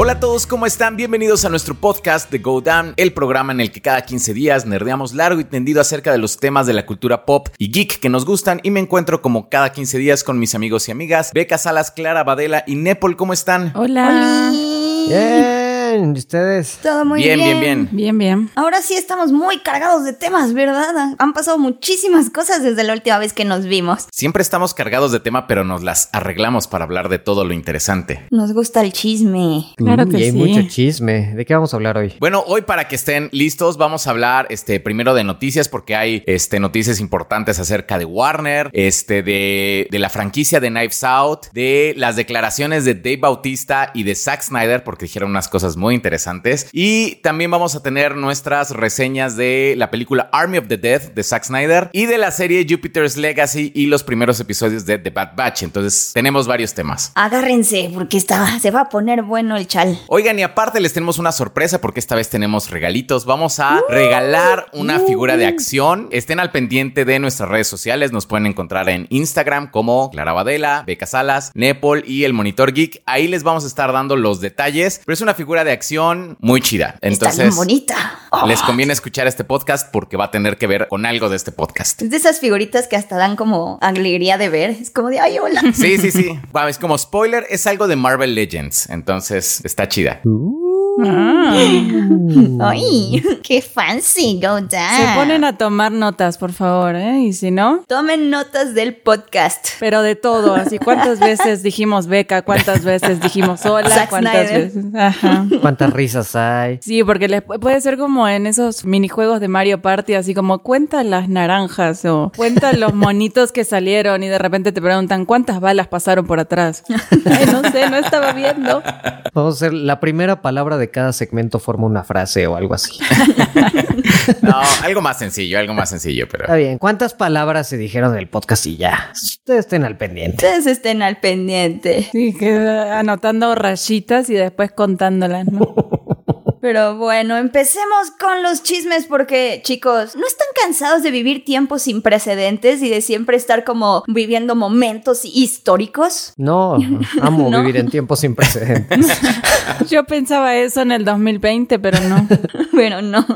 Hola a todos, ¿cómo están? Bienvenidos a nuestro podcast de Go Down, el programa en el que cada 15 días nerdeamos largo y tendido acerca de los temas de la cultura pop y geek que nos gustan y me encuentro como cada 15 días con mis amigos y amigas, Beca Salas, Clara Badela y Nepal, ¿cómo están? Hola. ¿Y ustedes? Todo muy bien, bien. bien, bien. Bien, bien. Ahora sí estamos muy cargados de temas, ¿verdad? Han pasado muchísimas cosas desde la última vez que nos vimos. Siempre estamos cargados de tema, pero nos las arreglamos para hablar de todo lo interesante. Nos gusta el chisme. Claro Mm, que y hay sí. mucho chisme. ¿De qué vamos a hablar hoy? Bueno, hoy para que estén listos, vamos a hablar este primero de noticias porque hay este noticias importantes acerca de Warner, este de, de la franquicia de Knives Out, de las declaraciones de Dave Bautista y de Zack Snyder porque dijeron unas cosas muy interesantes y también vamos a tener nuestras reseñas de la película Army of the Dead de Zack Snyder y de la serie Jupiter's Legacy y los primeros episodios de The Bad Batch. Entonces, tenemos varios temas. Agárrense porque está, se va a poner bueno el chal. Oigan, y aparte les tenemos una sorpresa porque esta vez tenemos regalitos. Vamos a regalar una figura de acción. Estén al pendiente de nuestras redes sociales. Nos pueden encontrar en Instagram como Clara Badela, Beca Salas, Nepal y el Monitor Geek. Ahí les vamos a estar dando los detalles. Pero es una figura de acción muy chida. está bien Entonces, bonita. Oh, les conviene escuchar este podcast porque va a tener que ver con algo de este podcast. Es de esas figuritas que hasta dan como alegría de ver. Es como de, ay, hola. Sí, sí, sí. Bueno, es como spoiler, es algo de Marvel Legends. Entonces, está chida. Ah. Ay, qué fancy, go down. Se ponen a tomar notas, por favor, ¿eh? Y si no, Tomen notas del podcast. pero de todo. Así, ¿cuántas veces dijimos beca? ¿Cuántas veces dijimos hola? Zack ¿Cuántas Snyder. veces? Ajá. ¿Cuántas risas hay? Sí, porque les pu- puede ser como en esos minijuegos de Mario Party, así como cuenta las naranjas o cuenta los monitos que salieron y de repente te preguntan cuántas balas pasaron por atrás. Ay, no sé, no estaba viendo. Vamos a hacer la primera palabra de cada segmento forma una frase o algo así. No, algo más sencillo, algo más sencillo, pero. Está bien. ¿Cuántas palabras se dijeron del podcast y ya? Ustedes estén al pendiente. Ustedes estén al pendiente. Sí, que anotando rayitas y después contándolas, ¿no? Pero bueno, empecemos con los chismes porque, chicos, ¿no están cansados de vivir tiempos sin precedentes y de siempre estar como viviendo momentos históricos? No, amo No. vivir en tiempos sin precedentes. Yo pensaba eso en el 2020, pero no. Pero no.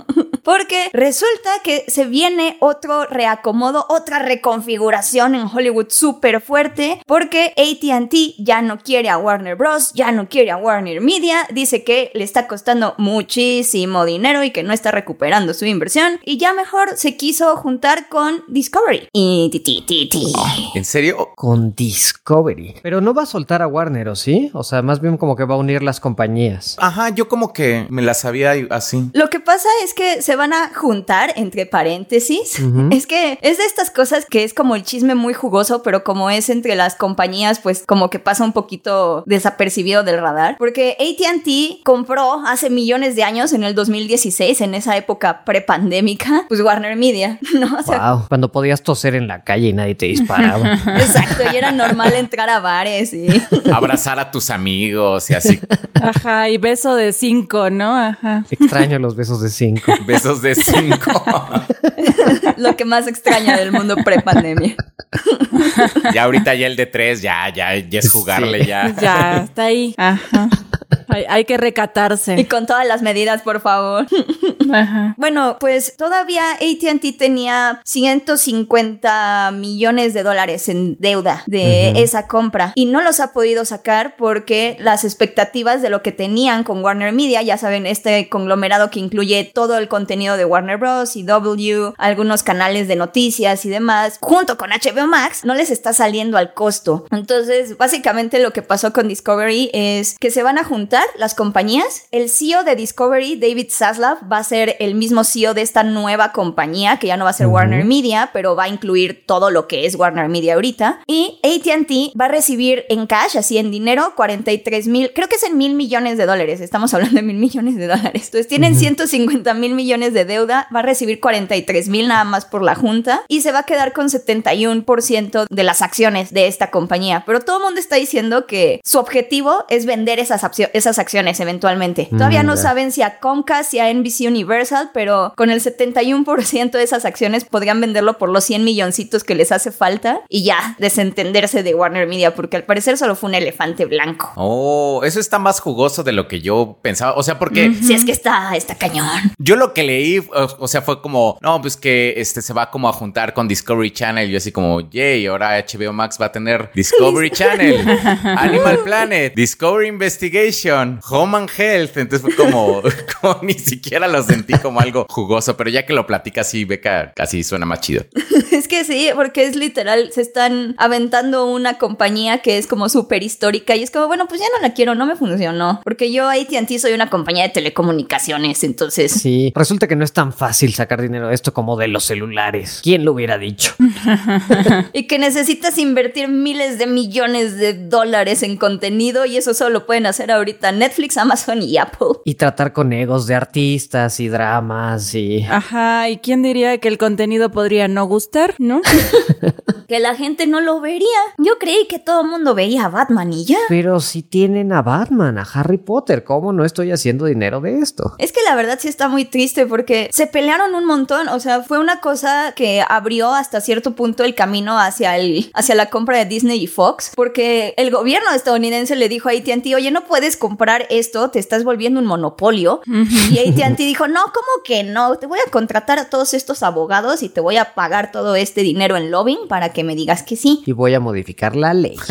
Porque resulta que se viene otro reacomodo, otra reconfiguración en Hollywood súper fuerte, porque ATT ya no quiere a Warner Bros., ya no quiere a Warner Media, dice que le está costando muchísimo dinero y que no está recuperando su inversión, y ya mejor se quiso juntar con Discovery. Y ti, ti, ti, ti. ¿En serio? Con Discovery. Pero no va a soltar a Warner, ¿o sí? O sea, más bien como que va a unir las compañías. Ajá, yo como que me la sabía así. Lo que pasa es que se van a juntar, entre paréntesis. Es que es de estas cosas que es como el chisme muy jugoso, pero como es entre las compañías, pues como que pasa un poquito desapercibido del radar. Porque ATT compró hace millones de años, en el 2016, en esa época prepandémica, pues Warner Media, ¿no? O sea, Wow. Cuando podías toser en la calle y nadie te disparaba. exacto, y era normal entrar a bares y... Abrazar a tus amigos y así. Ajá, y beso de cinco, ¿no? Ajá. Extraño los besos de cinco. Besos de cinco. lo que más extraña del mundo prepandemia. ya ahorita ya el de tres, ya, ya, ya es jugarle Sí. ya. Ya, está ahí. Ajá. Hay, hay que Y recatarse. con todas las medidas, por favor. Ajá. Bueno, pues todavía ATT tenía 150 millones de dólares en deuda de esa compra y no los ha podido sacar porque las expectativas de lo que tenían con Warner Media, ya saben, este conglomerado que incluye todo el contenido de Warner Bros. y W, algunos canales de noticias y demás, junto con HBO Max, no les está saliendo al costo. Entonces, básicamente lo que pasó con Discovery es que se van a juntar las compañías. El CEO de Discovery, David Zaslav, va a ser el mismo CEO de esta nueva compañía, que ya no va a ser Warner Media, pero va a incluir todo lo que es Warner Media ahorita. Y ATT va a recibir en cash, así en dinero, 43 mil, creo que es en mil millones de dólares. Estamos hablando de mil millones de dólares. Entonces tienen 150 mil millones de deuda, va a recibir 43 mil nada más por la junta y se va a quedar con 71% de las acciones de esta compañía. Pero todo el mundo está diciendo que su objetivo es vender esas, accio- esas acciones eventualmente. Todavía Mm, no saben si a Comcast y a NBC Universal, pero con el 71% de esas acciones podrían venderlo por los 100 milloncitos que les hace falta y ya desentenderse de Warner Media, porque al parecer solo fue un elefante blanco. Oh, eso está más jugoso de lo que yo pensaba. O sea, porque Si es que está, está cañón. yo lo que leí, o, o sea, fue como, no, pues que este se va como a juntar con Discovery Channel. Yo así como, yay, ahora HBO Max va a tener Discovery Channel, Animal Planet, Discovery Investigation, Home and Health. Entonces fue como, como ni siquiera lo sentí como algo jugoso, pero ya que lo platicas así, Beca, casi suena más chido. Es que sí, porque es literal, se están aventando una compañía que es como súper histórica y es como, bueno, pues ya no la quiero, no me funcionó. Porque yo AT&T soy una compañía de telecomunicaciones, entonces... Sí, resulta que no es tan fácil sacar dinero de esto como de los celulares. ¿Quién lo hubiera dicho? Y que necesitas invertir miles de millones de dólares en contenido y eso solo lo pueden hacer ahorita Netflix, Amazon y Apple. Y tratar con egos de artistas y dramas y... Ajá, ¿y quién diría que el contenido podría no gustar, no? Que la gente no lo vería. Yo creí que todo el mundo veía a Batman y ya. Pero si tienen a Batman, a Harry Potter, ¿cómo no estoy haciendo dinero de esto? Es que la verdad sí está muy triste porque se pelearon un montón, o sea, fue una cosa que abrió hasta cierto punto el camino hacia el hacia la compra de Disney y Fox, porque el gobierno estadounidense le dijo a AT&T, "Oye, no puedes comprar esto, te estás volviendo un monopolio." Y AT&T dijo, "No, ¿cómo que no? Te voy a contratar a todos estos abogados y te voy a pagar todo este dinero en lobbying para que me digas que sí." Y voy a modificar la ley.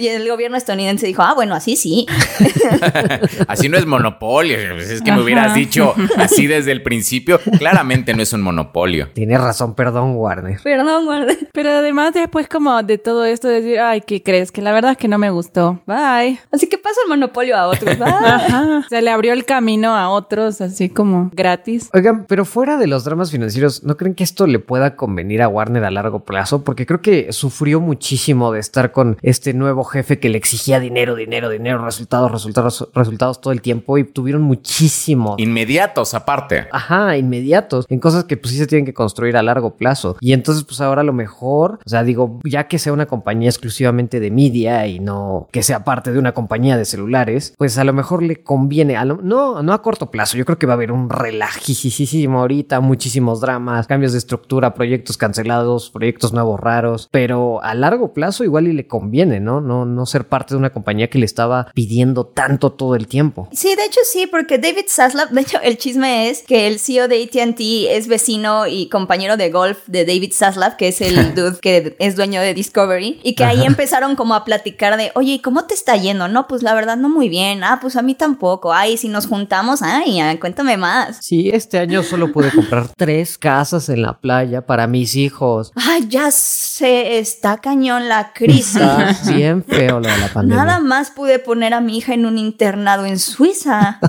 Y el gobierno estadounidense dijo, "Ah, bueno, así sí." Así no es monopolio. Es que me hubieras dicho así desde el principio. Claramente no es un monopolio. Tienes razón, perdón, Warner. Perdón, guarda. Pero además después como de todo esto decir, ay, ¿qué crees? Que la verdad es que no me gustó. Bye. Así que paso el monopolio a otros. Bye. Ajá. Se le abrió el camino a otros así como gratis. Oigan, pero fuera de los dramas financieros, ¿no creen que esto le pueda convenir a Warner a largo plazo? Porque creo que sufrió muchísimo de estar con este nuevo jefe que le exigía dinero, dinero, dinero, resultados, resultados, resultados todo el tiempo y tuvieron muchísimo. Inmediatos, aparte. Ajá, inmediatos, en cosas que pues sí se tienen que construir a largo plazo. Y entonces pues ahora a lo mejor, o sea, digo, ya que sea una compañía exclusivamente de media y no que sea parte de una compañía de celulares, pues a lo mejor le conviene, a lo- no, no a corto plazo, yo creo que va a haber un relajísimo ahorita, muchísimos dramas, cambios de estructura, proyectos cancelados, proyectos nuevos raros, pero a largo plazo igual y le conviene, ¿no? No, no ser parte de una compañía que le estaba pidiendo tanto todo el tiempo. Sí, de hecho sí, porque David Zaslav, de hecho el chisme es que el CEO de AT&T es vecino y compañero de golf de David Zaslav, que es el dude que es dueño de Discovery, y que ahí empezaron como a platicar de, oye, ¿y cómo te está yendo? No, pues la verdad no muy bien. Ah, pues a mí tampoco. Ay, si nos juntamos, ay, cuéntame más. Sí, este año solo pude comprar tres casas en la playa para mis hijos. Ay, ya sé, está cañón la crisis. Está bien feo lo de la pandemia. Nada más pude poner a mi hija en un internado en Suiza.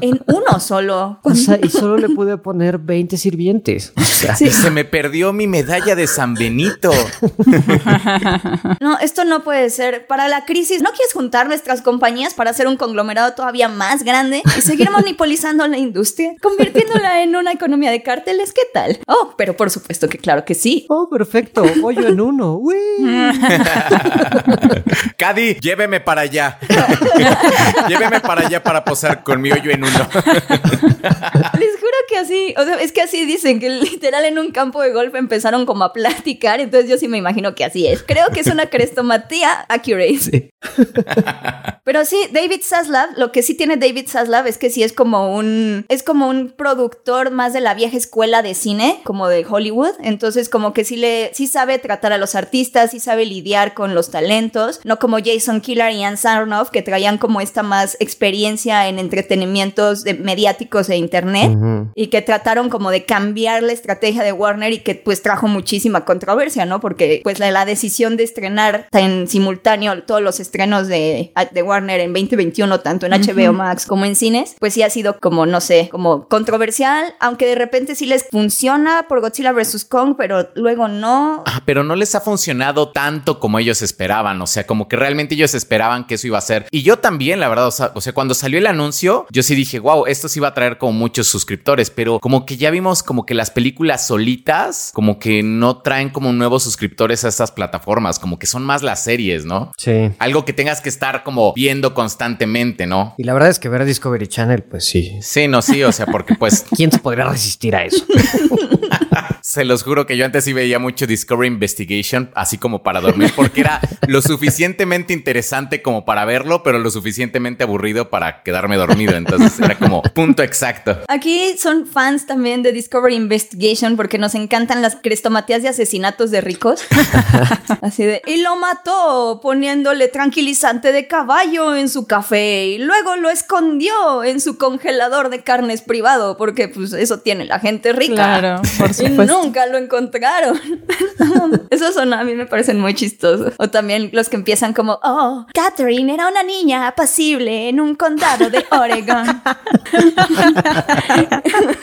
en uno solo. O sea, y solo le pude poner 20 sirvientes. O sea, Se me perdió mi medalla de San Benito. No, esto no puede ser. Para la crisis, ¿no quieres juntar nuestras compañías para hacer un conglomerado todavía más grande y seguir monopolizando la industria, convirtiéndola en una economía de cárteles? ¿Qué tal? Oh, pero por supuesto que claro que sí. Oh, perfecto. Hoyo en uno. Uy. Cady, lléveme para allá. lléveme para allá para posar con mi hoyo en uno. Les juro que así, o sea, es que así dicen que literal en un campo de golf empezaron como a platicar, entonces yo sí me imagino que así es. Creo que es una crestomatía accurate. Pero sí, David Zaslav, lo que sí tiene David Zaslav es que sí es como un es como un productor más de la vieja escuela de cine, como de Hollywood, entonces como que sí le sí sabe tratar a los artistas, sí sabe lidiar con los talentos, no como Jason Killer y Ann Sarnoff que traían como esta más experiencia en entretenimientos de- mediáticos e internet y que trataron como de cambiar la estrategia de Warner y que pues trajo muchísima controversia, ¿no? Porque pues la, la decisión de estrenar en simultáneo todos los estrenos de, de Warner en 2021, tanto en HBO Max como en cines, pues sí ha sido como, no sé, como controversial, aunque de repente sí les funciona por Godzilla vs. Kong, pero luego no. Ah, pero no les ha funcionado tanto como ellos esperaban. O sea, como que realmente ellos esperaban que eso iba a ser. Y yo también, la verdad, o sea, o sea, cuando salió el anuncio, yo sí dije, wow, esto sí va a traer como muchos suscriptores. suscriptores, pero como que ya vimos como que las películas solitas, como que no traen como nuevos suscriptores a estas plataformas, como que son más las series, ¿no? Sí. Algo que tengas que estar como viendo constantemente, ¿no? Y la verdad es que ver Discovery Channel, pues sí. Sí, no, sí, o sea, porque pues ¿Quién se podría resistir a eso? se los juro que yo antes sí veía mucho Discovery Investigation, así como para dormir, porque era lo suficientemente interesante como para verlo, pero lo suficientemente aburrido para quedarme dormido. Entonces era como punto exacto. Aquí son fans también de Discovery Investigation porque nos encantan las crestomatías de asesinatos de ricos. Así de, y lo mató poniéndole tranquilizante de caballo en su café y luego lo escondió en su congelador de carnes privado porque pues eso tiene la gente rica. Claro, por Y supuesto. nunca lo encontraron. Esos son a mí me parecen muy chistosos. O también los que empiezan como, oh, Catherine era una niña apacible en un condado de Oregon.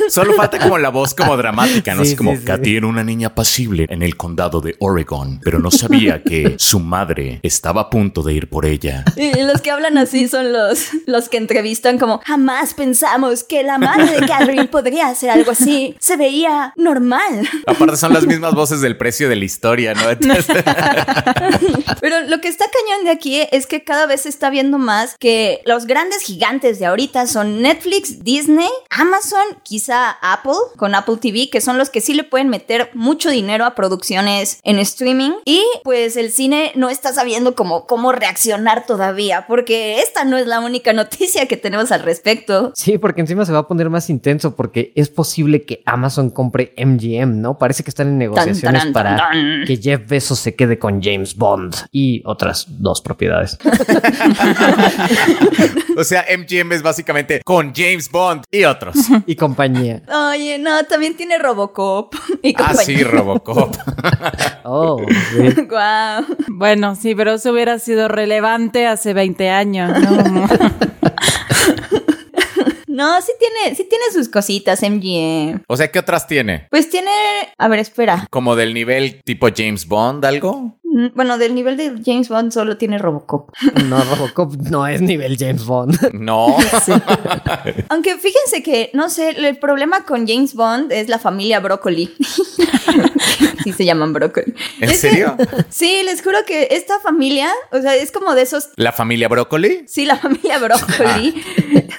Solo falta como la voz como dramática, ¿no? Sí, Así como sí, sí. Katy era una niña pasible en el condado de Oregon, pero no sabía que su madre estaba a punto de ir por ella. Y los que hablan así son los, los que entrevistan como jamás pensamos que la madre de Catherine podría hacer algo así. Se veía normal. Aparte son las mismas voces del precio de la historia, ¿no? Entonces, Pero lo que está cañón de aquí es que cada vez se está viendo más que los grandes gigantes de ahorita son Netflix, Disney, Amazon, quizá Apple con Apple TV, que son los que sí le pueden meter mucho dinero a producciones en streaming. Y pues el cine no está sabiendo cómo, cómo reaccionar todavía, porque esta no es la única noticia que tenemos al respecto. Sí, porque encima se va a poner más intenso porque es posible que Amazon compre MGM, ¿no? Parece que están en negociaciones Tan, tan, para tan, tan. que Jeff Bezos se quede con James Bond y otras dos propiedades. o sea, MGM es básicamente con James Bond y otros. y compañía. Oye, no, también tiene Robocop. Y Ah, sí. Robocop. Oh, sí. Guau. Bueno, sí, pero eso hubiera sido relevante hace 20 años, ¿no? No, sí tiene, sí tiene sus cositas, MGM. O sea, ¿qué otras tiene? Pues tiene. A ver, espera. Como del nivel tipo James Bond, algo. Bueno, del nivel de James Bond solo tiene Robocop. No, Robocop no es nivel James Bond. No. Aunque fíjense que, no sé, el problema con James Bond es la familia Broccoli. sí se llaman Broccoli. ¿En Es que- serio? sí, les juro que esta familia, o sea, es como de esos. ¿La familia Brócoli? Sí, la familia Broccoli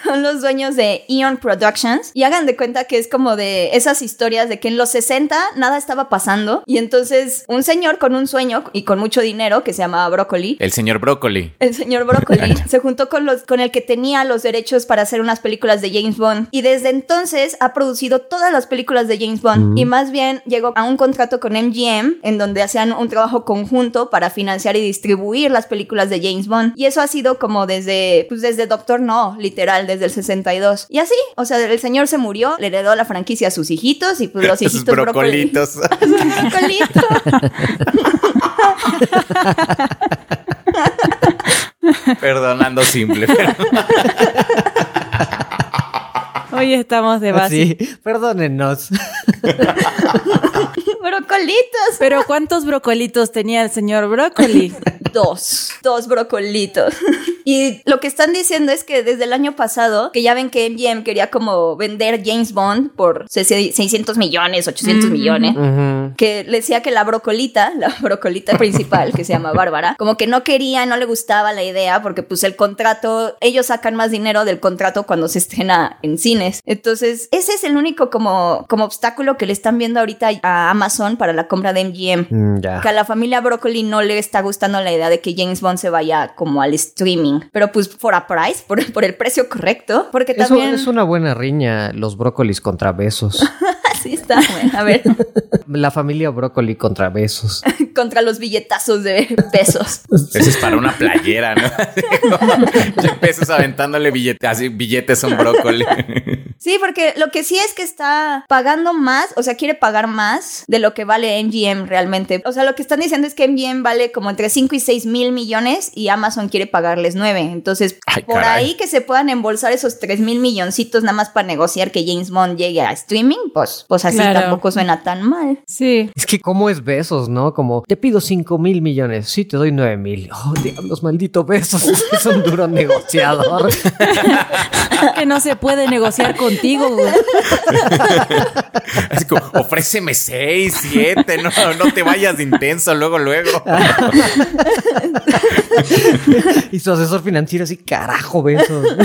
son los dueños de Eon Productions. Y hagan de cuenta que es como de esas historias de que en los 60 nada estaba pasando. Y entonces un señor con un sueño y con mucho dinero que se llamaba Broccoli. El señor Brócoli. el señor Broccoli se juntó con los con el que tenía los derechos para hacer unas películas de James Bond. Y desde entonces ha producido todas las películas de James Bond. Y más bien llegó a un contrato con MGM en donde hacían un trabajo conjunto para financiar y distribuir las películas de James Bond. Y eso ha sido como desde pues desde Doctor No, literal desde el 62 y así, o sea, el señor se murió, le heredó la franquicia a sus hijitos y pues los hijitos Broccoli brocolitos. Brocolito. Perdonando simple. pero- Hoy estamos de base. Sí, perdónennos. Brocolitos. Pero ¿cuántos brocolitos tenía el señor Brócoli? Dos, dos brocolitos. Y lo que están diciendo es que desde el año pasado, que ya ven que MGM quería como vender James Bond por 600 millones, 800 millones, que le decía que la brocolita, la brocolita principal, que se llama Bárbara, como que no quería, no le gustaba la idea, porque pues el contrato, ellos sacan más dinero del contrato cuando se estrena en cines. Entonces, ese es el único como, como obstáculo que le están viendo ahorita a Amazon para la compra de MGM. Mm. Que a la familia Broccoli no le está gustando la idea de que James Bond se vaya como al streaming. Pero pues for a price, por, por el precio correcto. Porque Eso también... es una buena riña, los brócolis contra besos. Así está, bueno, a ver. La familia brócoli contra besos. contra los billetazos de pesos. Eso es para una playera, ¿no? Bezos aventándole billetes, así, billetes a un brócoli. Sí, porque lo que sí es que está pagando más, o sea, quiere pagar más de lo que vale MGM realmente. O sea, lo que están diciendo es que MGM vale como entre 5 y 6 mil millones y Amazon quiere pagarles 9. Entonces, Ay, por caray. ahí que se puedan embolsar esos 3 mil milloncitos nada más para negociar que James Bond llegue a streaming, pues, pues así Claro. tampoco suena tan mal. Sí. Es que cómo es besos, ¿no? Como te pido cinco mil millones, sí te doy nueve mil. Oh, diablos, maldito besos. Es un duro negociador. Que no se puede negociar con contigo. güey. Así como, ofréceme seis, siete, no, no te vayas de intenso luego, luego. y su asesor financiero así, carajo, besos.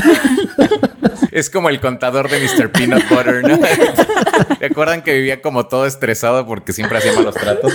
Es como el contador de Mr. Peanut Butter, ¿no? ¿Te acuerdan que vivía como todo estresado porque siempre hacía malos tratos?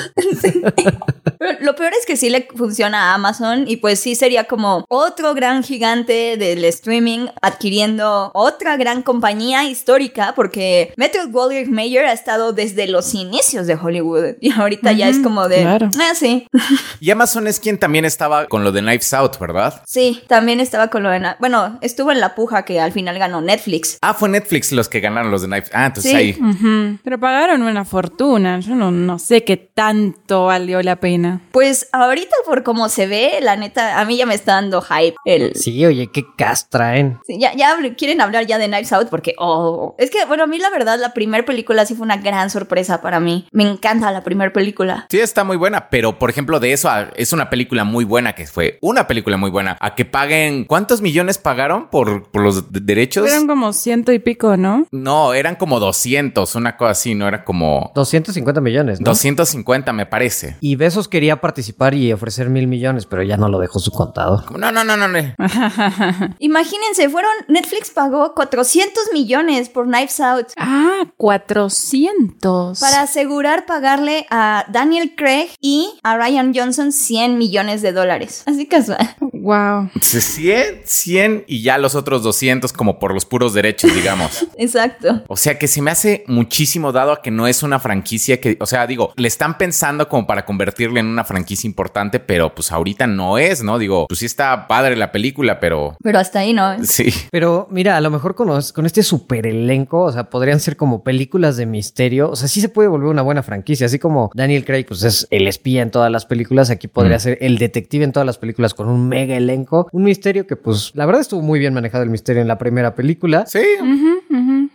Pero lo peor es que sí le funciona a Amazon y pues sí sería como otro gran gigante del streaming adquiriendo otra gran compañía histórica porque Metro Goldwyn Mayer ha estado desde los inicios de Hollywood y ahorita ya es como de... claro. Ah, sí. Y Amazon es quien también estaba con lo de Knives Out, ¿verdad? Sí, también estaba con lo de... Bueno, estuvo en la puja que al final ganó Netflix. Ah, fue Netflix los que ganaron los de Knives. Ah, entonces Sí. ahí. Ujú. Pero pagaron una fortuna. Yo no, no sé qué tanto valió la pena. Pues ahorita por cómo se ve, la neta, a mí ya me está dando hype el... Sí, oye, qué cast traen. Sí, ya, ya quieren hablar ya de Knives Out porque, oh, es que, bueno, a mí la verdad, la primera película sí fue una gran sorpresa para mí. Me encanta la primera película. Sí, está muy buena, pero por ejemplo, de eso a- es una película muy buena que fue una película muy buena. A que paguen, ¿cuántos millones pagaron por, por los de- derechos? Fueron como ciento y pico, ¿no? No, eran como 200, una cosa así, no era como 250 millones, ¿no? 250, me parece. Y Besos quería participar y ofrecer mil millones, pero ya no lo dejó su contador. No, no, no, no. no. Imagínense, fueron, Netflix pagó 400 millones por Knives Out Ah, 400. para asegurar pagarle a Daniel Craig y a Ryan Johnson 100 millones de dólares. Así casual. Wow. 100, 100 y ya los otros 200 como por los puros derechos, digamos. Exacto. O sea que se me hace muchísimo dado a que no es una franquicia que, o sea, digo, le están pensando como para convertirle en una franquicia importante, pero pues ahorita no es, ¿no? Digo, pues sí está padre la película, pero Pero hasta ahí no. sí. Pero mira, a lo mejor con, los- con este super elenco, o sea, podrían ser como películas de misterio. O sea, sí se puede volver una buena franquicia. Así como Daniel Craig, pues es el espía en todas las películas. Aquí podría Mm. ser el detective en todas las películas con un mega elenco. Un misterio que, pues, la verdad estuvo muy bien manejado el misterio en la primera película. Sí.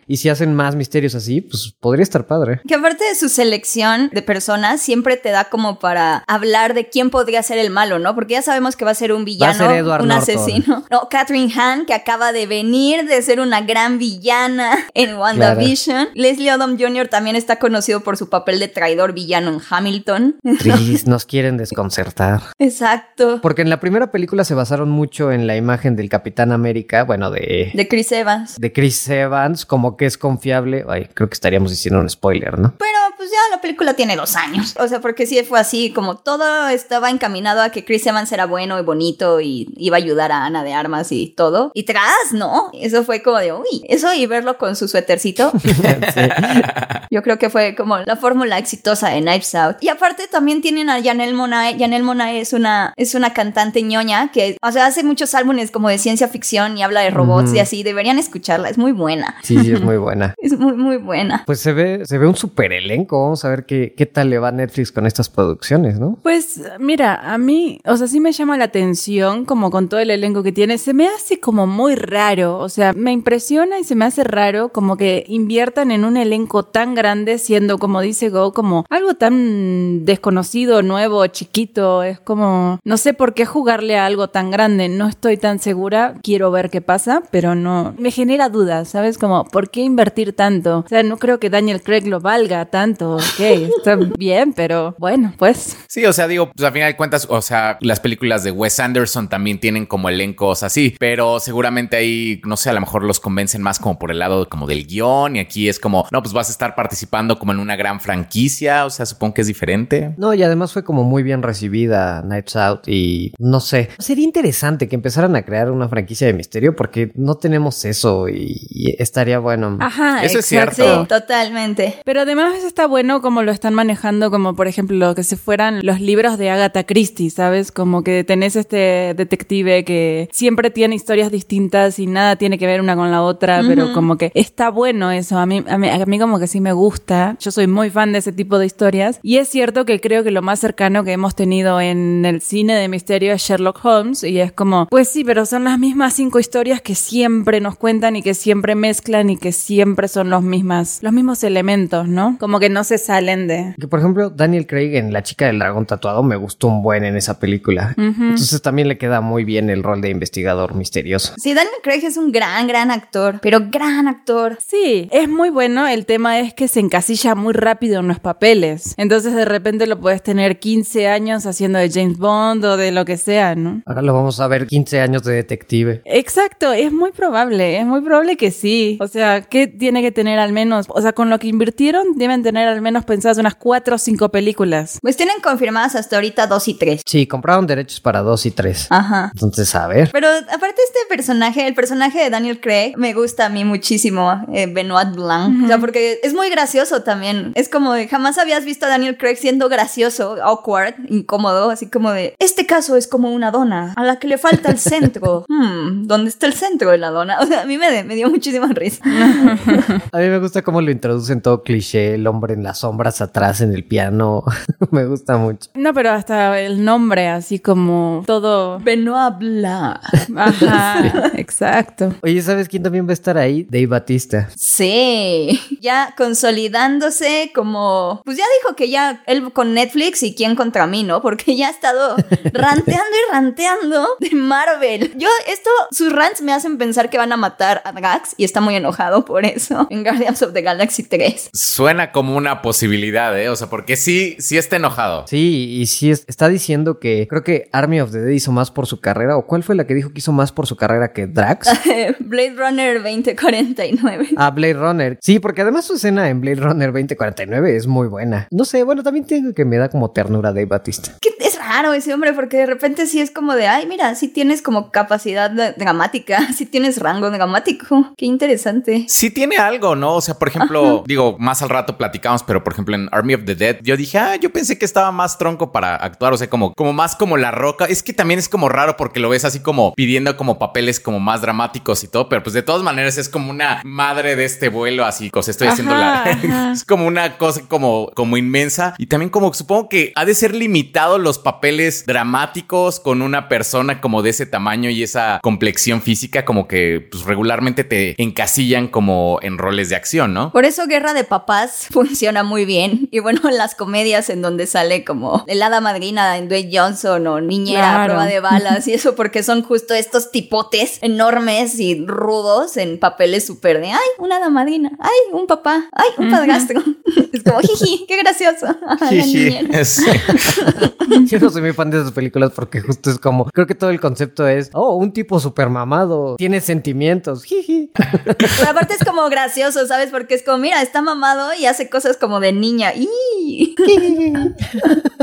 Y si hacen más misterios así, pues podría estar padre. Que aparte de su selección de personas, siempre te da como para hablar de quién podría ser el malo, ¿no? Porque ya sabemos que va a ser un villano, ser Edward un Norton. asesino. No, Catherine Hahn, que acaba de venir de ser una gran villana en WandaVision. Leslie Odom Jr. también está conocido por su papel de traidor villano en Hamilton. Tris, nos quieren desconcertar. Exacto. Porque en la primera película se basaron mucho en la imagen del Capitán América, bueno, de, De Chris Evans. de Chris Evans, como que es confiable. Ay, creo que estaríamos diciendo un spoiler, ¿no? Pero pues ya la película tiene dos años. O sea, porque sí fue así, como todo estaba encaminado a que Chris Evans era bueno y bonito y iba a ayudar a Ana de Armas y todo. Y tras, ¿no? Eso fue como de, uy, eso y verlo con su suétercito. Yo creo que fue como la fórmula exitosa de Knives Out. Y aparte también tienen a Janelle Monae. Janelle Monae es una, es una cantante ñoña que, o sea, hace muchos álbumes como de ciencia ficción y habla de robots y así. Deberían escucharla, es muy buena. Sí, sí, muy buena. Es muy, muy buena. Pues se ve, se ve un super elenco. Vamos a ver qué, qué tal le va a Netflix con estas producciones, ¿no? Pues mira, a mí, o sea, sí me llama la atención como con todo el elenco que tiene, se me hace como muy raro, o sea, me impresiona y se me hace raro como que inviertan en un elenco tan grande siendo, como dice Go, como algo tan desconocido, nuevo, chiquito, es como, no sé por qué jugarle a algo tan grande, no estoy tan segura, quiero ver qué pasa, pero no, me genera dudas, ¿sabes? Como, ¿por qué invertir tanto? O sea, no creo que Daniel Craig lo valga tanto, ok, está bien, pero bueno, pues... Sí, o sea, digo, pues a final de cuentas, o sea, las películas de Wes Anderson también tienen como elencos así, pero seguramente ahí, no sé, a lo mejor los convencen más como por el lado como del guion y aquí es como, no, pues vas a estar participando como en una gran franquicia, o sea, supongo que es diferente. No, y además fue como muy bien recibida Nights Out y no sé, sería interesante que empezaran a crear una franquicia de misterio porque no tenemos eso y, y estaría bueno. Ajá, Eso es exacto. cierto. Sí, totalmente. Pero además está bueno como lo están manejando, como por ejemplo que se fueran los libros de Agatha Christie, ¿sabes? Como que tenés este detective que siempre tiene historias distintas y nada tiene que ver una con la otra, pero como que está bueno eso. A mí, a mí, a mí como que sí me gusta. Yo soy muy fan de ese tipo de historias. Y es cierto que creo que lo más cercano que hemos tenido en el cine de misterio es Sherlock Holmes. Y es como, pues sí, pero son las mismas cinco historias que siempre nos cuentan y que siempre mezclan y que siempre son los mismas, los mismos elementos, ¿no? Como que no se salen de. Que por ejemplo, Daniel Craig en La chica del dragón tatuado me gustó un buen en esa película. Entonces también le queda muy bien el rol de investigador misterioso. Sí, Daniel Craig es un gran, gran actor, pero gran actor. Sí, es muy bueno. El tema es que se encasilla muy rápido en los papeles. Entonces de repente lo puedes tener 15 años haciendo de James Bond o de lo que sea, ¿no? Ahora lo vamos a ver 15 años de detective. Exacto, es muy probable, es muy probable que sí. O sea, ¿qué tiene que tener al menos? O sea, con lo que invirtieron, deben tener al menos pensadas unas 4 o 5 películas. Pues tienen confirmadas hasta ahorita dos y tres. Sí, compraron derechos para dos y tres. Ajá. Entonces, a ver. Pero aparte este personaje, el personaje de Daniel Craig, me gusta a mí muchísimo, eh, Benoit Blanc. O sea, porque es muy gracioso también. Es como de, jamás habías visto a Daniel Craig siendo gracioso, awkward, incómodo, así como de, este caso es como una dona a la que le falta el centro. hmm, ¿dónde está el centro de la dona? O sea, a mí me, me dio muchísima risa. A mí me gusta cómo lo introducen todo cliché, el hombre en las sombras atrás en el piano. me gusta mucho. No, pero hasta el nombre, así como todo. Benoit Blanc. Ajá, exacto. Oye, ¿sabes quién también va a estar ahí? Dave Batista. Sí, ya consolidándose como, pues ya dijo que ya él con Netflix y quién contra mí, ¿no? Porque ya ha estado ranteando y ranteando de Marvel. Yo, esto, sus rants me hacen pensar que van a matar a Drax y está muy enojado por eso en Guardians of the Galaxy 3. Suena como una posibilidad, ¿eh? O sea, porque sí, sí está enojado. Sí, y sí es- está diciendo que creo que Army of the Dead hizo más por su carrera. ¿O cuál fue la que dijo que hizo más por su carrera que Drax? Blade Runner 2049. Ah, Blade Runner. Sí, porque además su escena en Blade Runner 2049 es muy buena. No sé, bueno, también tengo que me da como ternura Dave Batista. Es raro ese hombre porque de repente sí es como de, ay, mira, sí tienes como capacidad dramática, sí tienes rango dramático. Qué interesante. Sí tiene algo, ¿no? O sea, por ejemplo, digo, más al rato platicamos, pero por ejemplo en Army of the Dead, yo dije, ah, yo pensé que estaba más tronco para actuar, o sea, como, como más como la roca. Es que también es como raro porque lo ves así como pidiendo como papeles como más dramáticos y todo, pero pues de todas maneras es como una madre de este vuelo, así, o sea, estoy haciendo la... Es como una cosa como, como inmensa y también como supongo que ha de ser limitado los papeles dramáticos con una persona como de ese tamaño y esa complexión física como que pues regularmente te encasillan como en roles de acción, ¿no? Por eso Guerra de Papás funciona muy bien. Y bueno, las comedias en donde sale como el hada madrina en Dwayne Johnson o niñera a Claro. prueba de balas y eso porque son justo estos tipotes enormes y rudos en papeles súper de, ay, una hada madrina, ay, un papá, ay, un padrastro. es como, jiji, qué gracioso. La niñera. Sí. No soy muy fan de esas películas porque justo es como, creo que todo el concepto es, oh, un tipo super mamado, tiene sentimientos, jiji. Pero aparte es como gracioso, ¿sabes? Porque es como, mira, está mamado y hace cosas como de niña.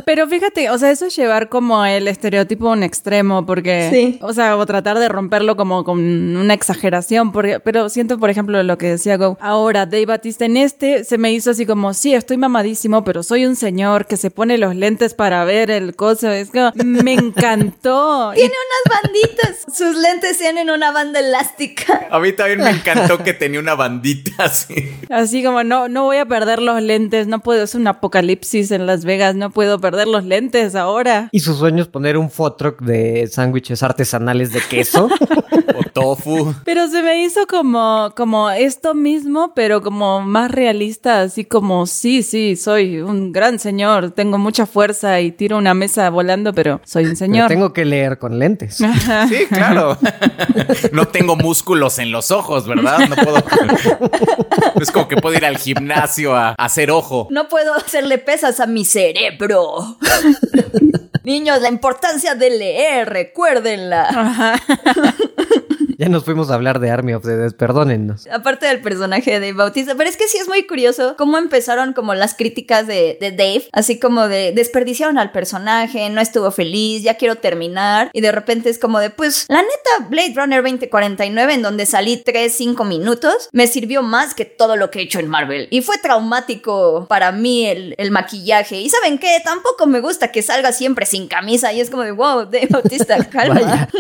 Pero fíjate, o sea, eso es llevar como el estereotipo a un extremo, porque, Sí. o sea, o tratar de romperlo como con una exageración, porque, pero siento, por ejemplo, lo que decía Go, ahora Dave Batista en este se me hizo así como, sí, estoy mamadísimo, pero soy un señor que se pone los lentes para ver el es como, me encantó. Tiene unas banditas. Sus lentes tienen una banda elástica. A mí también me encantó que tenía una bandita así. Así como, no, no voy a perder los lentes, no puedo, es un apocalipsis en Las Vegas, no puedo perder los lentes ahora. Y su sueño es poner un food truck de sándwiches artesanales de queso. O tofu. Pero se me hizo como, como esto mismo, pero como más realista, así como, sí, sí, soy un gran señor, tengo mucha fuerza y tiro una mesa volando, pero soy un Pero señor. tengo que leer con lentes. Sí, claro. No tengo músculos en los ojos, ¿verdad? No puedo. Es como que puedo ir al gimnasio a, a hacer ojo. No puedo hacerle pesas a mi cerebro. Niños, la importancia de leer, recuérdenla. Ya nos fuimos a hablar de Army of the Dead, perdónennos. Aparte del personaje de Dave Bautista, pero es que sí es muy curioso cómo empezaron como las críticas de, de Dave, así como de desperdiciaron al personaje, no estuvo feliz, ya quiero terminar, y de repente es como de, pues, la neta, Blade Runner 2049, en donde salí 3, 5 minutos, me sirvió más que todo lo que he hecho en Marvel, y fue traumático para mí el, el maquillaje, y ¿saben qué? Tampoco me gusta que salga siempre sin camisa, y es como de, wow, Dave Bautista, calma.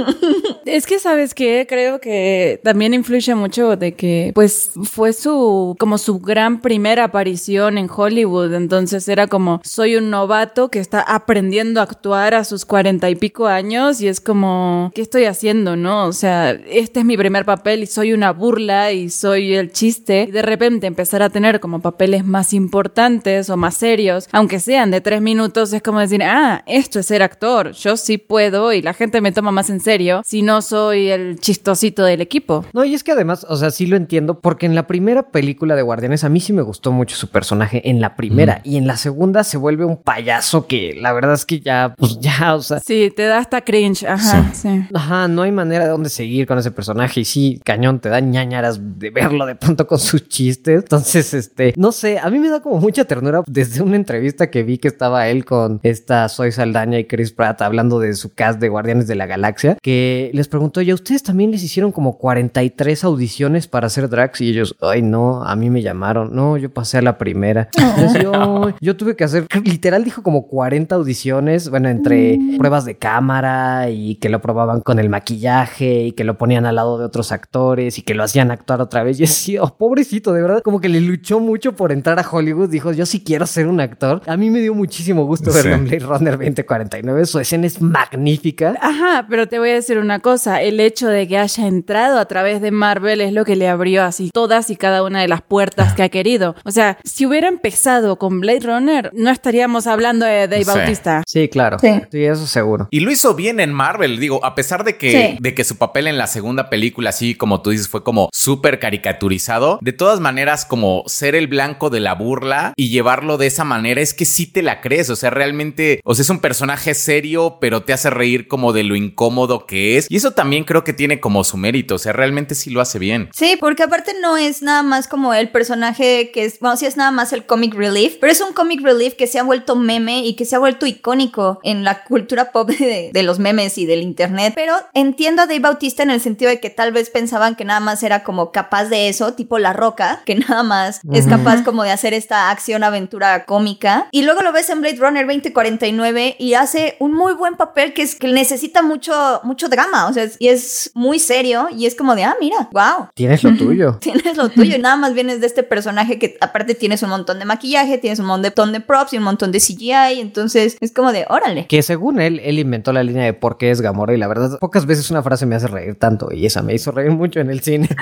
Es que, ¿sabes qué? Creo que también influye mucho de que, pues, fue su, como su gran primera aparición en Hollywood. Entonces era como, soy un novato que está aprendiendo a actuar a sus cuarenta y pico años y es como, ¿qué estoy haciendo, no? O sea, este es mi primer papel y soy una burla y soy el chiste. Y de repente empezar a tener como papeles más importantes o más serios, aunque sean de tres minutos, es como decir, ah, esto es ser actor, yo sí puedo y la gente me toma más en serio si no soy el del equipo. No, y es que además, o sea, sí lo entiendo, porque en la primera película de Guardianes a mí sí me gustó mucho su personaje en la primera y en la segunda se vuelve un payaso que la verdad es que ya, pues ya, o sea, Sí, te da hasta cringe, ajá, sí. Ajá, no hay manera de dónde seguir con ese personaje y sí, cañón, te da ñañaras de verlo de pronto con sus chistes. Entonces, este, no sé, a mí me da como mucha ternura desde una entrevista que vi que estaba él con esta Soy Saldaña y Chris Pratt hablando de su cast de Guardianes de la Galaxia, que les preguntó, ¿y a ustedes también les hicieron como 43 audiciones para hacer Drax? Y ellos, ay, no, a mí me llamaron, no, yo pasé a la primera. Entonces, yo, yo tuve que hacer, literal dijo como 40 audiciones, bueno, entre pruebas de cámara y que lo probaban con el maquillaje y que lo ponían al lado de otros actores y que lo hacían actuar otra vez. Y así, oh, pobrecito, de verdad, como que le luchó mucho por entrar a Hollywood. Dijo, yo sí quiero ser un actor. A mí me dio muchísimo gusto verlo Sí. en Blade Runner 2049. Su escena es magnífica. Ajá, pero te voy a decir una cosa, el hecho de que haya entrado a través de Marvel es lo que le abrió así todas y cada una de las puertas que ha querido. O sea, si hubiera empezado con Blade Runner, no estaríamos hablando de Dave Sí. Bautista. Sí, claro. Sí. Sí, eso seguro. Y lo hizo bien en Marvel, digo, a pesar de que, Sí. de que su papel en la segunda película, así como tú dices, fue como súper caricaturizado, de todas maneras, como ser el blanco de la burla y llevarlo de esa manera, es que sí te la crees, o sea, realmente, o sea, es un personaje serio, pero te hace reír como de lo incómodo que es. Y eso también creo que tiene como su mérito, o sea, realmente sí lo hace bien. Sí, porque aparte no es nada más como el personaje que es, bueno, sí es nada más el comic relief, pero es un comic relief que se ha vuelto meme y que se ha vuelto icónico en la cultura pop de, de los memes y del internet. Pero entiendo a Dave Bautista en el sentido de que tal vez pensaban que nada más era como capaz de eso, tipo La Roca, que nada más es capaz como de hacer esta acción aventura cómica. Y luego lo ves en Blade Runner 2049 y hace un muy buen papel que es que necesita mucho mucho drama, o sea, y es muy serio y es como de, ah, mira, wow Tienes lo tuyo. tienes lo tuyo y nada más vienes de este personaje que aparte tienes un montón de maquillaje, tienes un montón de props y un montón de CGI, entonces es como de, órale. Que según él, él inventó la línea de por qué es Gamora y la verdad, pocas veces una frase me hace reír tanto y esa me hizo reír mucho en el cine.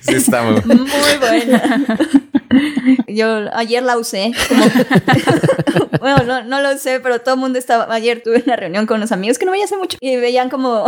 Sí, está muy... Muy buena. Yo ayer la usé. como- bueno, no, no lo sé, pero todo el mundo estaba. Ayer tuve una reunión con unos amigos que no veía hace mucho y veían como.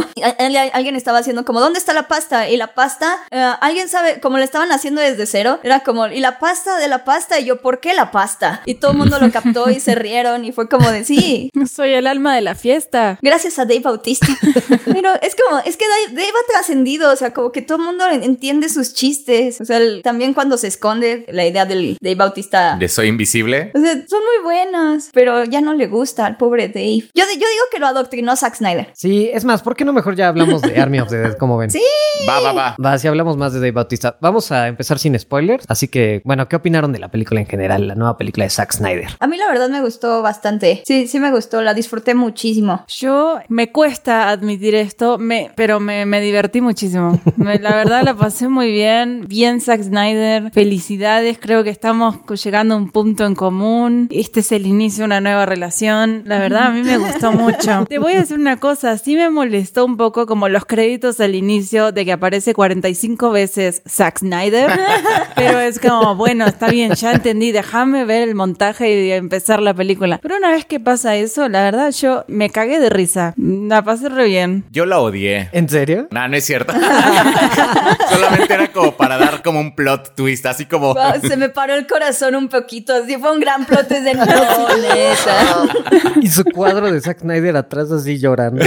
Alguien estaba haciendo como, ¿dónde está la pasta? Y la pasta, eh, alguien sabe, como le estaban haciendo desde cero, era como, ¿y la pasta de la pasta? Y yo, ¿por qué la pasta? Y todo el mundo lo captó y se rieron y fue como de, sí, Soy el alma de la fiesta. Gracias a Dave Bautista. Pero es como, es que Dave, Dave ha trascendido, o sea, como que todo el mundo entiende sus chistes. O sea, el- también cuando se esconde la idea del Dave Bautista. De Soy Invisible. O sea, son muy buenas, pero ya no le gusta al pobre Dave. Yo, yo digo que lo adoctrinó Zack Snyder. Sí, es más, ¿por qué no mejor ya hablamos de Army of the Dead? como ven? Sí. Va, va, va. Va, si hablamos más de Dave Bautista. Vamos a empezar sin spoilers. Así que, bueno, ¿qué opinaron de la película en general? La nueva película de Zack Snyder. A mí la verdad me gustó bastante. Sí, sí me gustó, la disfruté muchísimo. Yo me cuesta admitir esto, me, pero me, me divertí muchísimo. Me- la verdad la pasé muy bien. Bien Zack Snyder. Felicidades. Creo que estamos llegando a un punto en común. Este es el inicio de una nueva relación. La verdad a mí me gustó mucho. Te voy a decir una cosa. Sí me molestó un poco como los créditos al inicio de que aparece 45 veces Zack Snyder. Pero es como, bueno, está bien, ya entendí. Déjame ver el montaje y empezar la película. Pero una vez que pasa eso, la verdad yo me cagué de risa. La pasé re bien. Yo la odié. ¿En serio? No, no es cierto. Solamente era como para dar como un plot twist, así como... Wow, se me paró el corazón un poquito. Así fue un gran plot de no, neta. Y su cuadro de Zack Snyder atrás así llorando.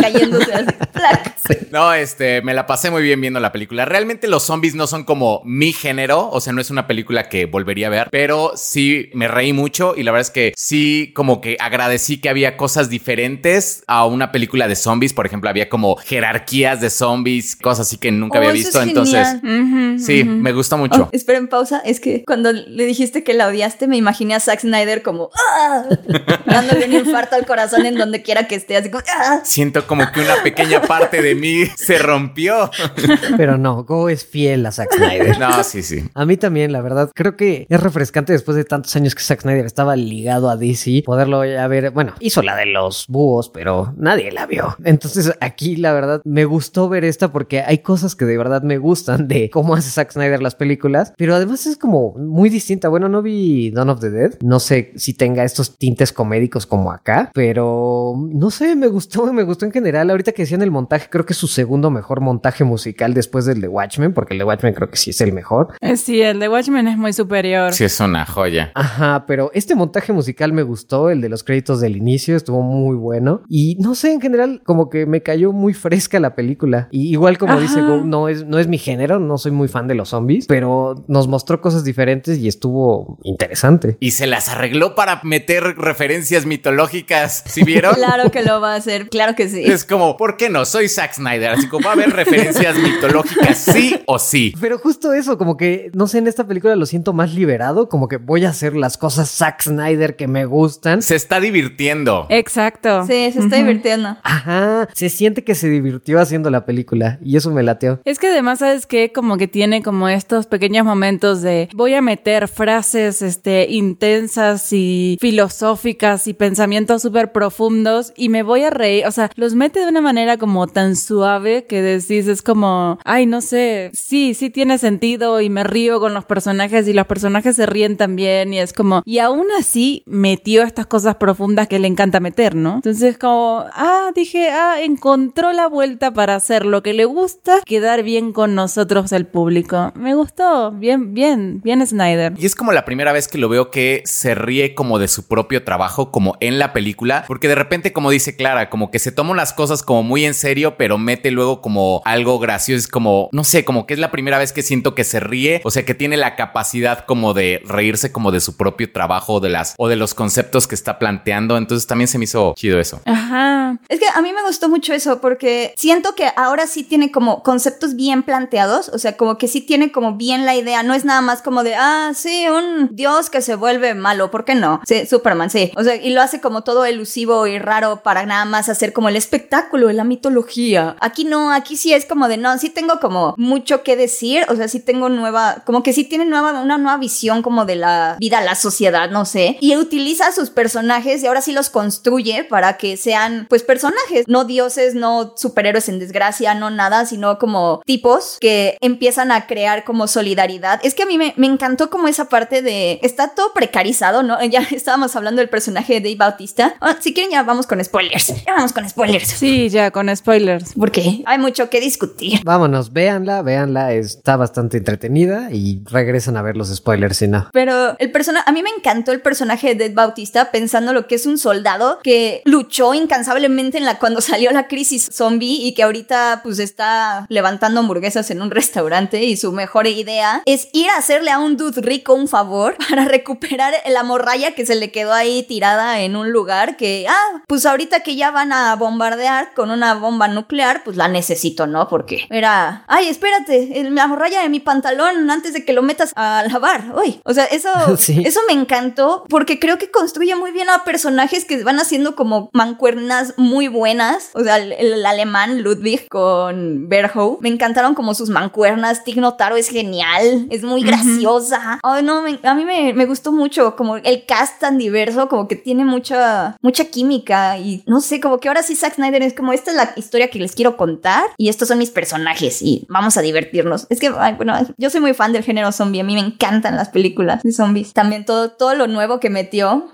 Cayéndose así. ¡plac! No, este, me la pasé muy bien viendo la película. Realmente los zombies no son como mi género, o sea, no es una película que volvería a ver, pero sí me reí mucho y la verdad es que sí como que agradecí que había cosas diferentes a una película de zombies, por ejemplo, había como jerarquías de zombies, cosas así que nunca Oh, había eso visto, es entonces sí, me gusta mucho. Oh, esperen pausa, es que cuando le dijiste que la odiaste, me imaginé a Zack Snyder como ¡Ah! dándole un infarto al corazón en donde quiera que esté, así como ¡Ah! Siento como que una pequeña parte de mí se rompió. Pero no, Go es fiel a Zack Snyder. No, sí, sí. A mí también, la verdad. Creo que es refrescante después de tantos años que Zack Snyder estaba ligado a DC, poderlo ya ver. Bueno, hizo la de los búhos, pero nadie la vio. Entonces aquí, la verdad, me gustó ver esta porque hay cosas que de verdad me gustan de cómo hace Zack Snyder las películas, pero además es como muy distinta. Bueno, no vi Dawn of the Dead. No sé si tenga estos tintes comédicos como acá, pero no sé, me gustó, me gustó en general. Ahorita que decían el montaje, creo que es su segundo mejor montaje musical después del de Watchmen, porque el de Watchmen creo que sí es el mejor. Eh, Sí, el de Watchmen es muy superior. Sí, es una joya. Ajá, pero este montaje musical me gustó, el de los créditos del inicio estuvo muy bueno y no sé, en general como que me cayó muy fresca la película. Y igual como dice. Go, no es, no es mi género, no soy muy fan de los zombies, pero nos mostró cosas diferentes y estuvo interesante. Y se las arregló para meter referencias mitológicas. ¿Sí vieron? Claro que lo va a hacer, claro que sí. Es como, ¿por qué no? Soy Zack Snyder, así como va a haber referencias mitológicas, sí o sí. Pero justo eso, como que, no sé, en esta película lo siento más liberado, como que voy a hacer las cosas Zack Snyder que me gustan. Se está divirtiendo. Exacto. Sí, se está divirtiendo. Ajá, se siente que se divirtió haciendo la película y eso me lateó. Es que además, ¿sabes qué? Como que tiene como estos pequeños momentos de voy a meter frases este, intensas y filosóficas y pensamientos súper profundos y me voy a reír. O sea, los mete de una manera como tan suave que decís, es como, ay, no sé, sí, sí tiene sentido y me río con los personajes y los personajes se ríen también y es como, y aún así metió estas cosas profundas que le encanta meter, ¿no? Entonces como, ah, dije, ah, encontró la vuelta para hacer lo que le gusta, quedar bien con nosotros el público. Me gustó, bien, bien, bien Snyder. Y es como la primera vez que lo veo que se ríe como de su propio trabajo, como en la película, porque de repente, como dice Clara, como que se toma las cosas como muy en serio, pero mete luego como algo gracioso, es como, no sé, como que es la primera vez que siento que se ríe, o sea, que tiene la capacidad como de reírse como de su propio trabajo, de las, o de los conceptos que está planteando, entonces también se me hizo chido eso. Ajá. Es que a mí me gustó mucho eso porque siento que ahora sí tiene como conceptos bien planteados, o sea, como que sí tiene como bien la idea, no es nada más como de, ah, sí, un dios que se vuelve malo, ¿por qué no? Sí, Superman, sí. O sea, y lo hace como todo elusivo y raro para nada más hacer como el espectáculo de la mitología. Aquí no, aquí sí es como de, no, sí tengo como mucho que decir, o sea, sí tengo nueva, como que sí tiene nueva, una nueva visión como de la vida, la sociedad, no sé, y utiliza a sus personajes y ahora sí los construye para que sean, pues, personajes, no dioses, no superhéroes en desgracia, no nada, sino como tipos que empiezan a crear como solidaridad. Es que a mí me, me encantó como esa parte de, está todo precarizado, ¿no? Ya estábamos hablando del personaje de Dave Bautista. Ah, si quieren ya vamos con spoilers, ya vamos con spoilers. Sí, ya, con spoilers. Porque hay mucho que discutir. Vámonos, véanla, véanla, está bastante entretenida y regresan a ver los spoilers si no. Pero el personaje, a mí me encantó el personaje de Dave Bautista pensando lo que es un soldado que luchó incansablemente en la cuando salió la crisis zombie y que ahorita pues está levantando hamburguesas en un restaurante y su mejor idea es ir a hacerle a un dude rico un favor para recuperar la morralla que se le quedó ahí tirada en un lugar que, ah, pues ahorita que ya van a bombardear con una bomba nuclear, pues la necesito, ¿no? Porque era, ay, espérate, la morralla de mi pantalón antes de que lo metas a lavar. Uy, o sea, eso, Sí. eso me encantó porque creo que construye muy bien a personajes que van haciendo como mancuernas muy buenas. O sea, el, el alemán Ludwig con Berhow. Me encantaron como sus mancuernas. Tig Notaro es genial. Es muy graciosa. Ay, no, me- a mí me, me gustó mucho como el cast tan diverso, como que tiene mucha, mucha química y no sé, como que ahora sí Zack Snyder es como esta es la historia que les quiero contar y estos son mis personajes y vamos a divertirnos. Es que, ay, bueno, yo soy muy fan del género zombie. A mí me encantan las películas de zombies. También todo, todo lo nuevo que metió.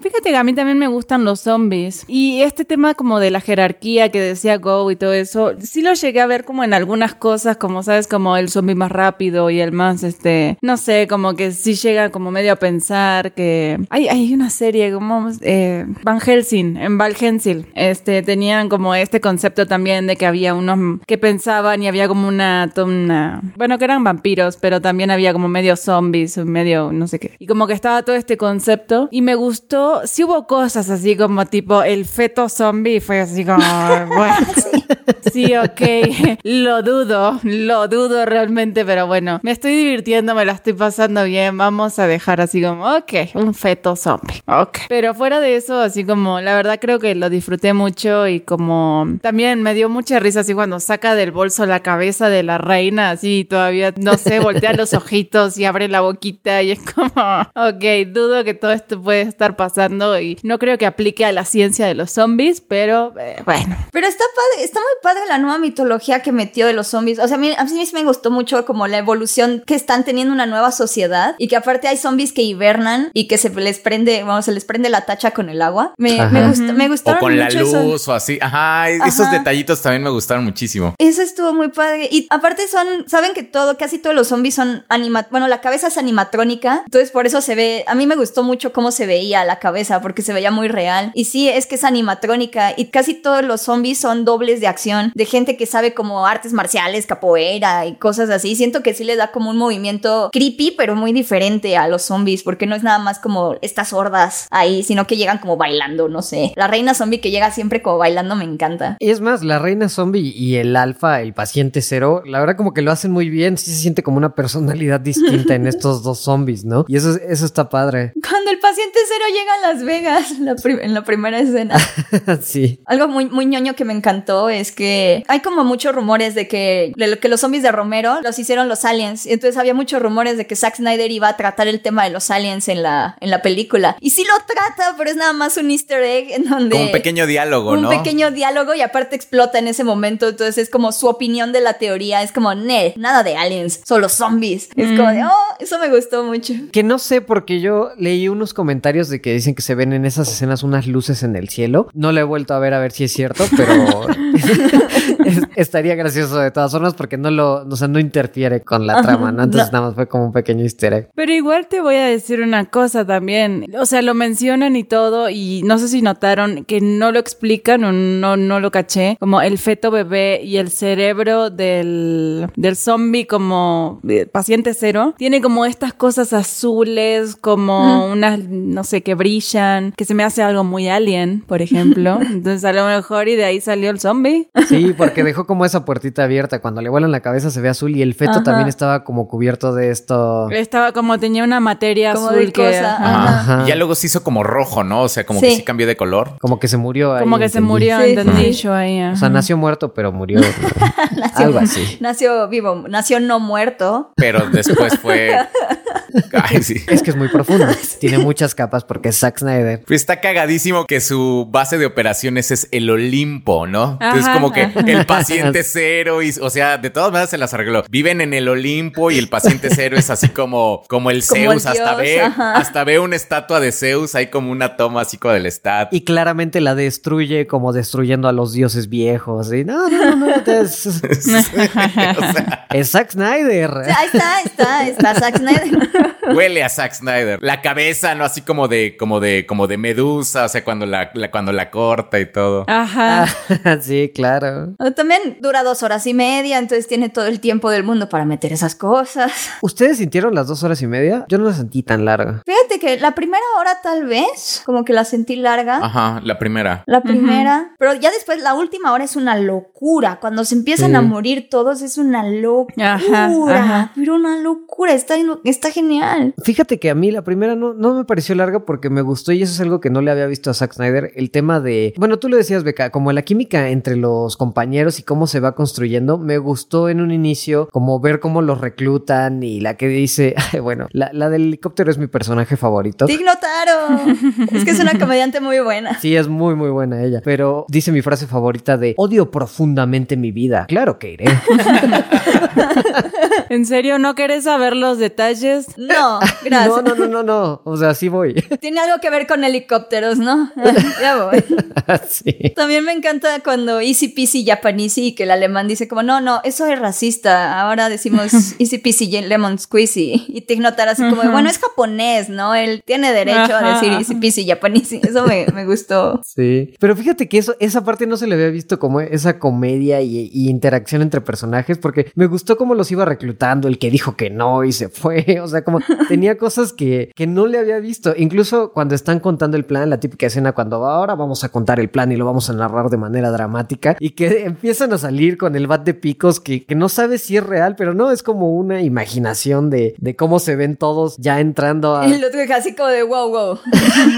Fíjate que a mí también me gustan los zombies. Y este tema como de la jerarquía que decía Go y todo eso, sí lo llegué a ver como en algunas cosas, como sabes, como el zombie más rápido y el más, este, no sé, como que sí llega como medio a pensar que... Hay, hay una serie como eh, Van Helsing, en Val Helsing, este, tenían como este concepto también de que había unos que pensaban y había como una, una... Bueno, que eran vampiros, pero también había como medio zombies, medio no sé qué. Y como que estaba todo este concepto y me gustó, sí hubo cosas así como tipo el feto zombie, fue así como, bueno, sí, ok, lo dudo, lo dudo realmente, pero bueno, me estoy divirtiendo, me la estoy estoy pasando bien, vamos a dejar así como, ok, un feto zombie, ok. Pero fuera de eso, así como, la verdad creo que lo disfruté mucho y como también me dio mucha risa así cuando saca del bolso la cabeza de la reina, así todavía, no sé, voltea los ojitos y abre la boquita y es como, ok, dudo que todo esto puede estar pasando y no creo que aplique a la ciencia de los zombies, pero eh, bueno. Pero está padre, está muy padre la nueva mitología que metió de los zombies. O sea, a mí, a mí me gustó mucho como la evolución que están teniendo una nueva sociedad y que aparte hay zombies que hibernan y que se les prende, vamos, se les prende la tacha con el agua. Me, me, gustó, me gustaron O con la mucho luz eso. o así. Ajá, esos Ajá. detallitos también me gustaron muchísimo. Eso estuvo muy padre. Y aparte son, saben que todo, casi todos los zombies son anima, bueno, la cabeza es animatrónica. Entonces por eso se ve, a mí me gustó mucho cómo se veía la cabeza, porque se veía muy real. Y sí, es que es animatrónica. Y casi todos los zombies son dobles de acción, de gente que sabe como artes marciales, capoeira y cosas así. Siento que sí le da como un movimiento creepy, pero muy diferente a los zombies, porque no es nada más como estas hordas ahí, sino que llegan como bailando, no sé. La reina zombie que llega siempre como bailando me encanta. Y es más, la reina zombie y el alfa, el paciente cero, la verdad como que lo hacen muy bien, sí se siente como una personalidad distinta en estos dos zombies, ¿no? Y eso, eso está padre. Cuando el paciente cero llega a Las Vegas la en la primera escena. sí. Algo muy, muy ñoño que me encantó es que hay como muchos rumores de que, de lo que los zombies de Romero los hicieron los aliens. Y entonces había muchos rumores de que Zack Snyder iba a tratar el tema de los aliens en la, en la película. Y sí lo trata, pero es nada más un easter egg en donde... Como un pequeño diálogo, un ¿no? pequeño diálogo y aparte explota en ese momento. Entonces es como su opinión de la teoría. Es como, ne, nada de aliens, solo zombies. Es como de, oh, eso me gustó mucho. Que no sé porque yo leí unos comentarios de que dicen que se ven en esas escenas unas luces en el cielo. No lo he vuelto a ver a ver si es cierto, pero es- estaría gracioso de todas formas porque no lo, o sea, no interfiere con la trama, ¿no? Entonces nada más fue como un pequeño easter egg. Pero igual te voy a decir una cosa también. O sea, lo mencionan y todo, y no sé si notaron que no lo explican o no, no lo caché. Como el feto bebé y el cerebro del, del zombie como eh, paciente cero. Tiene como estas cosas azules, como unas, no sé, que brillan, que se me hace algo muy alien, por ejemplo. Entonces a lo mejor y de ahí salió el zombie. Sí, porque dejó como esa puertita abierta. Cuando le vuelan la cabeza se ve azul y el feto Ajá. también estaba como cubierto de esto. Estaba como tenía una materia Como azul de que... cosa. Ajá. Ajá. Y ya luego se hizo como rojo, ¿no? O sea, como que Sí. cambió de color. Como que se murió ahí. Como que se murió, Sí, entendí sí. yo ahí. O sea, nació muerto, pero murió. Algo así. Nació vivo, nació no muerto. Pero después fue. Ay, sí. Es que es muy profundo. Tiene muchas capas porque es Zack Snyder. Pues está cagadísimo que su base de operaciones es el Olimpo, ¿no? Entonces, Ajá, como que ajá. el paciente cero, y, o sea, de todas maneras se las arregló. Viven en el Olimpo y el paciente cero es así como, como el Como el Zeus. hasta dios, ve, ajá. hasta ve una estatua de Zeus, hay como una toma así como del stat. Y claramente la destruye como destruyendo a los dioses viejos. Y no, no, no, no. O sea, es Zack Snyder. O sea, ahí está, ahí está, está Zack Snyder. huele a Zack Snyder. La cabeza, ¿no? Así como de, como de, como de medusa, o sea, cuando la, la- cuando la corta y todo. Ajá. sí, claro. También dura dos horas y media, entonces tiene todo el tiempo del mundo para meter esas cosas. ¿Ustedes sintieron las dos horas y media? Yo no la sentí tan larga. Fíjate que la primera hora tal vez, como que la sentí larga. Ajá, la primera. La primera, pero ya después la última hora es una locura. Cuando se empiezan a morir todos es una locura. Ajá, ajá. Pero una locura, está, está genial. Fíjate que a mí la primera no, no me pareció larga porque me gustó y eso es algo que no le había visto a Zack Snyder. El tema de, bueno, tú lo decías, Beca, como la química entre los compañeros y cómo se va construyendo. Me gustó en un inicio como ver cómo los reclutan y la que dice, bueno, la, la del helicóptero es mi personaje favorito. Digno Taro. es que es una comediante muy buena. Sí, es muy, muy buena ella. Pero dice mi frase favorita de odio profundamente mi vida. Claro que iré. ¿En serio no querés saber los detalles? No, gracias. No, no, no, no, no. O sea, sí voy. Tiene algo que ver con helicópteros, ¿no? ya voy. sí. También me encanta cuando easy peasy japanese y que el alemán dice como, no, no, eso es racista. Ahora decimos easy peasy lemon squeezy. Y te notar así como, bueno, es japonés, ¿no? Él tiene derecho a decir easy peasy japanese. Eso me, me gustó. Sí. Pero fíjate que eso, esa parte no se le había visto como esa comedia y, y interacción entre personajes, porque me gustó cómo los iba reclutando el que dijo que no y se fue. O sea, como tenía cosas que, que no le había visto. Incluso cuando están contando el plan, la típica escena cuando ahora vamos a contar el plan y lo vamos a narrar de manera dramática y que empiezan a salir con el bat de picos que, que no sabes si es real, pero no, es como una imaginación de, de cómo se ven todos ya entrando a... Y lo tuve así como de wow, wow.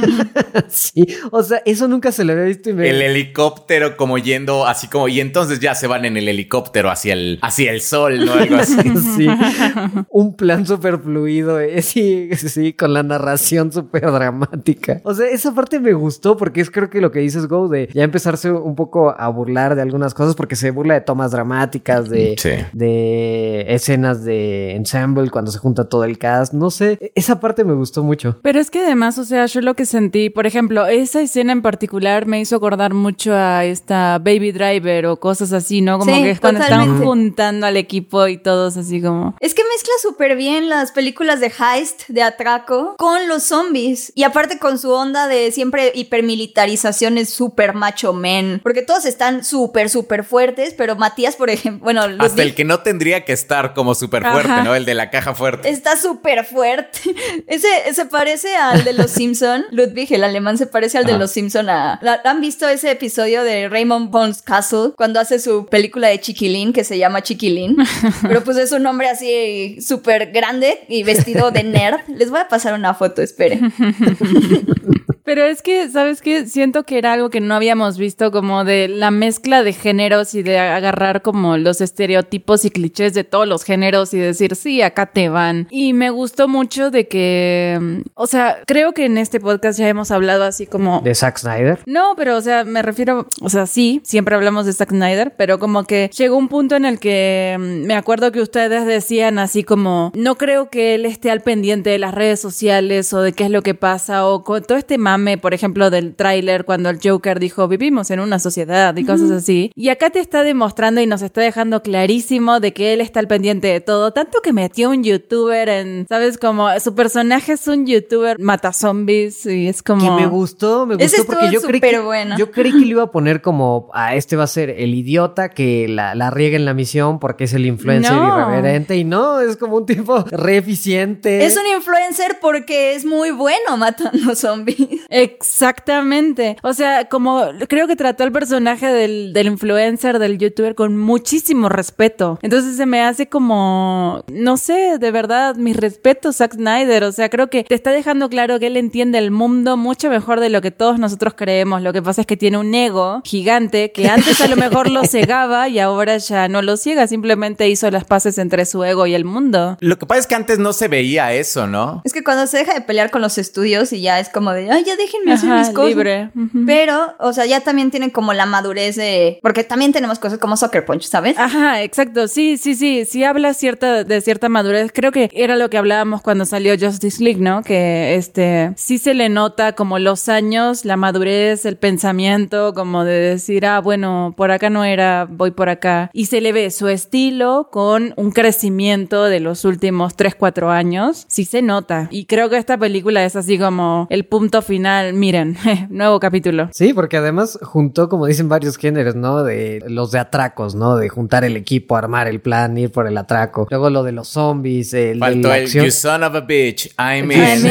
sí, o sea, eso nunca se lo había visto y me... El helicóptero como yendo así como... Y entonces ya se van en el helicóptero hacia el, hacia el sol, ¿no? Algo así. Sí, un plan súper fluido, eh, sí, sí, con la narración súper dramática. O sea, esa parte me gustó porque es creo que lo que dices, Go, de ya empezarse un poco a burlar de algunas cosas porque se burla de tomas dramáticas, de, Sí. de escenas de ensemble cuando se junta todo el cast. No sé, esa parte me gustó mucho. Pero es que además, o sea, yo lo que sentí, por ejemplo, esa escena en particular me hizo acordar mucho a esta Baby Driver o cosas así, ¿no? Como Sí, que es cuando están juntando al equipo y todos así como... Es que mezcla súper bien las películas de heist, de atraco, con los zombies. Y aparte con su onda de siempre hipermilitarizaciones súper macho men. Porque todos están súper, súper fuertes, pero Matías, por ejemplo, bueno, Hasta el que no tendría que estar como súper fuerte, Ajá. ¿no? El de la caja fuerte. está súper fuerte. Ese se parece al de los Simpson. Ludwig, el alemán, se parece al de los Simpson. A, ¿la- ¿Han visto ese episodio de Raymond Bones Castle cuando hace su película de Chiquilín que se llama Chiquilín? Pero pues es un hombre así súper grande y vestido de nerd. Les voy a pasar una foto, esperen. Pero es que, ¿sabes qué? Siento que era algo que no habíamos visto como de la mezcla de géneros y de agarrar como los estereotipos y clichés de todos los géneros y decir, sí, acá te van. Y me gustó mucho de que, mm, o sea, creo que en este podcast ya hemos hablado así como... De Zack Snyder. No, pero o sea, me refiero, o sea, sí, siempre hablamos de Zack Snyder, pero como que llegó un punto en el que mm, me acuerdo que ustedes decían así como, no creo que él esté al pendiente de las redes sociales o de qué es lo que pasa o con todo este mame, por ejemplo, del tráiler cuando el Joker dijo, vivimos en una sociedad y cosas así. Y acá te está demostrando y nos está dejando clarísimo de que él está al pendiente de todo, tanto que metió un youtuber en, ¿sabes? Como su personaje es un youtuber mata zombies y es como... Que me gustó, me gustó porque yo creí que, bueno. yo creí que lo iba a poner como a este va a ser el idiota que la, la riega en la misión porque es el influencer No. irreverente y no, es como un tipo re eficiente. Es un influencer porque es muy bueno matando zombies. Exactamente. O sea, como creo que trató el personaje del, del influencer, del youtuber, con muchísimo respeto. Entonces se me hace como, no sé, de verdad, mis respetos, Zack Snyder. O sea, creo que te está dejando claro que él entiende el mundo mucho mejor de lo que todos nosotros creemos. Lo que pasa es que tiene un ego gigante que antes a lo mejor lo cegaba y ahora ya no lo ciega. Simplemente hizo las paces entre su ego y el mundo. Lo que pasa es que antes no se veía eso, ¿no? Es que cuando se deja de pelear con los estudios y ya es como de, ay, ya déjenme hacer Ajá, mis cosas. libre. Ujú. Pero, o sea, ya también tienen como la madurez de. Porque también tenemos cosas como Soccer Punch, ¿sabes? Ajá, exacto. Sí, sí, sí. Sí habla cierta, de cierta madurez. Creo que era lo que hablábamos cuando salió Justice League, ¿no? Que este sí se le nota como los años, la madurez, el pensamiento, como de decir, ah, bueno, por acá no era, voy por acá. Y se le ve su estilo con un crecimiento de los últimos 3, 4 años. Sí se nota. Y creo que esta película es así como el punto final. Miren, nuevo capítulo. Sí, porque además juntó, como dicen varios géneros, ¿no? De los de atracos, ¿no? De juntar el equipo, armar el plan, ir por el atraco. Luego lo de los zombies, el de Faltó la el acción. You son of a bitch, I'm I in.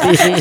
Sí.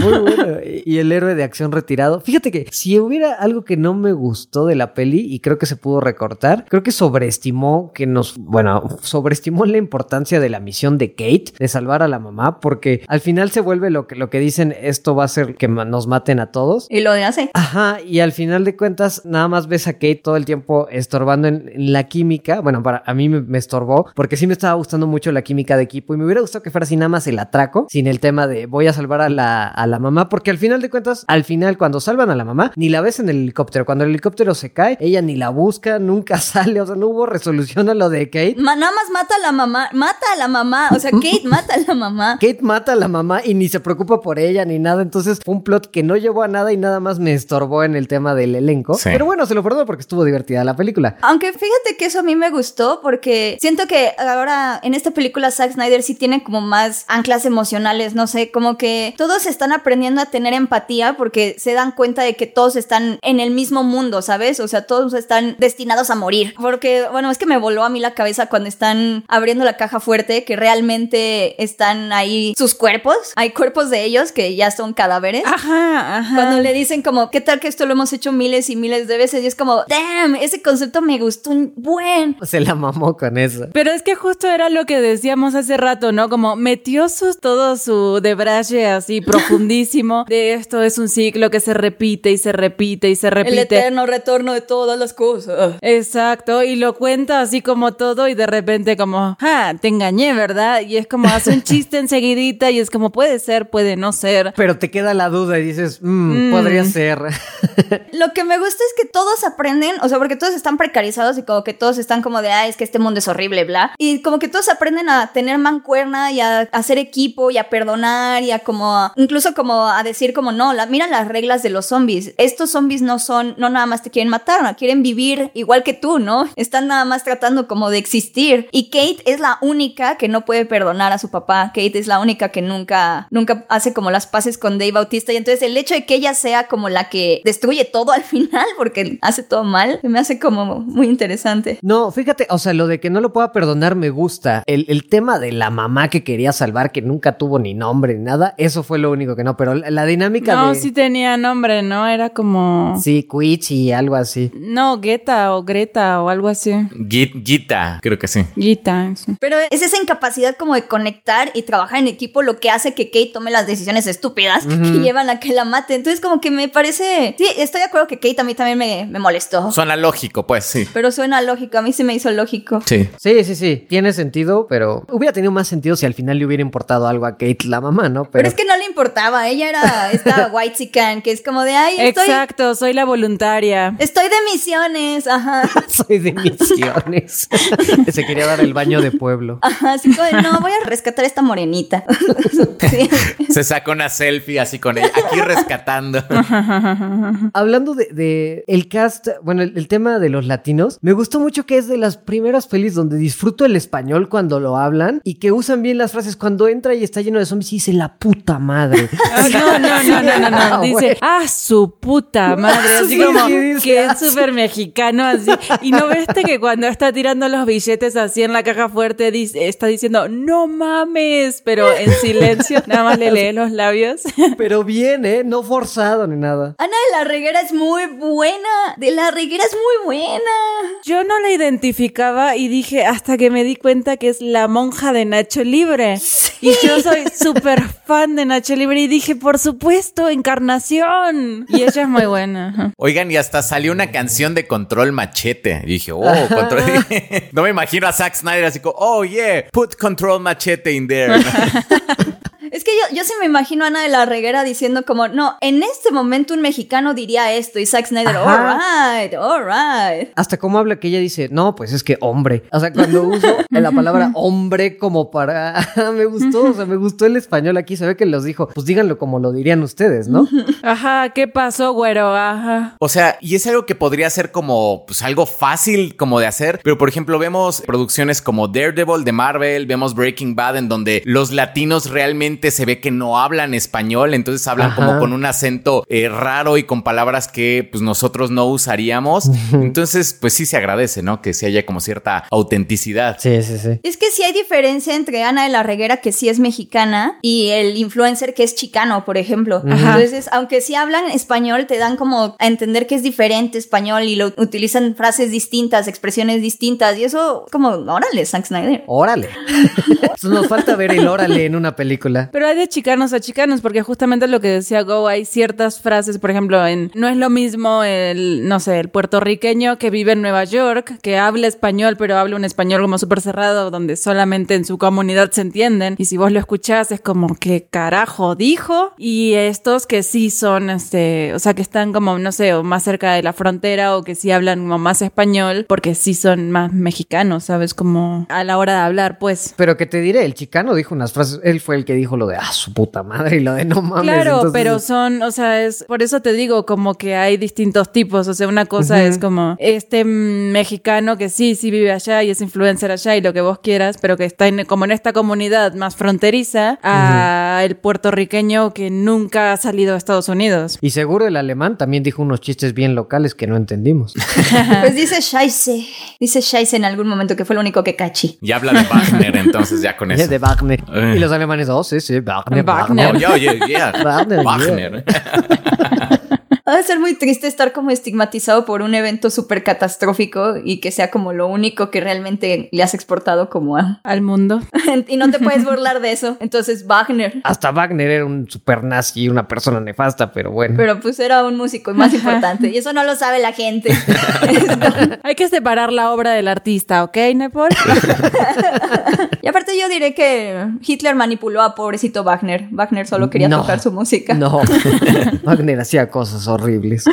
Muy bueno. Y el héroe de acción retirado. Fíjate que si hubiera algo que no me gustó de la peli y creo que se pudo recortar, creo que sobreestimó que nos, bueno, sobreestimó la importancia de la misión de Kate de salvar a la mamá porque al final se vuelve lo que, lo que dicen, esto va a ser que nos maten a todos. Y lo hace. Ajá, y al final de cuentas, nada más ves a Kate todo el tiempo estorbando en, en la química. Bueno, para a mí me, me estorbó porque sí me estaba gustando mucho la química de equipo y me hubiera gustado que fuera así nada más el atraco, sin el tema de voy a salvar a la, a la mamá, porque al final de cuentas, al final, cuando salvan a la mamá, ni la ves en el helicóptero. Cuando el helicóptero se cae, ella ni la busca, nunca sale, o sea, no hubo resolución a lo de Kate. Ma- nada más mata a la mamá, mata a la mamá, o sea, Kate mata a la mamá. Kate mata a la mamá y ni se preocupa por ella. Ella ni nada. Entonces fue un plot que no llevó a nada y nada más me estorbó en el tema del elenco. Sí. Pero bueno, se lo perdono porque estuvo divertida la película. Aunque fíjate que eso a mí me gustó porque siento que ahora en esta película Zack Snyder sí tiene como más anclas emocionales, no sé, como que todos están aprendiendo a tener empatía porque se dan cuenta de que todos están en el mismo mundo, ¿sabes? O sea, todos están destinados a morir. Porque, bueno, es que me voló a mí la cabeza cuando están abriendo la caja fuerte que realmente están ahí sus cuerpos. Hay cuerpos de ellos que ya son cadáveres. Ajá, ajá. Cuando le dicen como, ¿qué tal que esto lo hemos hecho miles y miles de veces? Y es como, damn, ese concepto me gustó un buen. Se la mamó con eso. Pero es que justo era lo que decíamos hace rato, ¿no? Como metió sus, todo su debraye así profundísimo de esto es un ciclo que se repite y se repite y se El repite. eterno retorno de todas las cosas. Exacto, y lo cuenta así como todo y de repente como, ah, te engañé, ¿verdad? Y es como hace un chiste enseguidita y es como puede ser, puede no ser. Pero te queda la duda y dices, "Mm, Mm. podría ser. Lo que me gusta es que todos aprenden, o sea, porque todos están precarizados y como que todos están como de, ah, es que este mundo es horrible, bla. Y como que todos aprenden a tener mancuerna y a hacer equipo y a perdonar y a como, incluso como a decir como, no, la, mira las reglas de los zombies. Estos zombies no son, no nada más te quieren matar, no, quieren vivir igual que tú, ¿no? Están nada más tratando como de existir. Y Kate es la única que no puede perdonar a su papá. Kate es la única que nunca, nunca hace como las paces con Dave Bautista. Y entonces el hecho de que ella sea como la que destruye todo al final porque hace todo mal, me hace como muy interesante. No, fíjate, o sea, lo de que no lo pueda perdonar me gusta. El, el tema de la mamá que quería salvar, que nunca tuvo ni nombre ni nada, eso fue lo único que no. Pero la, la dinámica No, de. sí tenía nombre, ¿no? Era como... Sí, Quich y algo así. No, Geta o Greta o algo así. Git- Gita, creo que sí. Gita, sí. Pero es esa incapacidad como de conectar y trabajar en equipo lo que hace que Kate tome las decisiones estúpidas que llevan a que la mate. Entonces como que me parece... Sí, estoy de acuerdo que Kate a mí también me, me molestó. Suena lógico, pues sí. Pero suena lógico, a mí sí me hizo lógico. Sí. Sí, sí, sí, tiene sentido, pero hubiera tenido más sentido si al final le hubiera importado algo a Kate, la mamá, ¿no? Pero es que no le importaba, ella era esta white chican que es como de, ay, estoy, Exacto, soy la voluntaria. estoy de misiones, ajá. soy de misiones. Se quería dar el baño de pueblo. Ajá, así como de, no, voy a rescatar a esta morenita. Sí. Se saca una selfie así con ella, aquí rescatando. Hablando de, de el cast, bueno, el, el tema de los latinos, me gustó mucho que es de las primeras pelis donde disfruto el español cuando lo hablan y que usan bien las frases. Cuando entra y está lleno de zombies y dice la puta madre. Ah, no, no, no, no, no, no. Ah, Dice, ah, su puta madre. Así Sí, como sí, dice, que ah, es súper mexicano, así. Y no viste que cuando está tirando los billetes así en la caja fuerte, dice- está diciendo, no mames, pero en silencio, nada más le lee los labios. Pero bien, ¿eh? No forzado ni nada. Ana de la Reguera es muy buena. De la Reguera es muy buena. Yo no la identificaba y dije hasta que me di cuenta que es la monja de Nacho Libre. Y yo soy súper fan de Nacho Libre y dije, por supuesto, Encarnación. Y ella es muy buena. Oigan, y hasta salió una canción de Control Machete. Y dije, oh, Control. no me imagino a Zack Snyder así como, oh, yeah, put Control Machete in there. Es que yo, yo sí me imagino a Ana de la Reguera diciendo como, no, en este momento un mexicano diría esto. Y Zack Snyder, Ajá. alright, alright. Hasta cómo habla que ella dice, no, pues es que hombre. O sea, cuando uso la palabra hombre como para... me gustó, o sea, me gustó el español aquí. Se ve que los dijo, pues díganlo como lo dirían ustedes, ¿no? Ajá, ¿qué pasó, güero? Ajá. O sea, y es algo que podría ser como, pues algo fácil como de hacer, pero por ejemplo vemos producciones como Daredevil de Marvel, vemos Breaking Bad en donde los latinos realmente se ve que no hablan español, entonces hablan Ajá. como con un acento eh, raro y con palabras que pues nosotros no usaríamos. Entonces, pues sí se agradece, ¿no? Que sí haya como cierta autenticidad. Sí, sí, sí. Es que sí hay diferencia entre Ana de la Reguera, que sí es mexicana, y el influencer que es chicano, por ejemplo. Ajá. Entonces, aunque sí hablan español, te dan como a entender que es diferente español y lo utilizan frases distintas, expresiones distintas, y eso, como, órale, Zack Snyder. Órale. Nos falta ver el órale en una película. Pero hay de chicanos a chicanos, porque justamente lo que decía Go, hay ciertas frases, por ejemplo, en no es lo mismo el, no sé, el puertorriqueño que vive en Nueva York, que habla español, pero habla un español como súper cerrado, donde solamente en su comunidad se entienden. Y si vos lo escuchás, es como, ¿qué carajo dijo? Y estos que sí son, este, o sea, que están como, no sé, o más cerca de la frontera o que sí hablan como más español, porque sí son más mexicanos, ¿sabes? Como a la hora de hablar, pues. Pero que te diré, el chicano dijo unas frases, él fue el que dijo lo lo de, ah, su puta madre y lo de no mames. Claro, Entonces, pero son, o sea, es por eso te digo como que hay distintos tipos, o sea, una cosa es como este mexicano que sí, sí vive allá y es influencer allá y lo que vos quieras, pero que está en, como en esta comunidad más fronteriza, a el puertorriqueño que nunca ha salido a Estados Unidos. Y seguro el alemán también dijo unos chistes bien locales que no entendimos. Pues dice Scheisse. Dice Scheisse en algún momento que fue lo único que cachi. Y habla de Wagner, entonces ya con Es eso. de Wagner. Eh. Y los alemanes, oh, sí, sí, Wagner, Wagner. Wagner. Oye, oye, yeah. Wagner, Wagner. Va a ser muy triste estar como estigmatizado por un evento súper catastrófico y que sea como lo único que realmente le has exportado como a... Al mundo. y no te puedes burlar de eso. Entonces, Wagner. Hasta Wagner era un super nazi, una persona nefasta, pero bueno. Pero pues era un músico más importante. Y eso no lo sabe la gente. Hay que separar la obra del artista, ¿ok, Nepal? y yo diré que Hitler manipuló a pobrecito Wagner. Wagner solo quería No. tocar su música. No, Wagner hacía cosas horribles.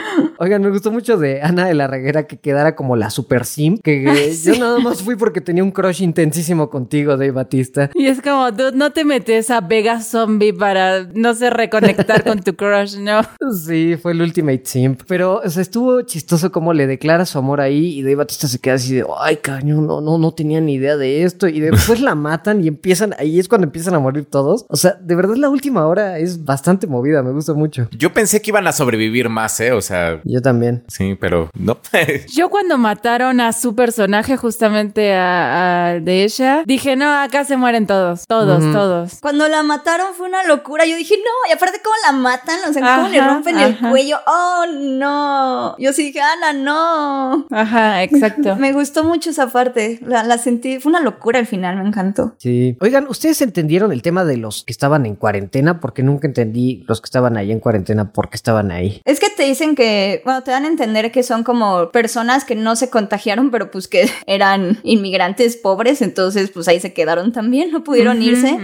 Oigan, me gustó mucho de Ana de la Reguera que quedara como la super sim, que yo nada más fui porque tenía un crush intensísimo contigo, Dave Batista. Y es como, dude, no te metes a Vegas Zombie para, no sé, reconectar con tu crush, ¿no? Sí, fue el Ultimate Simp. Pero, o sea, estuvo chistoso cómo le declara su amor ahí y Dave Batista se queda así de, ay, caño, no, no, no tenía ni idea de esto. Y después la matan y empiezan, ahí es cuando empiezan a morir todos. O sea, de verdad la última hora es bastante movida, me gusta mucho. Yo pensé que iban a sobrevivir más, ¿eh? O sea, Yo también. sí, pero no. Yo cuando mataron a su personaje, justamente a, a de ella, dije, no, acá se mueren todos, todos, todos. Cuando la mataron fue una locura. Yo dije, no, y aparte cómo la matan, o sea, cómo le Ajá, rompen el cuello. Oh, no. Yo sí dije, Ana, no. Ajá, exacto. Me gustó mucho esa parte. La, la sentí, fue una locura al final, me encantó. Sí. Oigan, ¿ustedes entendieron el tema de los que estaban en cuarentena? Porque nunca entendí los que estaban ahí en cuarentena por qué estaban ahí. Es que te dicen que, bueno, te dan a entender que son como personas que no se contagiaron, pero pues que eran inmigrantes pobres, entonces pues ahí se quedaron también, no pudieron irse.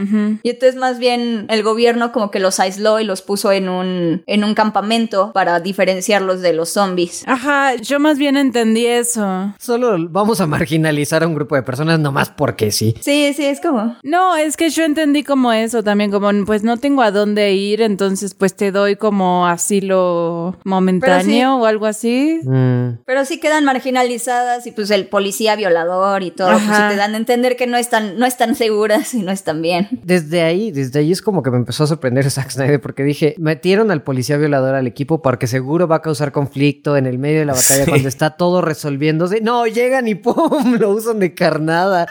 Y entonces más bien el gobierno como que los aisló y los puso en un, en un campamento para diferenciarlos de los zombies. Ajá, yo más bien entendí eso. Solo vamos a marginalizar a un grupo de personas nomás porque sí. Sí, sí, es como... No, es que yo entendí como eso también, como pues no tengo a dónde ir, entonces pues te doy como asilo momentáneo o algo así. Mm. Pero sí quedan marginalizadas y pues el policía violador y todo, pues sí Ajá. te dan a entender que no están, no están seguras y no están bien. Desde ahí, desde ahí es como que me empezó a sorprender Zack Snyder porque dije, metieron al policía violador al equipo porque seguro va a causar conflicto en el medio de la batalla Sí. cuando está todo resolviéndose. No, llegan y ¡pum! Lo usan de carnada.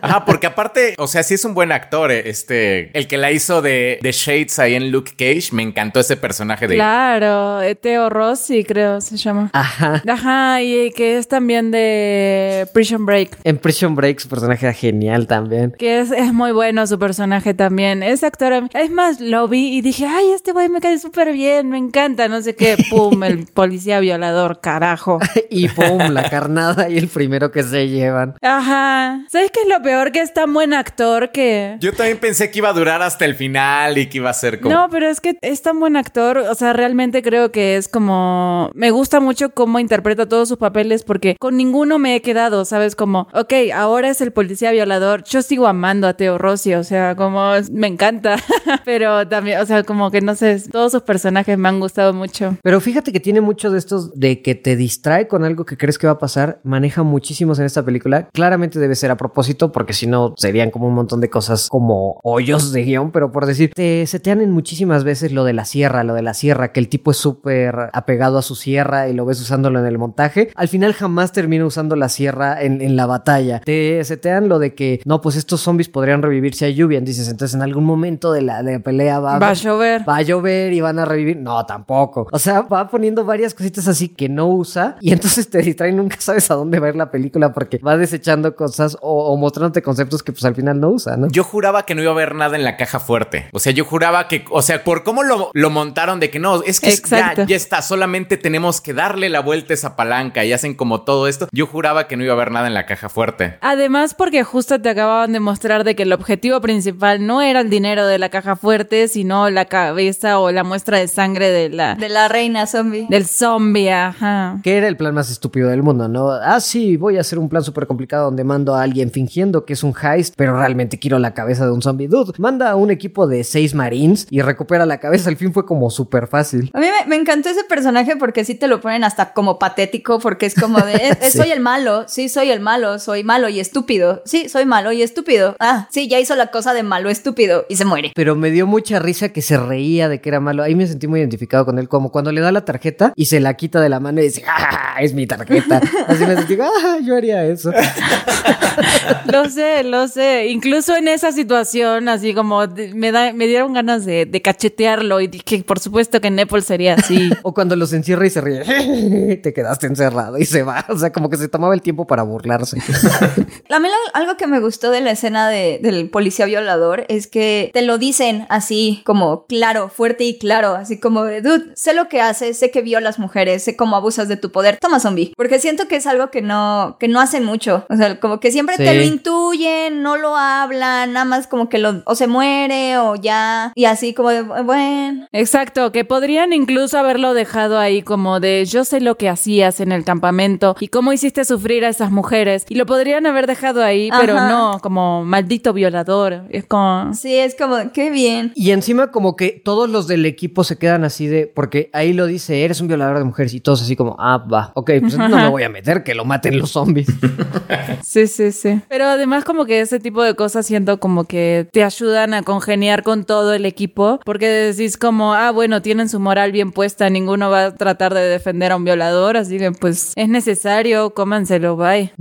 Ajá, porque aparte, o sea, sí es un buen actor. eh, Este, el que la hizo de, de Shades ahí en Luke Cage, me encantó ese personaje de. Claro, eh, Teo Rossi creo se llama. Ajá. Ajá, y que es también de Prison Break. En Prison Break su personaje era genial también. Que es, es muy bueno su personaje también. Ese actor, es más, lo vi y dije, ay, este güey me cae súper bien, me encanta, no sé qué, pum, el policía violador, carajo. Y ¡pum! La carnada y el primero que se llevan. Ajá. ¿Sabes qué es lo peor? Que es tan buen actor que... Yo también pensé que iba a durar hasta el final y que iba a ser como. No, pero es que es tan buen actor, o sea, realmente creo que es como, me gusta mucho cómo interpreta todos sus papeles porque con ninguno me he quedado, ¿sabes? Como, ok, ahora es el policía violador, yo sigo amando a Teo Rossi, o sea, como me encanta, pero también, o sea, como que no sé, todos sus personajes me han gustado mucho. Pero fíjate que tiene mucho de estos de que te distrae con algo que crees que va a pasar. Maneja muchísimos en esta película. Claramente debe ser a propósito, porque si no serían como un montón de cosas como hoyos de guion. Pero por decir, te setean en muchísimas veces lo de la sierra, lo de la sierra, que el tipo es súper apegado a su sierra y lo ves usándolo en el montaje. Al final jamás termina usando la sierra en, en la batalla. Te setean lo de que no, pues estos zombies podrían revivir si hay lluvia. Dices, entonces en algún momento de la, de la pelea va, Va a llover. va a llover y van a revivir. No, tampoco. O sea, va poniendo varias cositas así que no usa y entonces te distrae nunca sabes a dónde va a ir la película porque va desechando cosas o, o mostrándote conceptos que pues al final no usa, ¿no? Yo juraba que no iba a haber nada en la caja fuerte. O sea, yo juraba que, o sea, por cómo lo, lo montaron de que no, es que ya, ya está, solamente tenemos que darle la vuelta a esa palanca y hacen como todo esto. Yo juraba que no iba a haber nada en la caja fuerte. Además, porque justo te acababan de mostrar de que el objetivo principal no era el dinero de la caja fuerte, sino la cabeza o la muestra de sangre de la De la reina zombie. del zombie, ajá. Que era el plan más estúpido del mundo, ¿no? Ah, sí, voy a hacer un plan súper complicado donde mando a alguien fingiendo que es un heist, pero realmente quiero la cabeza de un zombie. Dude, manda a un equipo de seis marines y recupera la cabeza. Al fin fue como súper fácil. A mí me, me encantó ese personaje porque sí te lo ponen hasta como patético, porque es como de, Sí. soy el malo, sí, soy el malo, soy malo y estúpido, sí, soy malo y estúpido. Ah, sí, ya hizo la cosa de malo estúpido y se muere. Pero me dio mucha risa que se reía de que era malo. Ahí me sentí muy identificado con él, como cuando le da la tarjeta y se la quita de la mano y dice, ¡ah! Es mi tarjeta. Así me sentí, ¡ah! Yo haría eso. Lo sé, lo sé. Incluso en esa situación, así como me, da, me dieron ganas de, de cachetearlo y dije, por supuesto que Nepal sería así. O cuando los encierra y se ríe, te quedaste encerrado y se va. O sea, como que se tomaba el tiempo para burlarse. A mí lo- algo que me gustó de la escena de- del policía violador es que te lo dicen así, como claro, fuerte y claro, así como de, dude, sé lo que haces, sé que violas mujeres, sé cómo abusas de tu poder, toma zombie. Porque siento que es algo que no, que no hacen mucho. O sea, como que siempre te Sí. Lo intuyen, no lo hablan, nada más como que lo, o se muere o ya, y así como de, bueno. Exacto, que podrían incluso haberlo dejado ahí como de yo sé lo que hacías en el campamento y cómo hiciste sufrir a esas mujeres y lo podrían haber dejado ahí, pero no, como maldito violador. Es como... Sí, es como, qué bien. Y encima como que todos los del equipo se quedan así de, porque ahí lo dice, eres un violador de mujeres y todos así como, ah, va, ok, pues no me voy a meter, que lo maten los zombies. Sí, sí, sí. Pero además como que ese tipo de cosas siento como que te ayudan a congeniar con todo el equipo, porque decís como, ah, bueno, tienen su moral bien puesta, ninguno va a tratar de defender a un violador, así que pues es necesario, cómanselo, bye.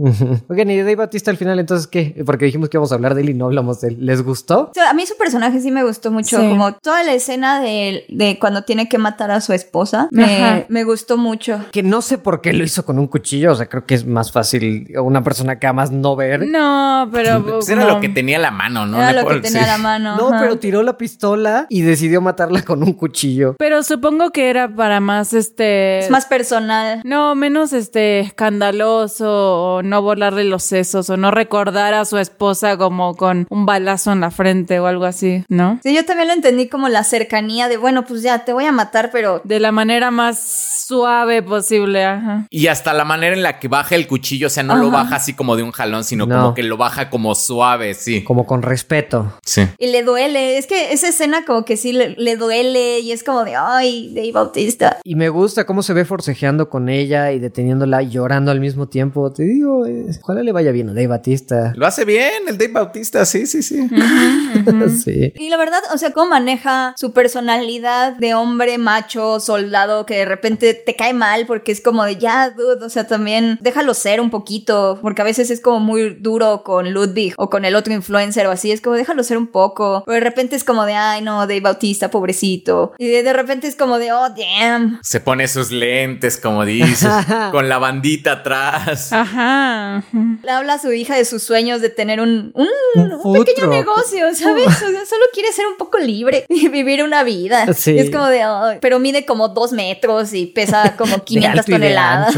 Oigan, y de Dave Batista al final, entonces, ¿qué? Porque dijimos que íbamos a hablar de él y no hablamos de él. ¿Les gustó? O sea, a mí su personaje sí me gustó mucho, Sí. como toda la escena de, de cuando tiene que matar a su esposa, me, Ajá. me gustó mucho. Que no sé por qué lo hizo con un cuchillo, o sea, creo que es más fácil una persona que amas no ver. No, pero... Pues era como- lo que tenía la mano, ¿no? Era Le lo que tenía sí. la mano. No, ajá. pero tiró la pistola y decidió matarla con un cuchillo. Pero supongo que era para más este... es más personal. No, menos este escandaloso o no volarle los sesos o no recordar a su esposa como con un balazo en la frente o algo así, ¿no? Sí, yo también lo entendí como la cercanía de, bueno, pues ya te voy a matar, pero De la manera más suave posible, ajá. Y hasta la manera en la que baja el cuchillo, o sea, no lo baja así como de un jalón, sino No. como que lo baja como suave, sí. Como con respeto. Sí. y le duele. Es que esa escena como que sí le, le duele y es como de, ay, Dave Bautista. Y me gusta cómo se ve forcejeando con ella y deteniéndola y llorando al mismo tiempo. Te digo, eh, ojalá le vaya bien a Dave Batista. Lo hace bien el Dave Bautista, sí, sí, sí. sí. Y la verdad, o sea, cómo maneja su personalidad de hombre macho, soldado, que de repente te cae mal porque es como de ya, dude, o sea, también déjalo ser un poquito, porque a veces es como muy duro con Ludwig o con el otro influencer o así, es como déjalo ser un poco. Pero de repente es como de, ay, no, Dave Bautista, pobrecito. Y de, de repente es como de, oh, damn. Se pone sus lentes, como dices, con la bandita atrás. Ajá. Le habla a su hija de sus sueños de tener un, un, Un un food pequeño negocio, ¿sabes? O sea, solo quiere ser un poco libre y vivir una vida. Sí. Es como de, pero mide como dos metros y pesa como De 500 alto y de toneladas.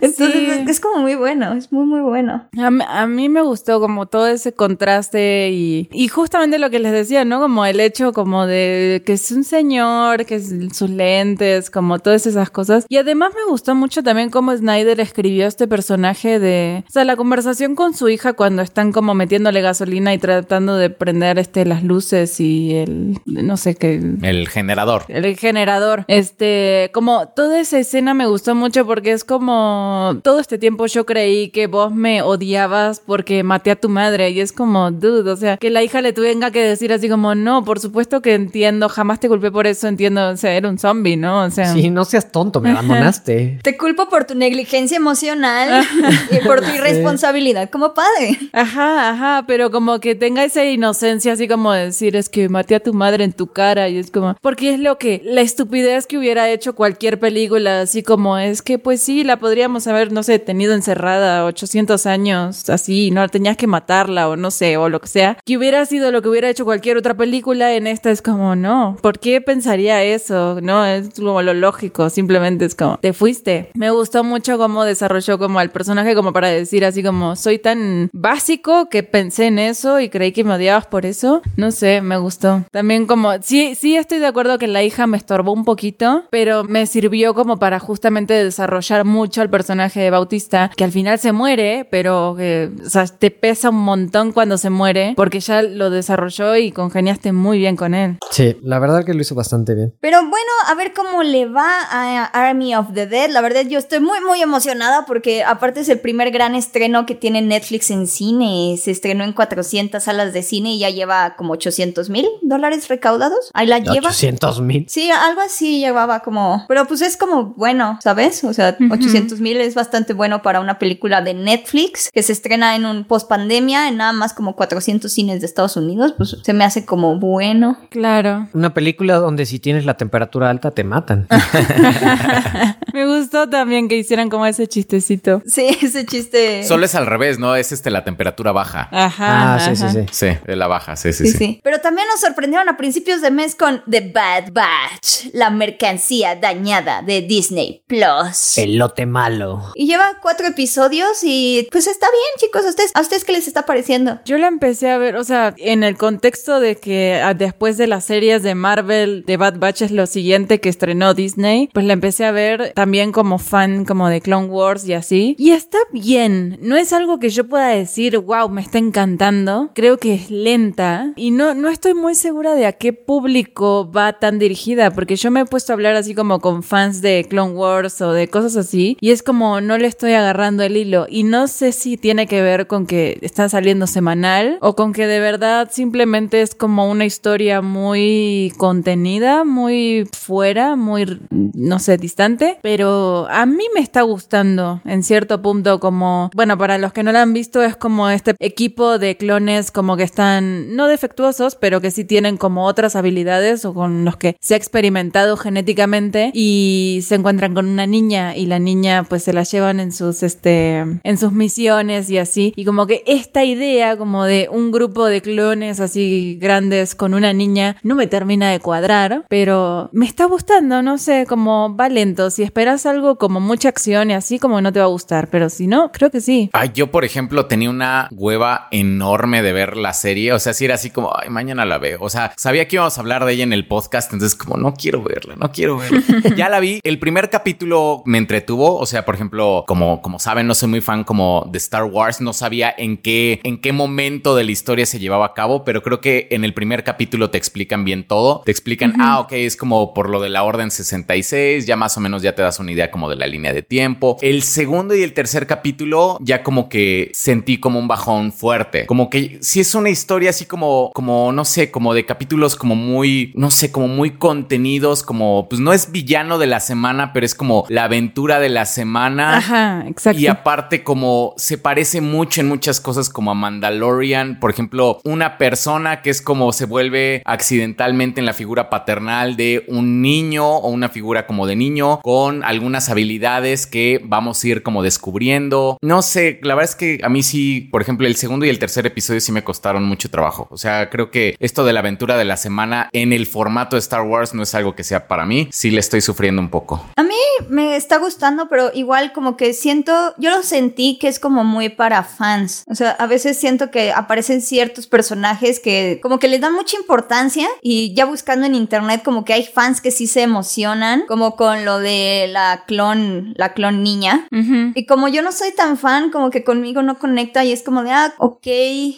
Entonces Sí. es, es como muy bueno, es muy, muy bueno. A, a mí me gustó como todo ese contraste y, y justamente lo que les decía, ¿no? Como el hecho como de que es un señor, que es sus lentes, como todas esas cosas. Y además me gustó mucho también cómo Snyder escribió este personaje de... O sea, la conversación con su hija cuando están como metiéndole gasolina y tratando de prender este las luces y el... no sé qué... El generador. El generador. Este, como toda esa escena me gustó mucho porque es como todo este tiempo yo creí que vos me odiabas porque maté a tu madre y es como, dude, o sea, que la hija le tenga que decir así como, no, por supuesto que entiendo, jamás te culpé por eso, entiendo, o sea, era un zombie, ¿no? O sea, Sí, no seas tonto, me abandonaste. Te culpo por tu negligencia emocional y por tu irresponsabilidad como padre. Ajá, ajá, pero como que tenga esa inocencia así como de decir es que maté a tu madre en tu cara y es como, porque es lo que, la estupidez que hubiera hecho cualquier película, así como es que pues sí, la podríamos haber, no sé, tenido encerrada 800 años así, no tenías que matarla o no sé, o lo que sea, que hubiera sido lo que hubiera hecho cualquier otra película, en esta es como, no, ¿por qué pensaría eso? No, es como lo lógico, simplemente es como, te fuiste. Me gustó mucho cómo desarrolló como al personaje como para decir así como, soy tan básico que pensé en eso y creí que me odiabas por eso. No sé, me gustó. También como, sí, sí estoy de acuerdo que la hija me estorbó un poquito, pero me sirvió como para justamente desarrollar mucho al personaje de Bautista, que al final se muere, pero que, o sea, te pesa un montón cuando se muere, porque ya lo desarrolló y congeniaste muy bien con él. Sí, la verdad que lo hizo bastante bien. Pero bueno, a ver cómo le va a Army of the Dead. La verdad, yo estoy muy, muy emocionada porque aparte es el primer gran estreno que tiene Netflix en cine. Se estrenó en 400 salas de cine y ya lleva como 800 mil dólares recaudados. Ahí la lleva. 800 mil. Sí, algo así llevaba como... Pero pues es como bueno, ¿sabes? O sea, 800 mil es bastante bueno para una película de Netflix que se estrena en un post pandemia en nada más como 400 cines de Estados Unidos. Pues se me hace como bueno. Claro. Una película donde si tienes la temperatura alta te matan. Me gustó también que hicieran como ese chistecito. Sí, ese chiste. Solo es al revés, ¿no? Es este la temperatura baja. Ajá. Ah, sí, sí, sí. Sí, de la baja, sí, sí, Sí, sí. sí. Pero también nos sorprendieron a principios de mes con The Bad Batch, la mercancía dañada de Disney Plus. El lote malo. Y lleva cuatro episodios y pues está bien, chicos. ¿A ustedes, ¿A ustedes qué les está pareciendo? Yo la empecé a ver, o sea, en el contexto de que ah, después de las series de Marvel, The Bad Batch es lo siguiente que estrenó Disney, pues la empecé a ver también como fan como de Clone Wars y así. Y está bien, no es algo que yo pueda decir, wow, me está encantando. Creo que es lenta y no, no estoy muy segura de a qué público va tan dirigida, porque yo me he puesto a hablar así como con fans de Clone Wars o de cosas así, y es como no le estoy agarrando el hilo. Y no sé si tiene que ver con que está saliendo semanal o con que de verdad simplemente es como una historia muy contenida, muy fuera, muy, no sé, distante, pero a mí me está gustando en cierto punto como, bueno, para los que no la han visto es como este equipo de clones como que están no defectuosos, pero que sí tienen como otras habilidades o con los que se ha experimentado genéticamente y se encuentran con una niña y la niña pues se la llevan en sus este en sus misiones y así y como que esta idea como de un grupo de clones así grandes con una niña no me termina de cuadrar, pero me está gustando, no sé, como va lento, si esperas algo como mucha acción y así como no te va a gustar, pero si no, creo que sí. Ay, yo, por ejemplo, tenía una hueva enorme de ver la serie. O sea, si era así como, ay, mañana la veo. O sea, sabía que íbamos a hablar de ella en el podcast, entonces como, no quiero verla, no quiero verla. ya la vi. El primer capítulo me entretuvo. O sea, por ejemplo, como, como saben, no soy muy fan como de Star Wars. No sabía en qué, en qué momento de la historia se llevaba a cabo, pero creo que en el primer capítulo te explican bien todo. Te explican, ah, ok, es como por lo de la Orden 66. Ya más o menos ya te das una idea como de la línea de tiempo. El segundo y el tercer capítulo ya como que sentí como un bajón fuerte. Como que si es una historia así como, como, no sé, como de capítulos como muy, no sé, como muy contenidos, como, pues no es villano de la semana, pero es como la aventura de la semana. Ajá, exacto. Y aparte como se parece mucho en muchas cosas como a Mandalorian, por ejemplo, una persona que es como se vuelve accidentalmente en la figura paternal de un niño o una figura como de niño con algunas habilidades que vamos a ir como descubriendo. No sé, la verdad es que a mí sí, por ejemplo, el segundo y el tercer episodio sí me costaron mucho trabajo. O sea, creo que esto de la aventura de la semana en el formato de Star Wars no es algo que sea para mí. Sí le estoy sufriendo un poco. A mí me está gustando, pero igual como que siento, yo lo sentí que es como muy para fans. O sea, a veces siento que aparecen ciertos personajes que como que les dan mucha importancia y ya buscando en internet como que hay fans que sí se emocionan, como con lo de la clon, la clon niña. Ujú. Y como yo no soy tan fan, como que conmigo no conecta y es como de, ah, ok.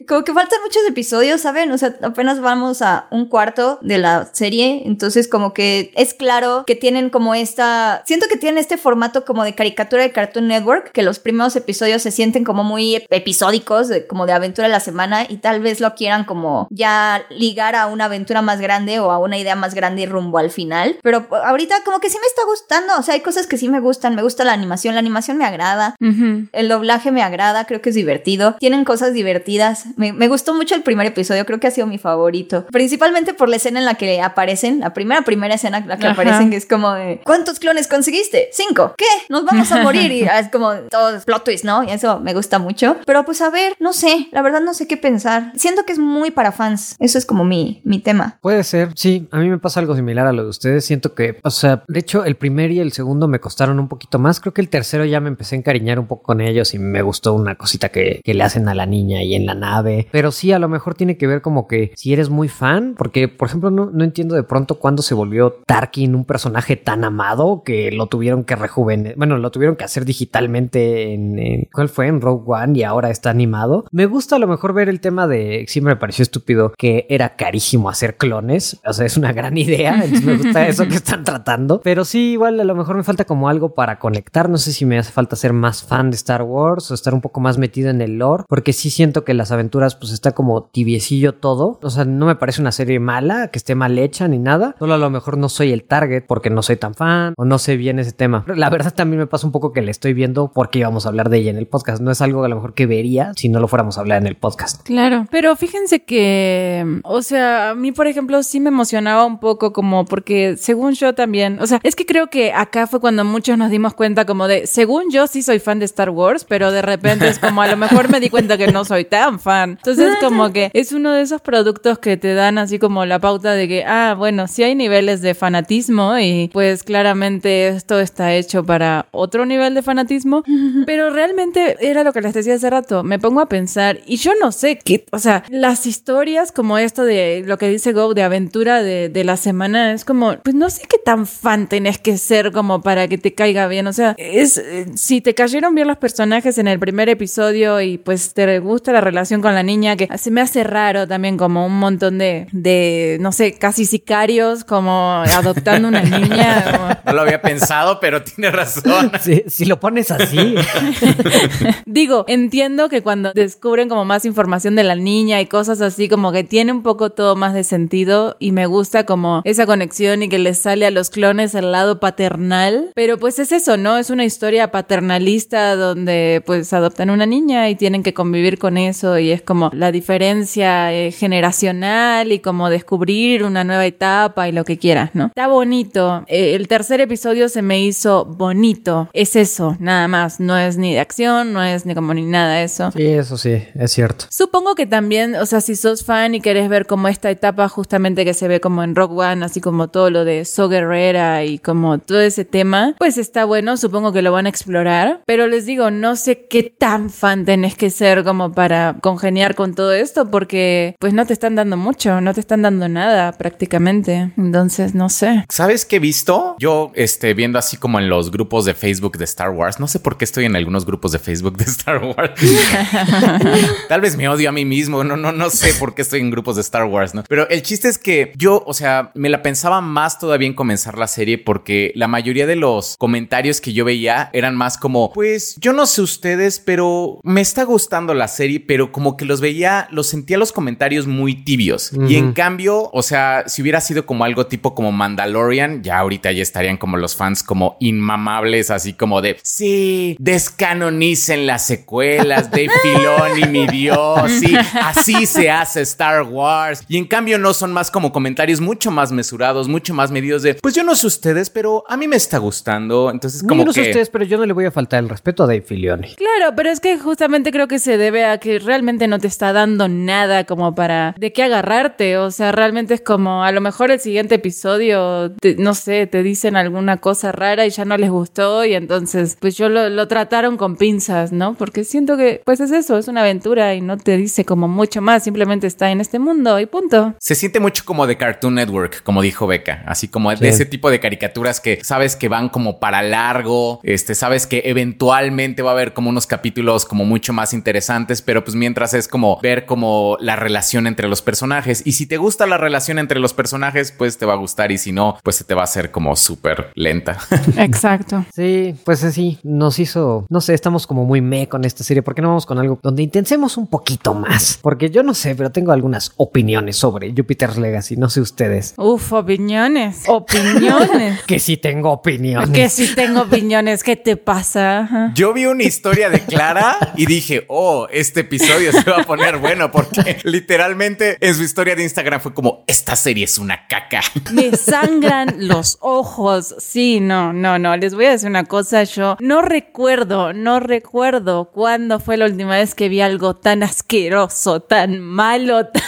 Como que faltan muchos episodios, ¿saben? O sea, apenas vamos a un cuarto de la serie. Entonces, como que es claro que tienen como esta. Siento que tienen este formato como de caricatura de Cartoon Network, que los primeros episodios se sienten como muy ep- episódicos, de- como de aventura de la semana, y tal vez lo quieran como ya ligar a una aventura más grande o a una idea más grande y rumbo al final. Pero ahorita, como que sí me está gustando. O sea, hay cosas que sí me gustan. Me gusta la animación. La animación me agrada. Ujú. El doblaje me agrada, creo que es divertido. Tienen cosas divertidas. Me, me gustó mucho el primer episodio, creo que ha sido mi favorito. Principalmente por la escena en la que aparecen, la primera, primera escena en la que Ajá. aparecen, que es como de, ¿cuántos clones conseguiste? Cinco. ¿Qué? Nos vamos a morir. Y es como todo plot twist, ¿no? Y eso me gusta. Mucho. Pero pues a ver, no sé, la verdad no sé qué pensar. Siento que es muy para fans. Eso es como mi, mi tema. Puede ser, sí, a mí me pasa algo similar a lo de ustedes. Siento que, o sea, de hecho, el primer y el segundo me costaron un poquito más. Creo que el tercero ya me empecé a encariñar un poco con ellos y me gustó una cosita que, que le hacen a la niña y en la nave. Pero sí, a lo mejor tiene que ver como que si eres muy fan, porque, por ejemplo, no, no entiendo de pronto cuándo se volvió Tarkin un personaje tan amado que lo tuvieron que rejuvenecer. Bueno, lo tuvieron que hacer digitalmente en, en, ¿Cuál fue? En Rogue One y ahora está animado. Me gusta a lo mejor ver el tema de. Siempre me pareció estúpido que era carísimo hacer clones. O sea, es una gran idea. Me gusta eso que están tratando. Pero sí, igual a lo mejor me falta como algo para conectar. No sé si me hace falta ser más fan de Star Wars o estar un poco más metido en el lore. Porque sí siento que las aventuras, pues está como tibiecillo todo. O sea, no me parece una serie mala, que esté mal hecha ni nada. Solo a lo mejor no soy el target porque no soy tan fan o no sé bien ese tema. La verdad también me pasa un poco que le estoy viendo porque íbamos a hablar de ella en el podcast. No es algo a lo mejor que vería si no lo fuéramos a hablar en el podcast. Claro, pero fíjense que, o sea, a mí, por ejemplo, sí me emocionaba un poco como porque según yo también, o sea, es que creo que acá fue cuando muchos nos dimos cuenta como de, según yo sí soy fan de Star Wars, pero de repente es como a lo mejor me di cuenta que no soy tan fan. Entonces como que es uno de esos productos que te dan así como la pauta de que, ah, bueno, sí hay niveles de fanatismo y pues claramente esto está hecho para otro nivel de fanatismo, pero realmente era lo que les decía hace rato, me pongo a pensar y yo no sé qué, o sea, las historias como esto de lo que dice Go de aventura de, de la semana es como, pues no sé qué tan fan tenés que ser como para que te caiga bien, o sea, es, eh, si te cayeron bien los personajes en el primer episodio y pues te gusta la relación con la niña, que se me hace raro también como un montón de, de no sé, casi sicarios como adoptando una niña. como- No lo había pensado, pero tiene razón. Si, si lo pones así, Digo, entiendo que cuando descubren como más información de la niña y cosas así, como que tiene un poco todo más de sentido y me gusta como esa conexión y que les sale a los clones el lado paternal. Pero pues es eso, ¿no? Es una historia paternalista donde pues adoptan una niña y tienen que convivir con eso y es como la diferencia eh, generacional y como descubrir una nueva etapa y lo que quieras, ¿no? Está bonito. Eh, el tercer episodio se me hizo bonito. Es eso, nada más. No es ni de acción, no es ni como ni nada de eso. sí, eso sí, es cierto. Supongo que también, o sea, si sos fan y querés ver como esta etapa justamente que se ve como en Rock One, así como todo lo de So Guerrera y como todo ese tema, pues está bueno, supongo que lo van a explorar. Pero les digo, no sé qué tan fan tenés que ser como para congeniar con todo esto, porque pues no te están dando mucho, no te están dando nada prácticamente. Entonces, no sé. ¿Sabes qué he visto? Yo, este, viendo así como en los grupos de Facebook de Star Wars, no sé por qué estoy en algunos grupos de Facebook de Star Wars. Tal vez me odio a mí mismo, no, no, no sé por qué estoy en grupos de Star Wars, ¿no? Pero el chiste es que yo, o sea, me la pensaba más todavía en comenzar la serie porque la mayoría de los comentarios que yo veía eran más como, pues yo no sé ustedes, pero me está gustando la serie, pero como que los veía, los sentía los comentarios muy tibios. Y en cambio, o sea, si hubiera sido como algo tipo como Mandalorian, ya ahorita ya estarían como los fans como inmamables, así como de, sí, descanonicen las secuelas de Filoni, mi Dios, sí, así se hace Star Wars. Y en cambio no son más como comentarios mucho más mesurados, mucho más medidos de, pues yo no sé ustedes, pero a mí me está gustando. Entonces No, como yo no sé que... ustedes, pero yo no le voy a faltar el respeto a Dave Filioni. Claro, pero es que justamente creo que se debe a que realmente no te está dando nada como para de qué agarrarte. O sea, realmente es como a lo mejor el siguiente episodio, te- no sé, te dicen alguna cosa rara y ya no les gustó y entonces pues yo lo, lo trataron con pinzas, ¿no? Porque siento que pues es eso, es una aventura y no te dice como mucho más, simplemente está en este mundo y punto. Se siente mucho como de Cartoon Network, como dijo Beca, así como Sí. de ese tipo de caricaturas que sabes que van como para largo, este, sabes que eventualmente va a haber como unos capítulos como mucho más interesantes, pero pues mientras es como ver como la relación entre los personajes y si te gusta la relación entre los personajes, pues te va a gustar y si no, pues se te va a hacer como súper lenta. Exacto. Sí, pues así, nos hizo, no sé, estamos como muy me con esta serie. ¿Por qué no vamos con algo donde intensemos un poquito más? Porque yo no sé, pero tengo algunas opiniones sobre Jupiter's Legacy, no sé ustedes. Uf, opiniones. Opiniones. Que sí tengo opiniones. que si tengo opiniones, ¿qué te pasa? Ajá. Yo vi una historia de Clara y dije, oh, este episodio se va a poner bueno porque literalmente en su historia de Instagram fue como, esta serie es una caca. Me sangran los ojos. Sí, no, no, no. Les voy a decir una cosa. Yo no recuerdo, no recuerdo ¿Cuándo? ¿Cuándo fue la última vez que vi algo tan asqueroso, tan malo, tan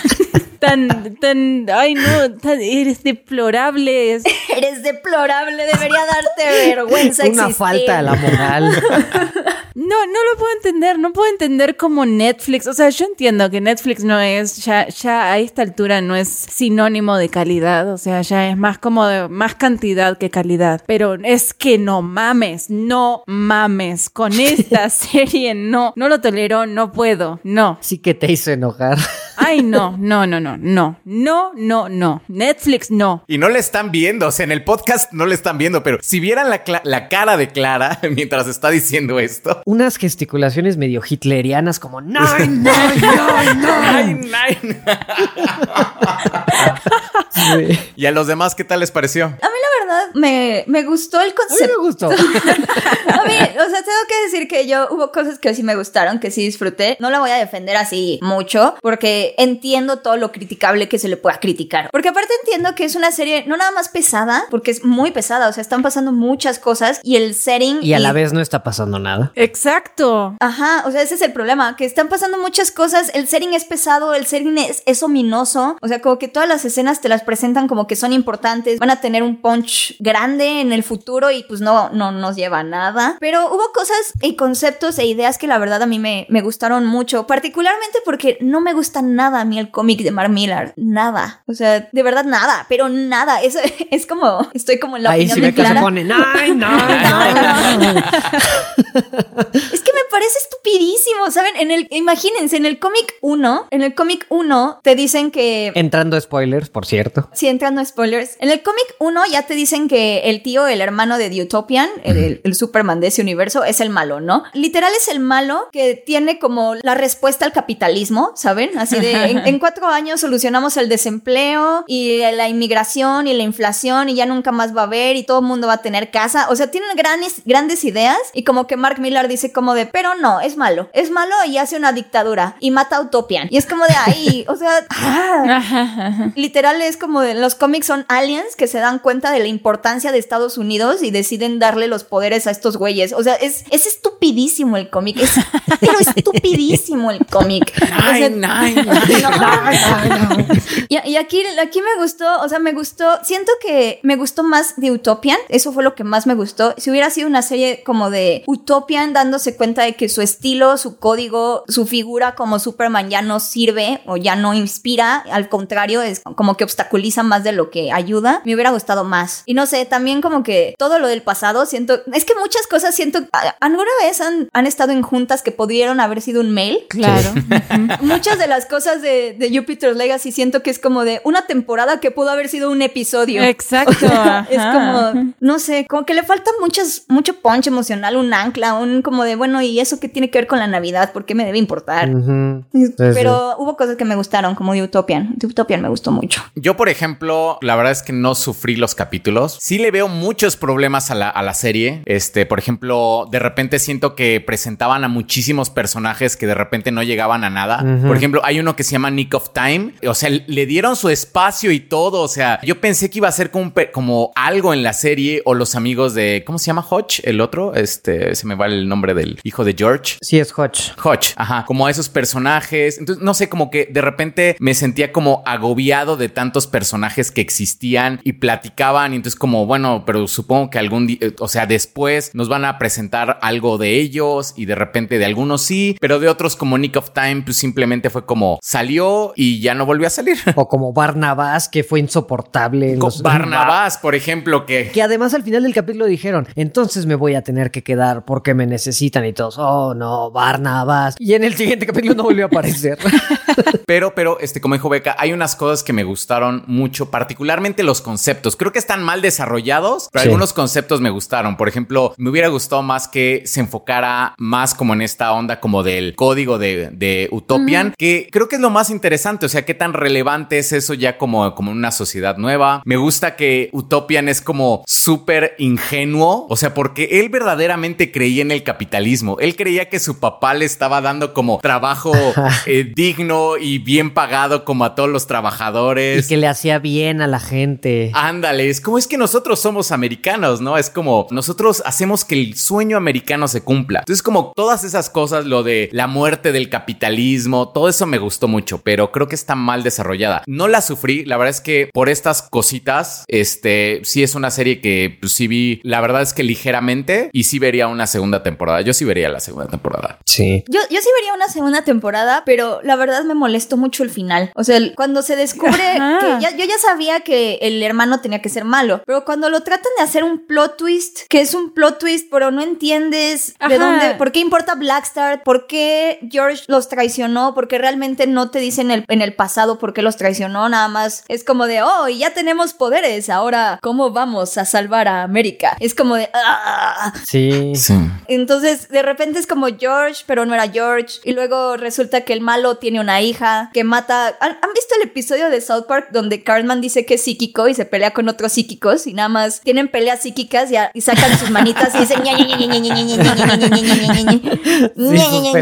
tan, tan, ay no, tan, eres deplorable. Eres deplorable, debería darte vergüenza. Una falta de la moral. No, no lo puedo entender, no puedo entender como Netflix, o sea, yo entiendo que Netflix no es, ya, ya a esta altura no es sinónimo de calidad, o sea, ya es más como de más cantidad que calidad, pero es que no mames, no mames, con esta serie no, no lo tolero, no puedo, no. Sí que te hizo enojar. Ay, no, no, no, no, no, no, no, no. Netflix no. Y no le están viendo, o sea, en el podcast no le están viendo, pero si vieran la, la cara de Clara mientras está diciendo esto. Unas gesticulaciones medio hitlerianas como nine, nine, nine, nine. sí. ¿Y a los demás qué tal les pareció? A mí la verdad me, me gustó el concepto. A mí me gustó. a mí, o sea, tengo que decir que yo hubo cosas que sí me gustaron, que sí disfruté. No la voy a defender así mucho, porque entiendo todo lo criticable que se le pueda criticar. Porque aparte entiendo que es una serie no nada más pesada, porque es muy pesada, o sea, están pasando muchas cosas y el setting... Y a la vez no está pasando nada. Exacto. Ajá, o sea, ese es el problema, que están pasando muchas cosas, el setting es pesado, el setting es, es ominoso, o sea, como que todas las escenas te las presentan como que son importantes, van a tener un punch grande en el futuro y pues no, no nos lleva a nada. Pero hubo cosas y conceptos e ideas que la verdad a mí me, me gustaron mucho, particularmente porque no me gusta nada a mí el cómic de Mark Millar, nada. O sea, de verdad nada, pero nada. Es, es como, estoy como en la Ahí opinión sí de me que se Clara. pone, no, no, no. Es que me parece estupidísimo, ¿saben? En el, imagínense, en el cómic 1, en el cómic 1 te dicen que Entrando spoilers, por cierto. Sí, entrando spoilers. En el cómic 1 ya te dicen que el tío, el hermano de The Utopian, el, el Superman de ese universo, es el malo, ¿no? Literal es el malo que tiene como la respuesta al capitalismo, ¿saben? Así de, en, en cuatro años solucionamos el desempleo y la inmigración y la inflación y ya nunca más va a haber y todo el mundo va a tener casa. O sea, tienen grandes, grandes ideas y como que Mark Millar dice como de, pero no, es malo. Es malo y hace una dictadura y mata a Utopian. Y es como de ahí, o sea, ah. Literal es como de los cómics son aliens que se dan cuenta de la importancia de Estados Unidos y deciden darle los poderes a estos güeyes. O sea, es, es estupidísimo el cómic. Es, pero estupidísimo el cómic. O sea, Nine. Y, y aquí, aquí me gustó, o sea, me gustó, siento que me gustó más de Utopian, eso fue lo que más me gustó. Si hubiera sido una serie como de Utopian dándose cuenta de que su estilo, su código, su figura como Superman ya no sirve o ya no inspira, al contrario, es como que obstaculiza más de lo que ayuda, me hubiera gustado más. Y no sé, también como que todo lo del pasado, siento, es que muchas cosas siento, ¿alguna vez han, han estado en juntas que pudieron haber sido un mail? Claro. Muchas de las cosas de, de Jupiter's Legacy siento que es como de una temporada que pudo haber sido un episodio. Exacto. es como, no sé, como que le falta muchas, mucho punch emocional, un ancla, un como de, bueno, ¿y eso qué tiene que ver con la Navidad? ¿Por qué me debe importar? Sí. Pero hubo cosas que me gustaron, como de Utopian. De Utopian me gustó mucho. Yo, por ejemplo, la verdad es que no sufrí los capítulos. Sí le veo muchos problemas a la, a la serie. Este, por ejemplo, de repente siento que presentaban a muchísimos personajes que de repente no llegaban a nada. Por ejemplo, hay uno que se llama Nick of Time. O sea, le dieron su espacio y todo. O sea, yo pensé que iba a ser como, como algo en la serie o los amigos de, ¿cómo se llama Hodge? El otro, este, se me va el nombre del hijo de George. Sí, es Hodge. Hodge, ajá, como a esos personajes. Entonces, no sé, como que de repente me sentía como agobiado de tantos personajes que existían y platicaban. Y entonces, como, bueno, pero supongo que algún día, o sea, después nos van a presentar algo de ellos y de repente de algunos sí, pero de otros como Nick of Time, pues simplemente fue como salió y ya no volvió a salir. O como Barnabas, que fue insoportable. en los- Barnabás, por ejemplo, que Que además al final del capítulo dijeron, entonces me voy a tener que quedar porque me necesitan y todos, oh no, Barnabas. Y en el siguiente capítulo no volvió a aparecer. Pero, pero, este, como dijo Beca, hay unas cosas que me gustaron mucho, particularmente los conceptos. Creo que están mal desarrollados, pero Sí. algunos conceptos me gustaron. Por ejemplo, me hubiera gustado más que se enfocara más como en esta onda como del código de, de Utopian, que creo que es lo más interesante. O sea, qué tan relevante es eso ya como, como una sociedad nueva. Me gusta que Utopian es como súper ingenuo. O sea, porque él verdaderamente creía en el capitalismo. Él creía que su papá le estaba dando como trabajo eh, digno y bien pagado como a todos los y trabajadores. que le hacía bien a la gente. Ándale, es como es que nosotros somos americanos, ¿no? Es como nosotros hacemos que el sueño americano se cumpla. Entonces, como todas esas cosas, lo de la muerte del capitalismo, todo eso me gustó mucho, pero creo que está mal desarrollada. No la sufrí, la verdad es que por estas cositas, este, sí es una serie que pues, sí vi, la verdad es que ligeramente y sí vería una segunda temporada. Yo sí vería la segunda temporada. Sí. Yo, yo sí vería una segunda temporada, pero la verdad me molestó mucho el final. O sea, el- cuando se descubre Ajá. que ya, yo ya sabía que el hermano tenía que ser malo, pero cuando lo tratan de hacer un plot twist, que es un plot twist, pero no entiendes de dónde, por qué importa Blackstar, por qué George los traicionó, porque realmente no te dicen el, en el pasado por qué los traicionó, nada más es como de, oh, ya tenemos poderes, ahora, ¿cómo vamos a salvar a América? Es como de, ah. Sí. Entonces, de repente es como George, pero no era George. Y luego resulta que el malo tiene una hija que mata. ¿Han, visto el episodio de South Park donde Cartman dice que es psíquico y se pelea con otros psíquicos y nada más tienen peleas psíquicas y, y sacan sus manitas y dicen, sí.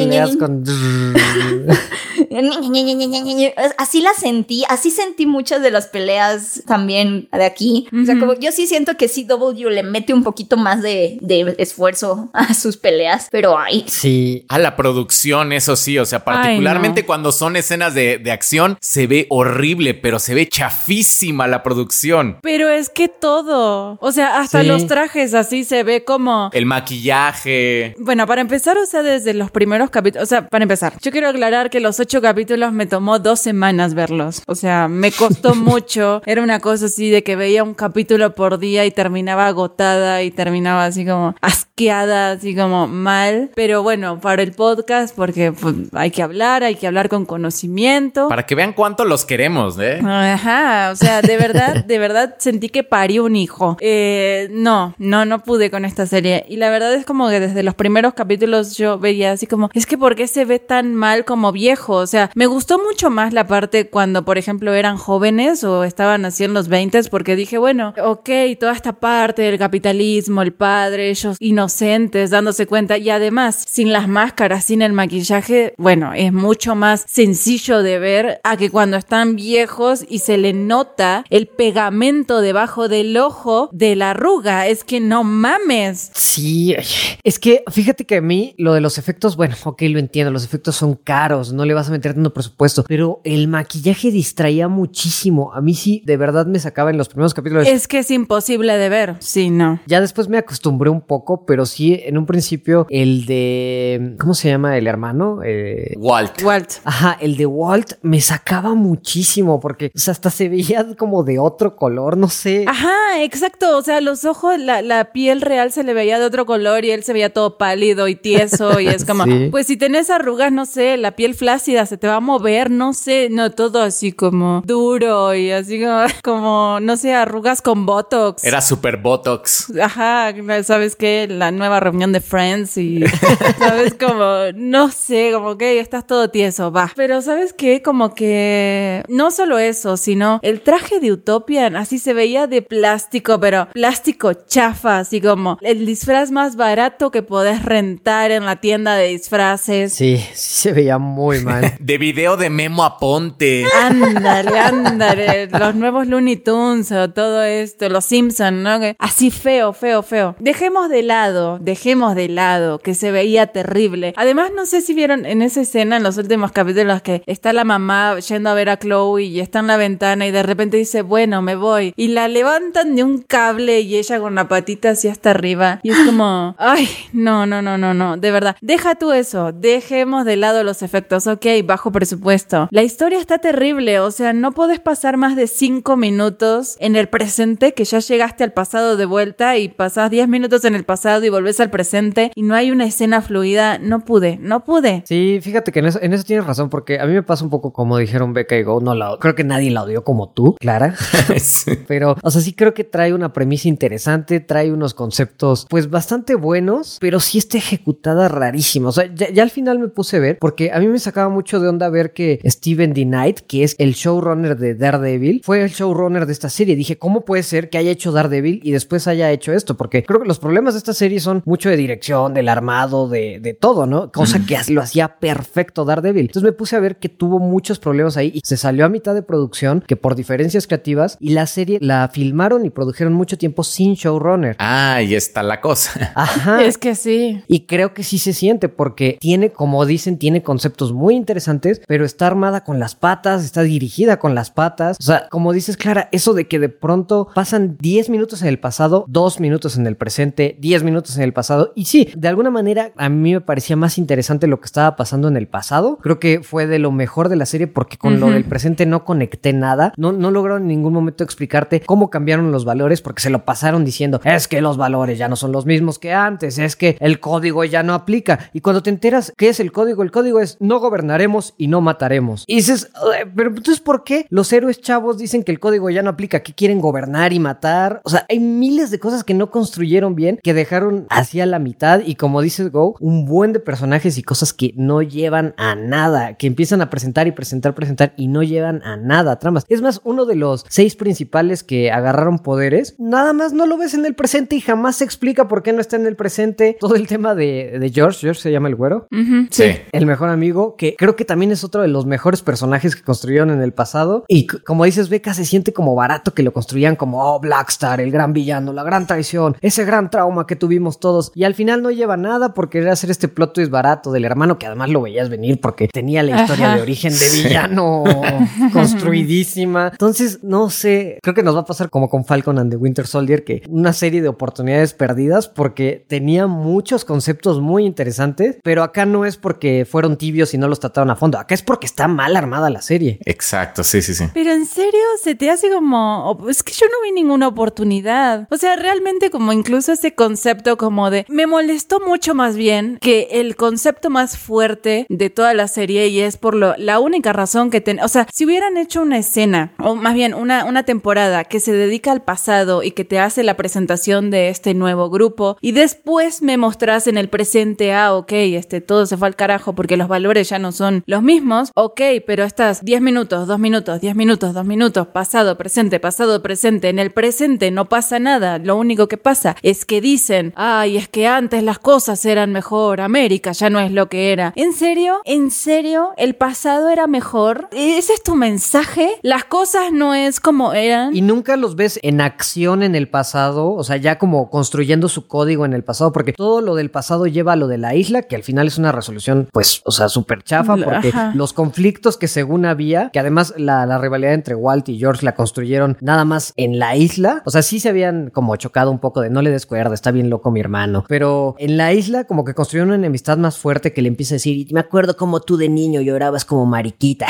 Así la sentí, así sentí muchas de las peleas también de aquí. O sea, como yo sí siento que CW le mete un poquito más de, de esfuerzo a sus peleas, pero ay, Sí. A la producción, eso sí, o sea, particularmente no. cuando son escenas de, de acción, se ve horrible, pero se ve chafísima la producción. Pero es que todo. O sea, hasta Sí. los trajes así se ve como. El maquillaje. Bueno, para empezar, o sea, desde los primeros capítulos, o sea, para empezar, yo quiero aclarar que los ocho capítulos me tomó dos semanas verlos. O sea, me costó mucho. Era una cosa así de que veía un capítulo por día y terminaba agotada y terminaba así como asqueada, así como mal. Pero bueno, para el podcast, porque pues, hay que hablar, hay que hablar con conocimiento. Para que vean cuánto los queremos, ¿eh? Ajá, o sea, de verdad, de verdad sentí que parí un hijo. Eh, no, no, no pude con esta serie. Y la verdad es como que desde los primeros capítulos yo veía así como, es que ¿por qué se ve tan mal como viejo? O sea, me gustó mucho más la parte cuando, por ejemplo, eran jóvenes o estaban así en los 20 porque dije, bueno, ok, toda esta parte del capitalismo, el padre, ellos inocentes, dándose cuenta. Y además, sin las máscaras, sin el maquillaje, bueno, es mucho más sencillo de ver a que cuando están viejos y se le nota el pegamento debajo del ojo de la arruga. Es que no mames. Sí, es que fíjate que a mí lo de los efectos, bueno, ok, lo entiendo, los efectos son caros, no le vas a meter tanto presupuesto, pero el maquillaje distraía muchísimo. A mí sí, de verdad me sacaba en los primeros capítulos. Es que es imposible de ver. Sí, no. Ya después me acostumbré un poco, pero sí, en un principio, el de. ¿Cómo se llama el hermano? Eh, Walt. Walt. Ajá, el de Walt me sacaba muchísimo porque o sea, hasta se veía como de otro color, no sé. Ajá, exacto. O sea, los ojos, la, la piel real se le veía de otro color y él se veía todo pálido y tieso. Y es como, Sí. pues si tenés arrugas, no sé, la piel flácida se te va a mover, no sé, no todo así como duro y así como, como no sé, arrugas con botox. Era super Botox. Ajá, ¿sabes qué? La nueva reunión de Friends y, ¿sabes? Como, no sé, como que estás todo tieso, va. Pero, ¿sabes qué? Como que no solo eso, sino el traje de Utopian, así se veía de plástico, pero plástico chafa, así como el disfraz más barato que podés rentar en la tienda de disfraces. Sí, sí se veía muy mal. De video de Memo Aponte. Ándale, ándale, los nuevos Looney Tunes o todo esto, los Simpson, ¿no? Así feo, feo, feo. Dejemos de lado, dejemos de lado que se veía terrible. Además, no sé si vieron en esa escena en los últimos capítulos que está la mamá yendo a ver a Chloe y está en la ventana y de repente dice, bueno, me voy. Y la levantan de un cable y ella con la patita así hasta arriba. Y es como, ay, no, no, no, no, no, de verdad. Deja tú eso, dejemos de lado los efectos, ok, bajo presupuesto. La historia está terrible, o sea, no podés pasar más de cinco minutos en el presente, que ya llegaste al pasado de vuelta y pasás 10 minutos en el pasado y volvés al presente y no hay una escena fluida. No pude, no pude. Sí, fíjate que en eso, en eso tienes razón, porque a mí me pasa un poco como dijeron Becca y Go, no la, creo que nadie la odió como tú, Clara. Pero, o sea, sí creo que trae una premisa interesante, trae unos conceptos, pues bastante buenos, pero sí está ejecutada rarísima. O sea, ya, ya al final me puse a ver, porque a mí me sacaba mucho de onda ver que Steven D. Knight, que es el showrunner de Daredevil, fue el showrunner de esta serie. Dije, ¿cómo puede ser que haya hecho Daredevil y después haya hecho esto? Porque creo que los problemas de esta serie son mucho de dirección, del armado, de, de todo, ¿no? Cosa que lo hacía perfecto Daredevil. Entonces me puse a ver que tuvo muchos problemas ahí y se salió a mitad de producción, que por diferencias creativas, y la serie la filmaron y produjeron mucho tiempo sin showrunner. Ah, ahí está la cosa. Ajá. Es que sí. Y creo que sí se siente porque tiene, como dicen, tiene conceptos muy interesantes, pero está armada con las patas, está dirigida con las patas. O sea, como dices, Clara, eso de que de pronto pasan 10 minutos en el pasado, 2 minutos en el presente, 10 minutos en el pasado. Y sí, de alguna manera a mí me parecía más interesante lo que estaba pasando en el pasado. Creo que fue de lo mejor de la serie porque con lo del presente no conecté nada. No, no lograron en ningún momento explicarte cómo cambiaron los valores porque se lo pasaron diciendo, es que los valores ya no son los mismos que antes, es que el código ya no aplica. Y cuando te enteras qué es el código, el código es no gobernaremos y no mataremos. Y dices, pero entonces, ¿por qué los héroes chavos dicen que el código ya no aplica? Que quieren gobernar y matar. O sea, hay miles de cosas que no construyeron bien, que dejaron hacia la mitad. Y como dices Go, un buen de personajes y cosas que no llevan a nada, que empiezan a presentar y presentar, presentar y no llevan a nada tramas. Es más, uno de los seis principales que agarraron poderes, nada más no lo ves en el presente y jamás se explica por qué no está en el presente. Todo el tema de, de George, George se llama el güero. Sí. El mejor amigo, que creo que también es otro de los mejores personajes que construyeron en el pasado. Y como dices, Beca se siente como barato que lo construían como, oh, Blackstar, el gran villano, la gran traición, ese gran trauma que tuvimos todos. Y al final no lleva nada por querer hacer este plot twist barato del hermano que además lo veías venir porque tenía la historia de origen de villano construidísima. Entonces, no sé, creo que nos va a pasar como con Falcon and the Winter Soldier, que una serie de oportunidades perdidas porque tenía muchos conceptos muy interesantes, pero acá no es porque fueron tibios y no los trataron a fondo, acá es porque está mal armada la serie. Exacto, sí, sí, sí. Pero en serio, se te hace como, es que yo no vi ninguna oportunidad. O sea, realmente como incluso ese concepto como de, me molestó mucho más bien que el concepto más fuerte de toda la serie y es por lo, la única razón que ten, o sea, si hubieran hecho una escena, o más bien una, una temporada que se dedica al pasado y que te hace la presentación de este nuevo grupo y después me mostras en el presente, ah, ok, este, todo se fue al carajo porque los valores ya no son los mismos, ok, pero estás 10 minutos, 2 minutos, 10 minutos, 2 minutos, pasado, presente, pasado, presente, en el presente no pasa nada, lo único que pasa es que dicen, ay, es que antes las cosas eran mejor, América ya no es lo que era. ¿En serio? ¿En serio? ¿El pasado era mejor? ¿Ese es tu mensaje? Las cosas no es como eran. Y nunca los ves en acción en el pasado, o sea, ya como construyendo su código en el pasado, porque todo lo del pasado lleva a lo de la isla, que al final es una resolución, pues, o sea, súper chafa, porque Ajá. los conflictos que según había, que además la, la rivalidad entre Walt y George la construyeron nada más en la isla, o sea, sí se habían como chocado un poco de no le des cuerda, está bien loco mi hermano, pero en la isla como que construyeron una enemistad más fuerte que le empieza a decir, me acuerdo como tú de niño llorabas como mariquita,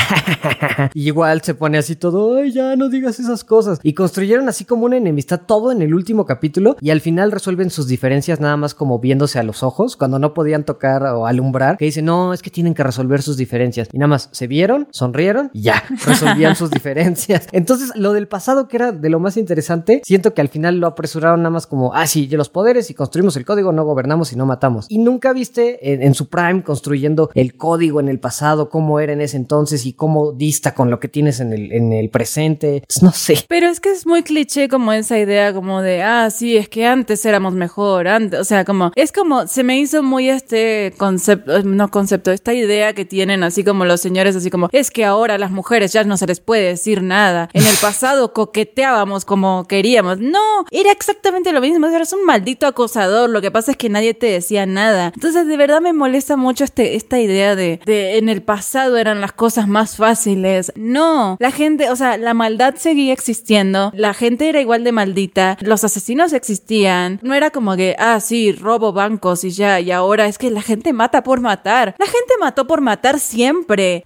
y igual se pone así todo, ay, ya no digas esas cosas, y construyeron así como una enemistad todo en el último capítulo, y al final resuelven sus diferencias nada más como viéndose a los ojos, cuando no podían tocar o alumbrar, que dicen, no, es que tienen que resolver sus diferencias, y nada más se vieron, sonrieron, y ya, resolvían sus diferencias. Entonces, lo del pasado que era de lo más interesante, siento que al final lo apresuraron nada más como, ah, sí, los poderes y construimos el código, no gobernamos y no matamos. Y nunca viste en, su prime construyendo el código en el pasado, cómo era en ese entonces y cómo dista con lo que tienes en el, en el presente. Pues, no sé. Pero es que es muy cliché como esa idea como de, ah, sí, es que antes éramos mejor, antes, o sea, como, es como, se me hizo muy este concepto, no concepto, esta idea que tienen así como los señores, así como, es que ahora a las mujeres ya no se les puede decir nada. En el pasado coqueteábamos como queríamos. No, era exactamente lo mismo, eras un maldito acosador, lo que pasa es que nadie te decía nada. Entonces, de verdad me molesta mucho este, esta idea de, de en el pasado eran las cosas más fáciles. No, la gente, o sea, la maldad seguía existiendo, la gente era igual de maldita, los asesinos existían, no era como que, ah, sí, robo bancos y ya, y ahora es que la gente mata por matar. La gente mató por matar siempre.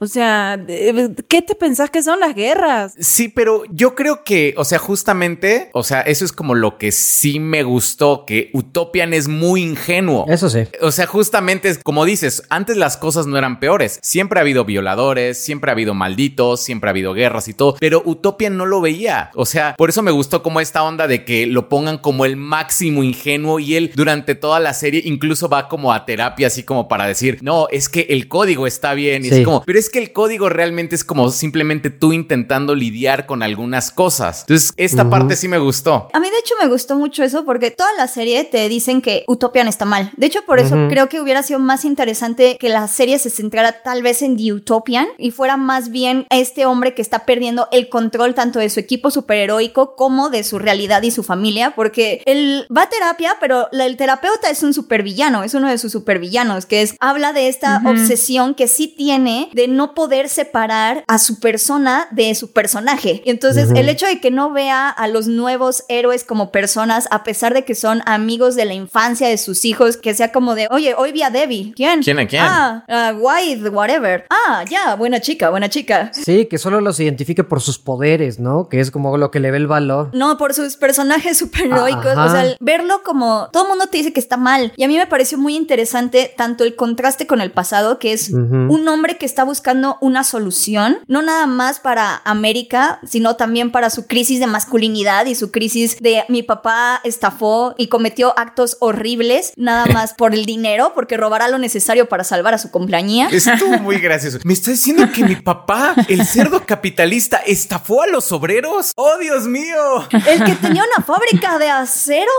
O sea, eh, ¿qué te pensás que son las guerras? Sí, pero yo creo que, o sea, justamente, o sea, eso es como lo que sí me gustó, que Utopian es muy ingenuo. Eso sí. O sea, justamente es como dices, antes las cosas no eran peores. Siempre ha habido violadores, siempre ha habido malditos, siempre ha habido guerras y todo, pero Utopian no lo veía. O sea, por eso me gustó como esta onda de que lo pongan como el máximo ingenuo y él durante toda la serie incluso va como a terapia así como para decir, no, es que el código está bien. Y Sí. es como, pero es que el código realmente es como simplemente tú intentando lidiar con algunas cosas. Entonces, esta parte sí me gustó. A mí de hecho me gustó mucho eso porque toda la serie te dicen que Utopian está mal. De hecho, por eso creo que hubiera sido más interesante que la serie se centrara tal vez en The Utopian y fuera más bien este hombre que está perdiendo el control tanto de su equipo superheroico como de su realidad y su familia, porque él va a terapia, pero el terapeuta es un supervillano, es uno de sus supervillanos, que es, habla de esta obsesión que sí tiene de no poder separar a su persona de su personaje. Y entonces el hecho de que no vea a los nuevos héroes como personas, a pesar de que son amigos de la infancia de sus hijos, que sea como de, oye, hoy vi a Debbie. ¿Quién? ¿Quién a quién? Ah, ah, White, whatever. Ah, ya, buena chica, buena chica. Sí, que solo los identifique por sus poderes, ¿no? Que es como lo que le ve el valor. No, por sus personajes superheroicos. Ajá. O sea, verlo como todo el mundo te dice que está mal. Y a mí me pareció muy interesante tanto el contraste con el pasado, que es un hombre que está buscando una solución, no nada más para América, sino también para su crisis de masculinidad y su crisis de mi papá estafó y cometió actos horribles, nada más por el dinero, porque robará lo necesario para salvar a su compañía. Estuvo muy gracioso. ¿Me está diciendo que mi papá, el cerdo capitalista, estafó a los obreros? ¡Oh, Dios mío! El que tenía una fábrica de acero.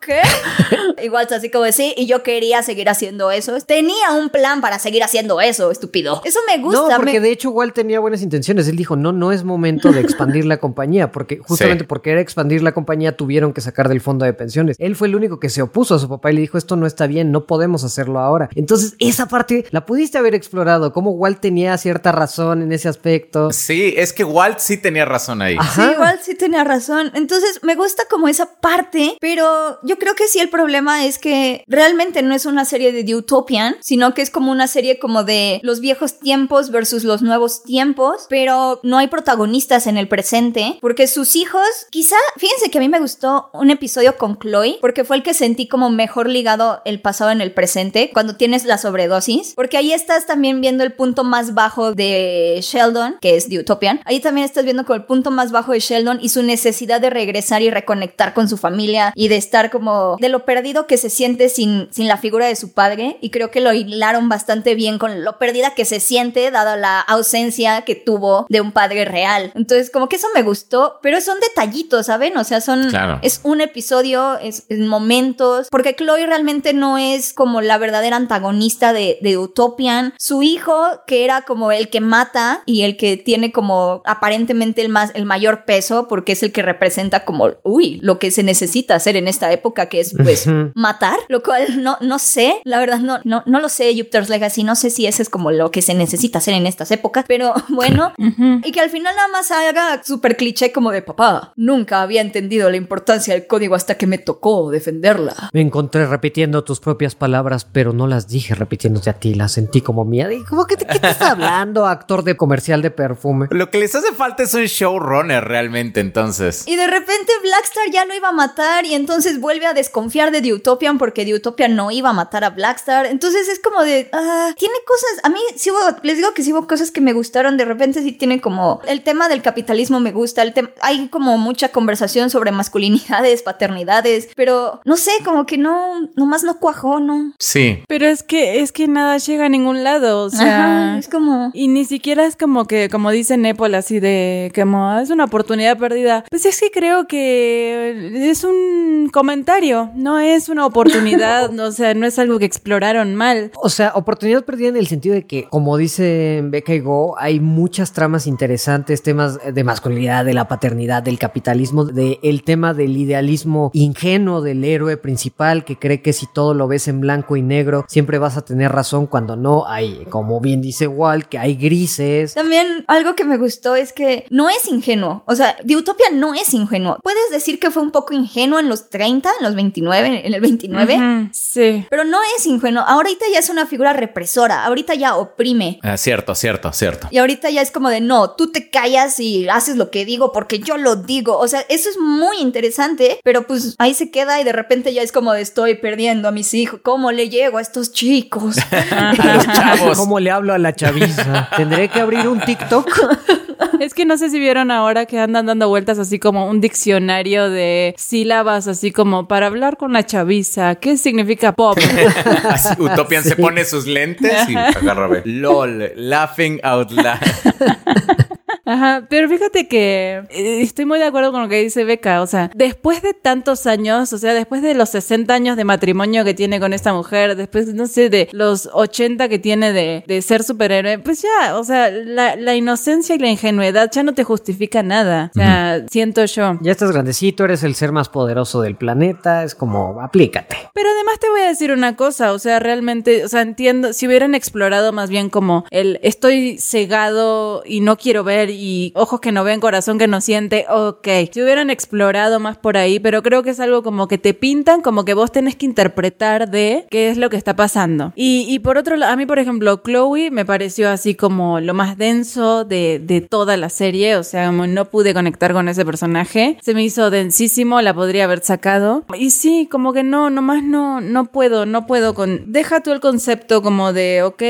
¿Qué? Igual es así como de, sí, y yo quería seguir haciendo eso. Tenía un plan para seguir haciendo eso, estúpido. Eso me gusta. No, porque me- de hecho igual tenía buenas intenciones. Él dijo, no, no es momento de expandir la compañía, porque justamente Sí. porque era expandir la compañía tuvieron que sacar del fondo de pensiones. Él fue el único que se opuso a su papá y le dijo, esto no está bien, no podemos hacerlo ahora. Entonces, esa parte la pudiste haber explorado, cómo Walt tenía cierta razón en ese aspecto. Sí, es que Walt sí tenía razón ahí. Ajá. Sí, igual sí tenía razón. Entonces me gusta como esa parte, pero yo creo que sí el problema es que realmente no es una serie de The Utopian, sino que es como una serie como de los viejos tiempos versus los nuevos tiempos, pero no hay protagonistas en el presente, porque sus hijos, quizá, fíjense que a mí me gustó un episodio con Chloe, porque fue el que sentí como mejor ligado el pasado en el presente, cuando tienes la sobredosis, porque ahí estás también viendo el punto más bajo de Sheldon, que es The Utopian, ahí también estás viendo como el punto más bajo de Sheldon y su necesidad de regresar y reconectar con su familia y de estar como de lo perdido que se siente sin, sin la figura de su padre y creo que lo hilaron bastante bien con lo que se siente dada la ausencia que tuvo de un padre real. Entonces como que eso me gustó, pero son detallitos, ¿saben? O sea, son... Claro. Es un episodio, es, es momentos, porque Chloe realmente no es como la verdadera antagonista de, de Utopian. Su hijo, que era como el que mata y el que tiene como aparentemente el, más, el mayor peso, porque es el que representa como, uy, lo que se necesita hacer en esta época, que es pues matar, lo cual no, no sé, la verdad no, no, no lo sé, Jupiter's Legacy, no sé si ese es como lo que se necesita hacer en estas épocas, pero bueno, y que al final nada más haga súper cliché como de papá. Nunca había entendido la importancia del código hasta que me tocó defenderla. Me encontré repitiendo tus propias palabras, pero no las dije repitiéndote a ti, las sentí como mía. Y ¿Cómo que, ¿Qué te estás hablando, actor de comercial de perfume? Lo que les hace falta es un showrunner realmente, entonces. Y de repente Blackstar ya lo iba a matar y entonces vuelve a desconfiar de The Utopian porque The Utopian no iba a matar a Blackstar. Entonces es como de, ah, tiene cosas, a mí sí hubo, les digo que sí hubo cosas que me gustaron, de repente sí tiene como, el tema del capitalismo me gusta, el tem- hay como mucha conversación sobre masculinidades, paternidades, pero no sé, como que no, nomás no cuajó, ¿no? Sí. Pero es que, es que nada llega a ningún lado, o sea... Ajá, es como... Y ni siquiera es como que, como dice Nepal, así de, como, "Ah, es una oportunidad perdida. Pues es que creo que es un comentario, no es una oportunidad, no, o sea, no es algo que exploraron mal. O sea, oportunidad perdida en el sentido de que, como dice Becca y Go, hay muchas tramas interesantes, temas de masculinidad, de la paternidad, del capitalismo, del el tema del idealismo ingenuo del héroe principal que cree que si todo lo ves en blanco y negro, siempre vas a tener razón cuando no hay, como bien dice Walt, que hay grises. También algo que me gustó es que no es ingenuo. O sea, The Utopia no es ingenuo. Puedes decir que fue un poco ingenuo en los 30, en los 29, en el 29, Ujú, Sí. pero no es ingenuo. Ahorita ya es una figura represora. Ahorita ya oprime. Ah, cierto, cierto, cierto. Y ahorita ya es como de no, tú te callas y haces lo que digo porque yo lo digo. O sea, eso es muy interesante, pero pues ahí se queda y de repente ya es como de estoy perdiendo a mis hijos. ¿Cómo le llego a estos chicos? A los chavos. ¿Cómo le hablo a la chaviza? ¿Tendré que abrir un TikTok? Es que no sé si vieron ahora que andan dando vueltas así como un diccionario de sílabas, así como para hablar con la chaviza. ¿Qué significa pop? Así, Utopian se pone sus lentes y agarra. LOL, laughing out loud. Ajá, pero fíjate que eh, estoy muy de acuerdo con lo que dice Beca, o sea, después de tantos años, o sea, después de los 60 años de matrimonio que tiene con esta mujer, después, no sé, de los 80 que tiene de, de ser superhéroe, pues ya, o sea, la, la inocencia y la ingenuidad ya no te justifica nada, o sea, siento yo. Ya estás grandecito, eres el ser más poderoso del planeta, es como, aplícate. Pero además te voy a decir una cosa, o sea, realmente, o sea, entiendo, si hubieran explorado más bien como el estoy cegado y no quiero ver y ojos que no ven, corazón que no siente, ok, si hubieran explorado más por ahí, pero creo que es algo como que te pintan, como que vos tenés que interpretar de qué es lo que está pasando. Y, y por otro lado, a mí, por ejemplo, Chloe me pareció así como lo más denso de, de toda la serie, o sea, como no pude conectar con ese personaje, se me hizo densísimo, la podría haber sacado. Y sí, como que no, nomás no, no puedo, no puedo con... Deja tú el concepto como de, ok,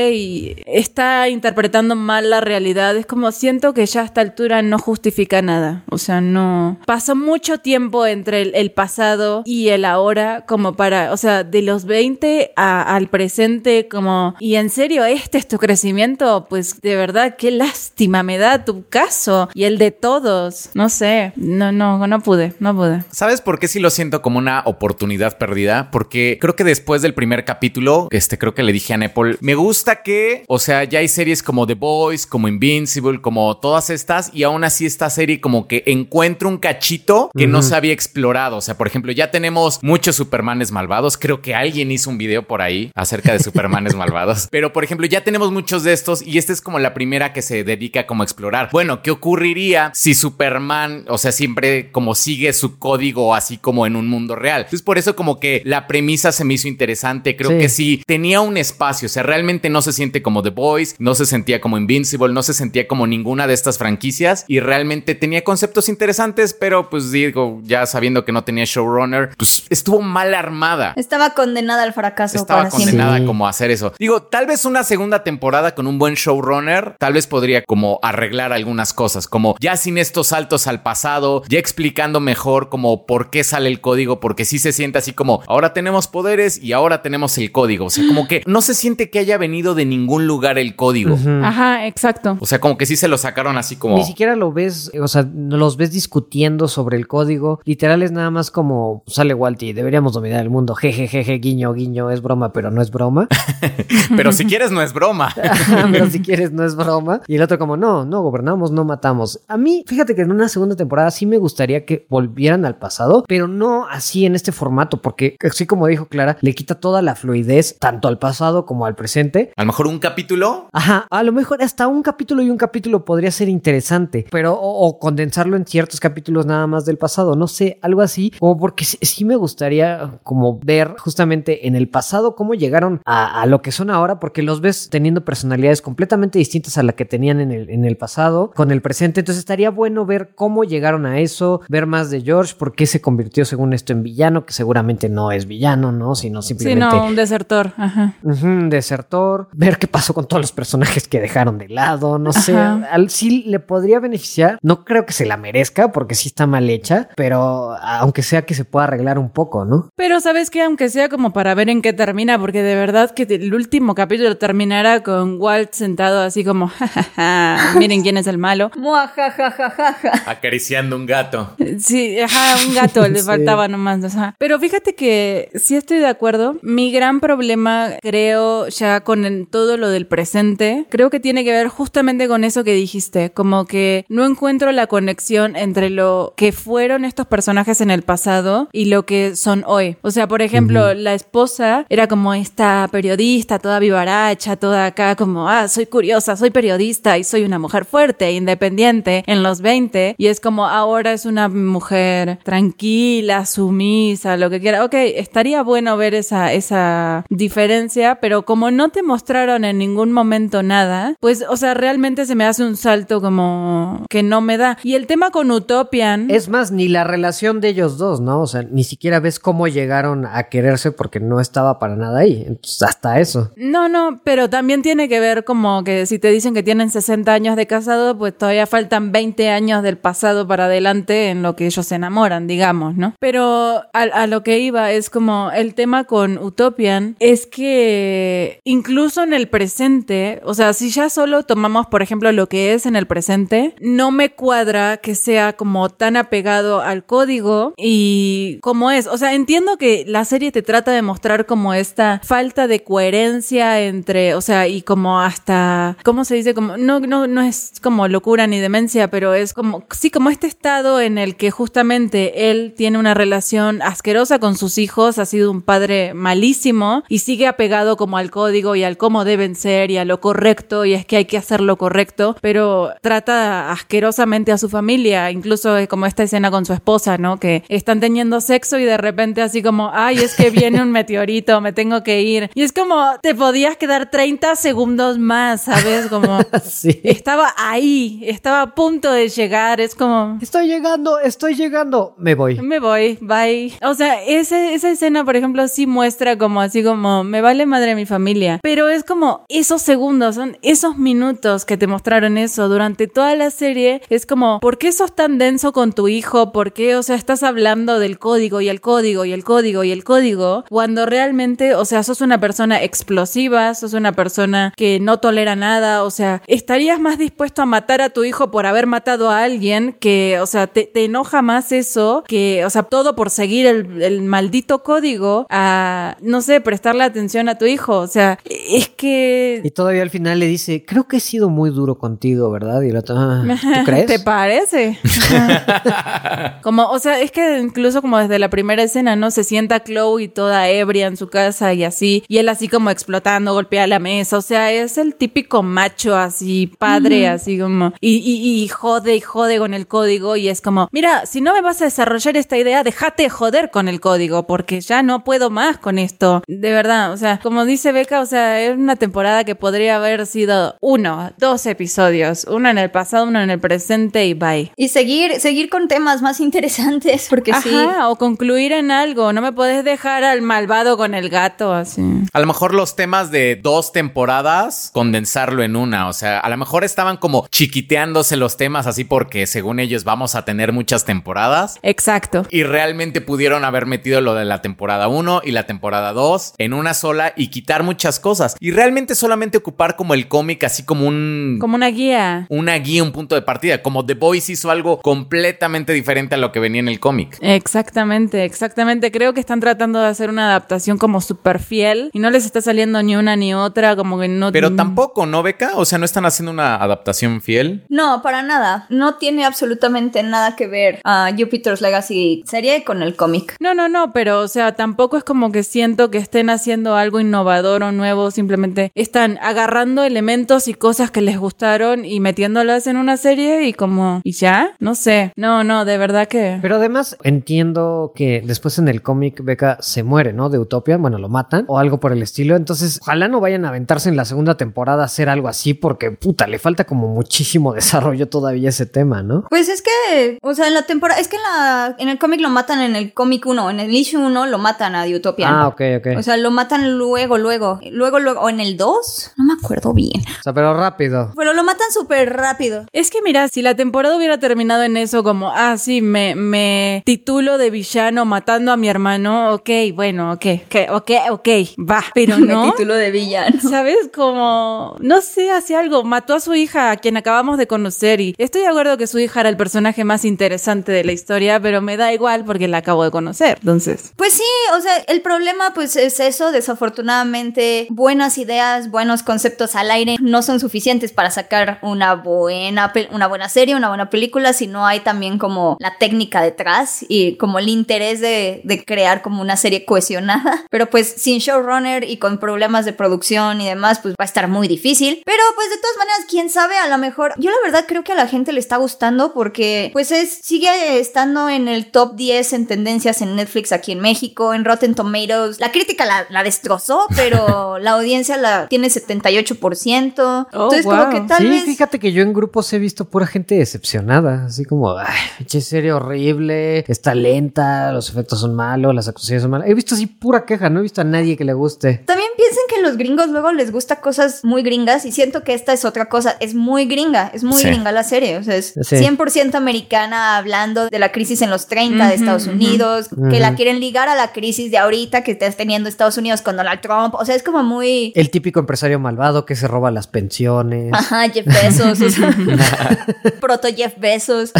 está interpretando mal la realidad, es como siento que ya a esta altura no justifica nada, o sea, no... Pasó mucho tiempo entre el, pasado y el ahora como para, o sea, de los 20 a- al presente como... Y en serio, este es tu crecimiento, pues de verdad, qué lástima me da tu caso y el de todos, no sé, no, no, no pude, no pude. ¿Sabes por qué sí lo siento como una oportunidad perdida? Porque creo que después del primer capítulo, este creo que le dije a Nepal, me gusta que, o sea, ya hay series como The Boys, como Invincible, como todas estas, y aún así esta serie como que encuentra un cachito que no se había explorado. O sea, por ejemplo, ya tenemos muchos Supermanes malvados. Creo que alguien hizo un video por ahí acerca de Supermanes malvados. Pero, por ejemplo, ya tenemos muchos de estos y esta es como la primera que se dedica como a explorar. Bueno, ¿qué ocurriría si Superman, o sea, siempre como sigue su código así como en un mundo real? Entonces, por eso como que la premisa se me hizo interesante. Creo Sí. que sí, tenía un espacio. O sea, realmente no se siente como The Boys, no se sentía como Invincible, no se sentía como ninguna de estas franquicias y realmente tenía conceptos interesantes, pero pues digo, ya sabiendo que no tenía showrunner, pues estuvo mal armada. Estaba condenada al fracaso Estaba para condenada como a hacer eso. Digo, tal vez una segunda temporada con un buen showrunner, tal vez podría como arreglar algunas cosas, como ya sin estos saltos al pasado, ya explicando mejor como por qué sale el código, porque sí se siente así como ahora tenemos poderes y ahora tenemos el código. O sea, como que no se siente que haya venido de ningún lugar el código. Ajá, exacto. O sea, como que sí se lo sacaron así como... Ni siquiera lo ves, o sea, no los ves discutiendo sobre el código. Literal es nada más como sale Walty, deberíamos dominar el mundo. Jejejeje, guiño, guiño, es broma, pero no es broma. Pero si quieres no es broma. pero si quieres, no es broma. Y el otro, como, no, no gobernamos, no matamos. A mí, fíjate que en una segunda temporada sí me gustaría que volvieran al pasado, pero no así en este formato, porque así como dijo Clara, le quita toda la fluidez tanto al pasado como al presente. A lo mejor un capítulo Ajá, a lo mejor hasta un capítulo y un capítulo podría ser interesante, pero o, o condensarlo en ciertos capítulos nada más del pasado, no sé, algo así, como porque sí, sí me gustaría como ver justamente en el pasado cómo llegaron a, a lo que son ahora, porque los ves teniendo personalidades completamente distintas a la que tenían en el, en el pasado, con el presente, entonces estaría bueno ver cómo llegaron a eso, ver más de George, por qué se convirtió según esto en villano, que seguramente no es villano, ¿no? Sino Sí, simplemente... no, un desertor. Ajá. Ujú, un desertor, ver qué pasó con todos los personajes que dejaron de lado, no sé, al, sí le podría beneficiar, no creo que se la merezca porque sí está mal hecha, pero aunque sea que se pueda arreglar un poco, ¿no? Pero sabes que aunque sea como para ver en qué termina, porque de verdad que el último capítulo terminará con Walt sentado así como, "Ja, ja, ja, miren quién es el malo. Acariciando un gato. Sí, ajá, un gato le Sí. faltaba nomás. o sea. Pero fíjate que sí estoy de acuerdo. Mi gran problema, creo, ya con el- todo lo del presente, creo que tiene que ver justamente con eso que dijiste, como que no encuentro la conexión entre lo que fueron estos personajes en el pasado y lo que son hoy. O sea, por ejemplo, la esposa era como esta periodista, toda vivaracha, toda acá como, ah, soy curiosa, soy periodista y soy una mujer fuerte, independiente en los 20 y es como ahora es una mujer tranquila, sumisa, lo que quiera. Ok, estaría bueno ver esa, esa diferencia, pero como no te mostraron en ningún momento nada, pues, o sea, realmente se me hace un salto como que no me da. Y el tema con Utopian... Es más, ni la relación de ellos dos, ¿no? O sea, ni siquiera ves cómo llegaron a quererse porque no estaba para nada ahí. Entonces, hasta eso. No, no, pero también tiene que ver como que si te dicen que tienen 60 años de casado, pues todavía faltan 20 años del pasado para adelante en lo que ellos se enamoran, digamos, ¿no? Pero a, a lo que iba es como el tema con Utopian es que incluso en el presente, o sea, si ya solo tomamos, por ejemplo, lo que es en el presente, no me cuadra que sea como tan apegado al código y como es. O sea, entiendo que la serie te trata de mostrar como esta falta de coherencia entre, o sea, y como hasta, ¿cómo se dice? Como, no, no, no es como locura ni demencia, pero es como, sí, como este estado en el que justamente él tiene una relación asquerosa con sus hijos, ha sido un padre malísimo y sigue apegado como al código y al cómo deben ser y a lo correcto y es que hay que hacer lo correcto, pero trata asquerosamente a su familia, incluso como esta escena con su esposa, ¿no? Que están teniendo sexo y de repente así como, ay, es que viene un meteorito, me tengo que ir. Y es como, te podías quedar 30 segundos más, ¿sabes? Como, Sí. estaba ahí, estaba a punto de llegar, es como... Estoy llegando, estoy llegando. Me voy. Me voy, bye. O sea, ese, esa escena, por ejemplo, sí muestra como así como, me vale madre mi familia. Pero es como esos segundos, son esos minutos que te mostraron eso durante toda la serie. Es como, ¿por qué sos tan denso con tu hijo? ¿Por qué, o sea, estás hablando del código y el código y el código y el código? Cuando realmente, o sea, sos una persona explosiva, sos una persona que no tolera nada. O sea, estarías más dispuesto a matar a tu hijo por haber matado a alguien que, o sea, te, te enoja más eso que, o sea, todo por seguir el, el maldito código a, no sé, prestarle atención a tu hijo. O sea, es que... Y todavía al final le dice, creo que he sido muy duro contigo, ¿verdad? Y el otro, "Ah, ¿tú crees? ¿Te parece? como, o sea, es que incluso como desde la primera escena, ¿no? Se sienta Chloe toda ebria en su casa y así, y él así como explotando, golpea la mesa, o sea, es el típico macho así, padre, así como, y, y, y jode y jode con el código y es como, mira, si no me vas a desarrollar esta idea, déjate de joder con el código, porque ya no puedo más con esto, de verdad, o sea, como dice Beca, o sea, es una temporada que podría haber sido uno, dos episodios, uno en el pasado, uno en el presente y bye. Y seguir, seguir con temas más interesantes, porque sí. Ajá, o concluir en algo. No me puedes dejar al malvado con el gato así. A lo mejor los temas de dos temporadas, condensarlo en una. O sea, a lo mejor estaban como chiquiteándose los temas así porque según ellos vamos a tener muchas temporadas. Exacto. Y realmente pudieron haber metido lo de la temporada 1 y la temporada 2 en una sola y quitar muchas cosas. Y realmente solamente ocupar como el cómic así como un... Como una guía. Una guía, un punto de partida. Como The Voice hizo algo completamente diferente a lo que venía en el cómic. Exactamente, exactamente. Creo que están tratando de hacer una adaptación como súper fiel y no les está saliendo ni una ni otra, como que no... Pero tampoco, ¿no, Beca? O sea, no están haciendo una adaptación fiel. No, para nada. No tiene absolutamente nada que ver a Jupiter's Legacy serie con el cómic. No, no, no, pero o sea, tampoco es como que siento que estén haciendo algo innovador o nuevo, simplemente están agarrando elementos y cosas que les gustaron y metiéndolas en una serie y como, ¿y ya? No sé. No, no, de verdad que... Pero además entiendo que después en el cómic Becca se muere, ¿no? De Utopia, bueno, lo matan o algo por el estilo. Entonces, ojalá no vayan a aventarse en la segunda temporada a hacer algo así porque, puta, le falta como muchísimo desarrollo todavía ese tema, ¿no? Pues es que, o sea, en la temporada, es que en, la, en el cómic lo matan en el cómic 1, en el issue 1 lo matan a Utopia. Ah, ok, ok. O sea, lo matan luego, luego. Luego, luego. O en el 2. No me acuerdo bien. O sea, pero rápido. Pero lo matan súper rápido. Es que mira, si la temporada hubiera terminado en eso como, ah, sí, me, me titulo de villano matando a mi hermano, ok, bueno, ok, ok, ok, ok, va, pero no. Me título de villano. ¿Sabes? Como, no sé, hace algo, mató a su hija, a quien acabamos de conocer, y estoy de acuerdo que su hija era el personaje más interesante de la historia, pero me da igual porque la acabo de conocer, entonces. Pues sí, o sea, el problema pues es eso, desafortunadamente buenas ideas, buenos conceptos al aire no son suficientes para sacar una buena, una buena serie, una buena película, si no hay también como la técnica detrás y como el interés de, de crear como una serie cohesionada. Pero pues sin showrunner y con problemas de producción y demás, pues va a estar muy difícil. Pero pues de todas maneras, quién sabe, a lo mejor, yo la verdad creo que a la gente le está gustando porque pues es, sigue estando en el top 10 en tendencias en Netflix aquí en México, en Rotten Tomatoes. La crítica la, la destrozó, pero la audiencia la tiene 78%. Oh, Entonces wow. como que tal sí, vez... fíjate que que yo en grupos he visto pura gente decepcionada, así como, ay, pinche serie horrible, está lenta, los efectos son malos, las actuaciones son malas. He visto así pura queja, no he visto a nadie que le guste. También piensen que los gringos luego les gusta cosas muy gringas y siento que esta es otra cosa, es muy gringa, es muy Sí. gringa la serie, o sea, es Sí. 100% americana hablando de la crisis en los 30 de Estados. Unidos, que la quieren ligar a la crisis de ahorita que estás teniendo Estados Unidos con Donald Trump, o sea, es como muy... El típico empresario malvado que se roba las pensiones. Ajá, Jeff Bezos, o sea, proto Jeff Bezos.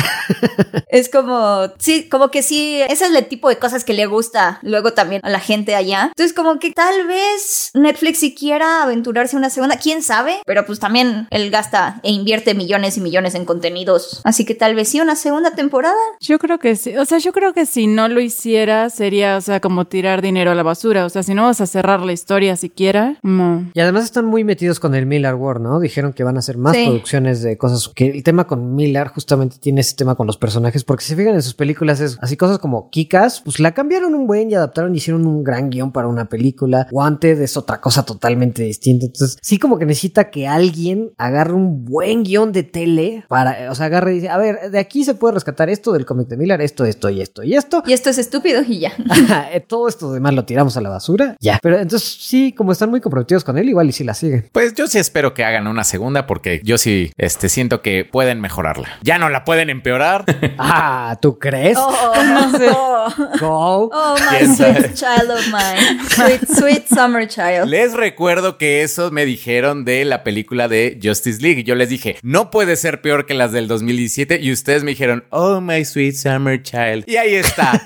Es como, sí, como que sí, ese es el tipo de cosas que le gusta luego también a la gente allá. Entonces, como que tal vez Netflix si quiera aventurarse una segunda, quién sabe, pero pues también él gasta e invierte millones y millones en contenidos. Así que tal vez sí una segunda temporada. Yo creo que sí. O sea, yo creo que si no lo hiciera sería, o sea, como tirar dinero a la basura. O sea, si no vas a cerrar la historia siquiera, no. Y además están muy metidos con el Miller War, ¿no? Dijeron que van a hacer más Sí. producciones de cosas. Que el tema con Miller justamente tiene ese tema con los personajes, porque si se fijan en sus películas es así cosas como Kikas, pues la cambiaron un buen y adaptaron y hicieron un gran guion para una película. Wanted es otra cosa totalmente distinta. Entonces, sí como que necesita que alguien agarre un buen guion de tele para, o sea, agarre y dice, a ver, de aquí se puede rescatar esto del cómic de Miller, esto, esto y esto y esto. Y esto es estúpido y ya. Eh, Todo esto demás lo tiramos a la basura. Ya. Pero entonces sí, como están muy comprometidos con él, igual y sí la siguen. Pues yo sí espero que hagan una segunda porque yo sí este, siento que pueden mejorarla. Ya no la pueden empeorar. Ah, ¿tú crees? Oh, No sé. oh, Go. oh, my sweet child of mine. Sweet, sweet summer child. Les recuerdo que eso me dijeron de la película de Justice League. Yo les dije, no puede ser peor que las del 2017. Y ustedes me dijeron, oh, my sweet summer child. Y ahí está.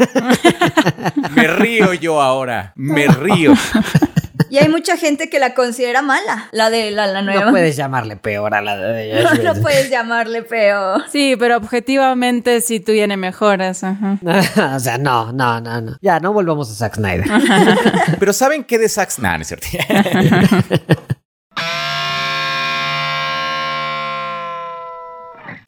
me río yo ahora. Me río. Y hay mucha gente que la considera mala, la de la, la nueva. No puedes llamarle peor a la de No, no puedes llamarle peor. Sí, pero objetivamente sí tiene mejoras. Ajá. o sea, no, no, no, no. Ya, no volvamos a Zack Snyder. Pero ¿saben qué de Zack Nah, no es cierto.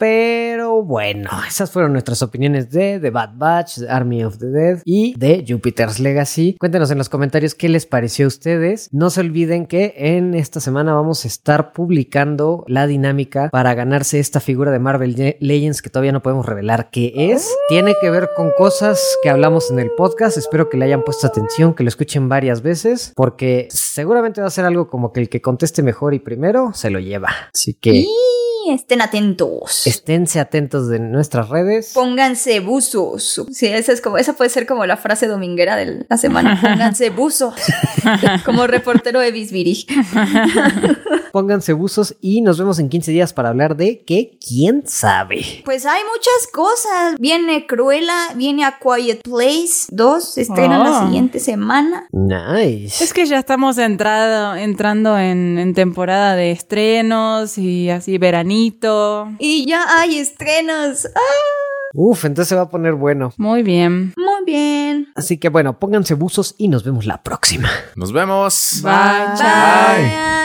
Pero bueno, esas fueron nuestras opiniones de The Bad Batch, de Army of the Dead y de Jupiter's Legacy. Cuéntenos en los comentarios qué les pareció a ustedes. No se olviden que en esta semana vamos a estar publicando la dinámica para ganarse esta figura de Marvel Le- Legends que todavía no podemos revelar qué es. Tiene que ver con cosas que hablamos en el podcast. Espero que le hayan puesto atención, que lo escuchen varias veces, porque seguramente va a ser algo como que el que conteste mejor y primero se lo lleva. Así que... Estén atentos. Esténse atentos de nuestras redes. Pónganse buzos. Sí, esa es como, esa puede ser como la frase dominguera de la semana. Pónganse buzos. como reportero de Bisbiri. Pónganse buzos y nos vemos en 15 días para hablar de que quién sabe. Pues hay muchas cosas. Viene Cruella, viene A Quiet Place 2, se estrena la Oh. siguiente semana. Nice. Es que ya estamos entrado, entrando en, en temporada de estrenos y así Y ya hay estrenos. ¡Ah! Uf, entonces se va a poner bueno. Muy bien. Muy bien. Así que bueno, pónganse buzos y nos vemos la próxima. Nos vemos. Bye. Bye.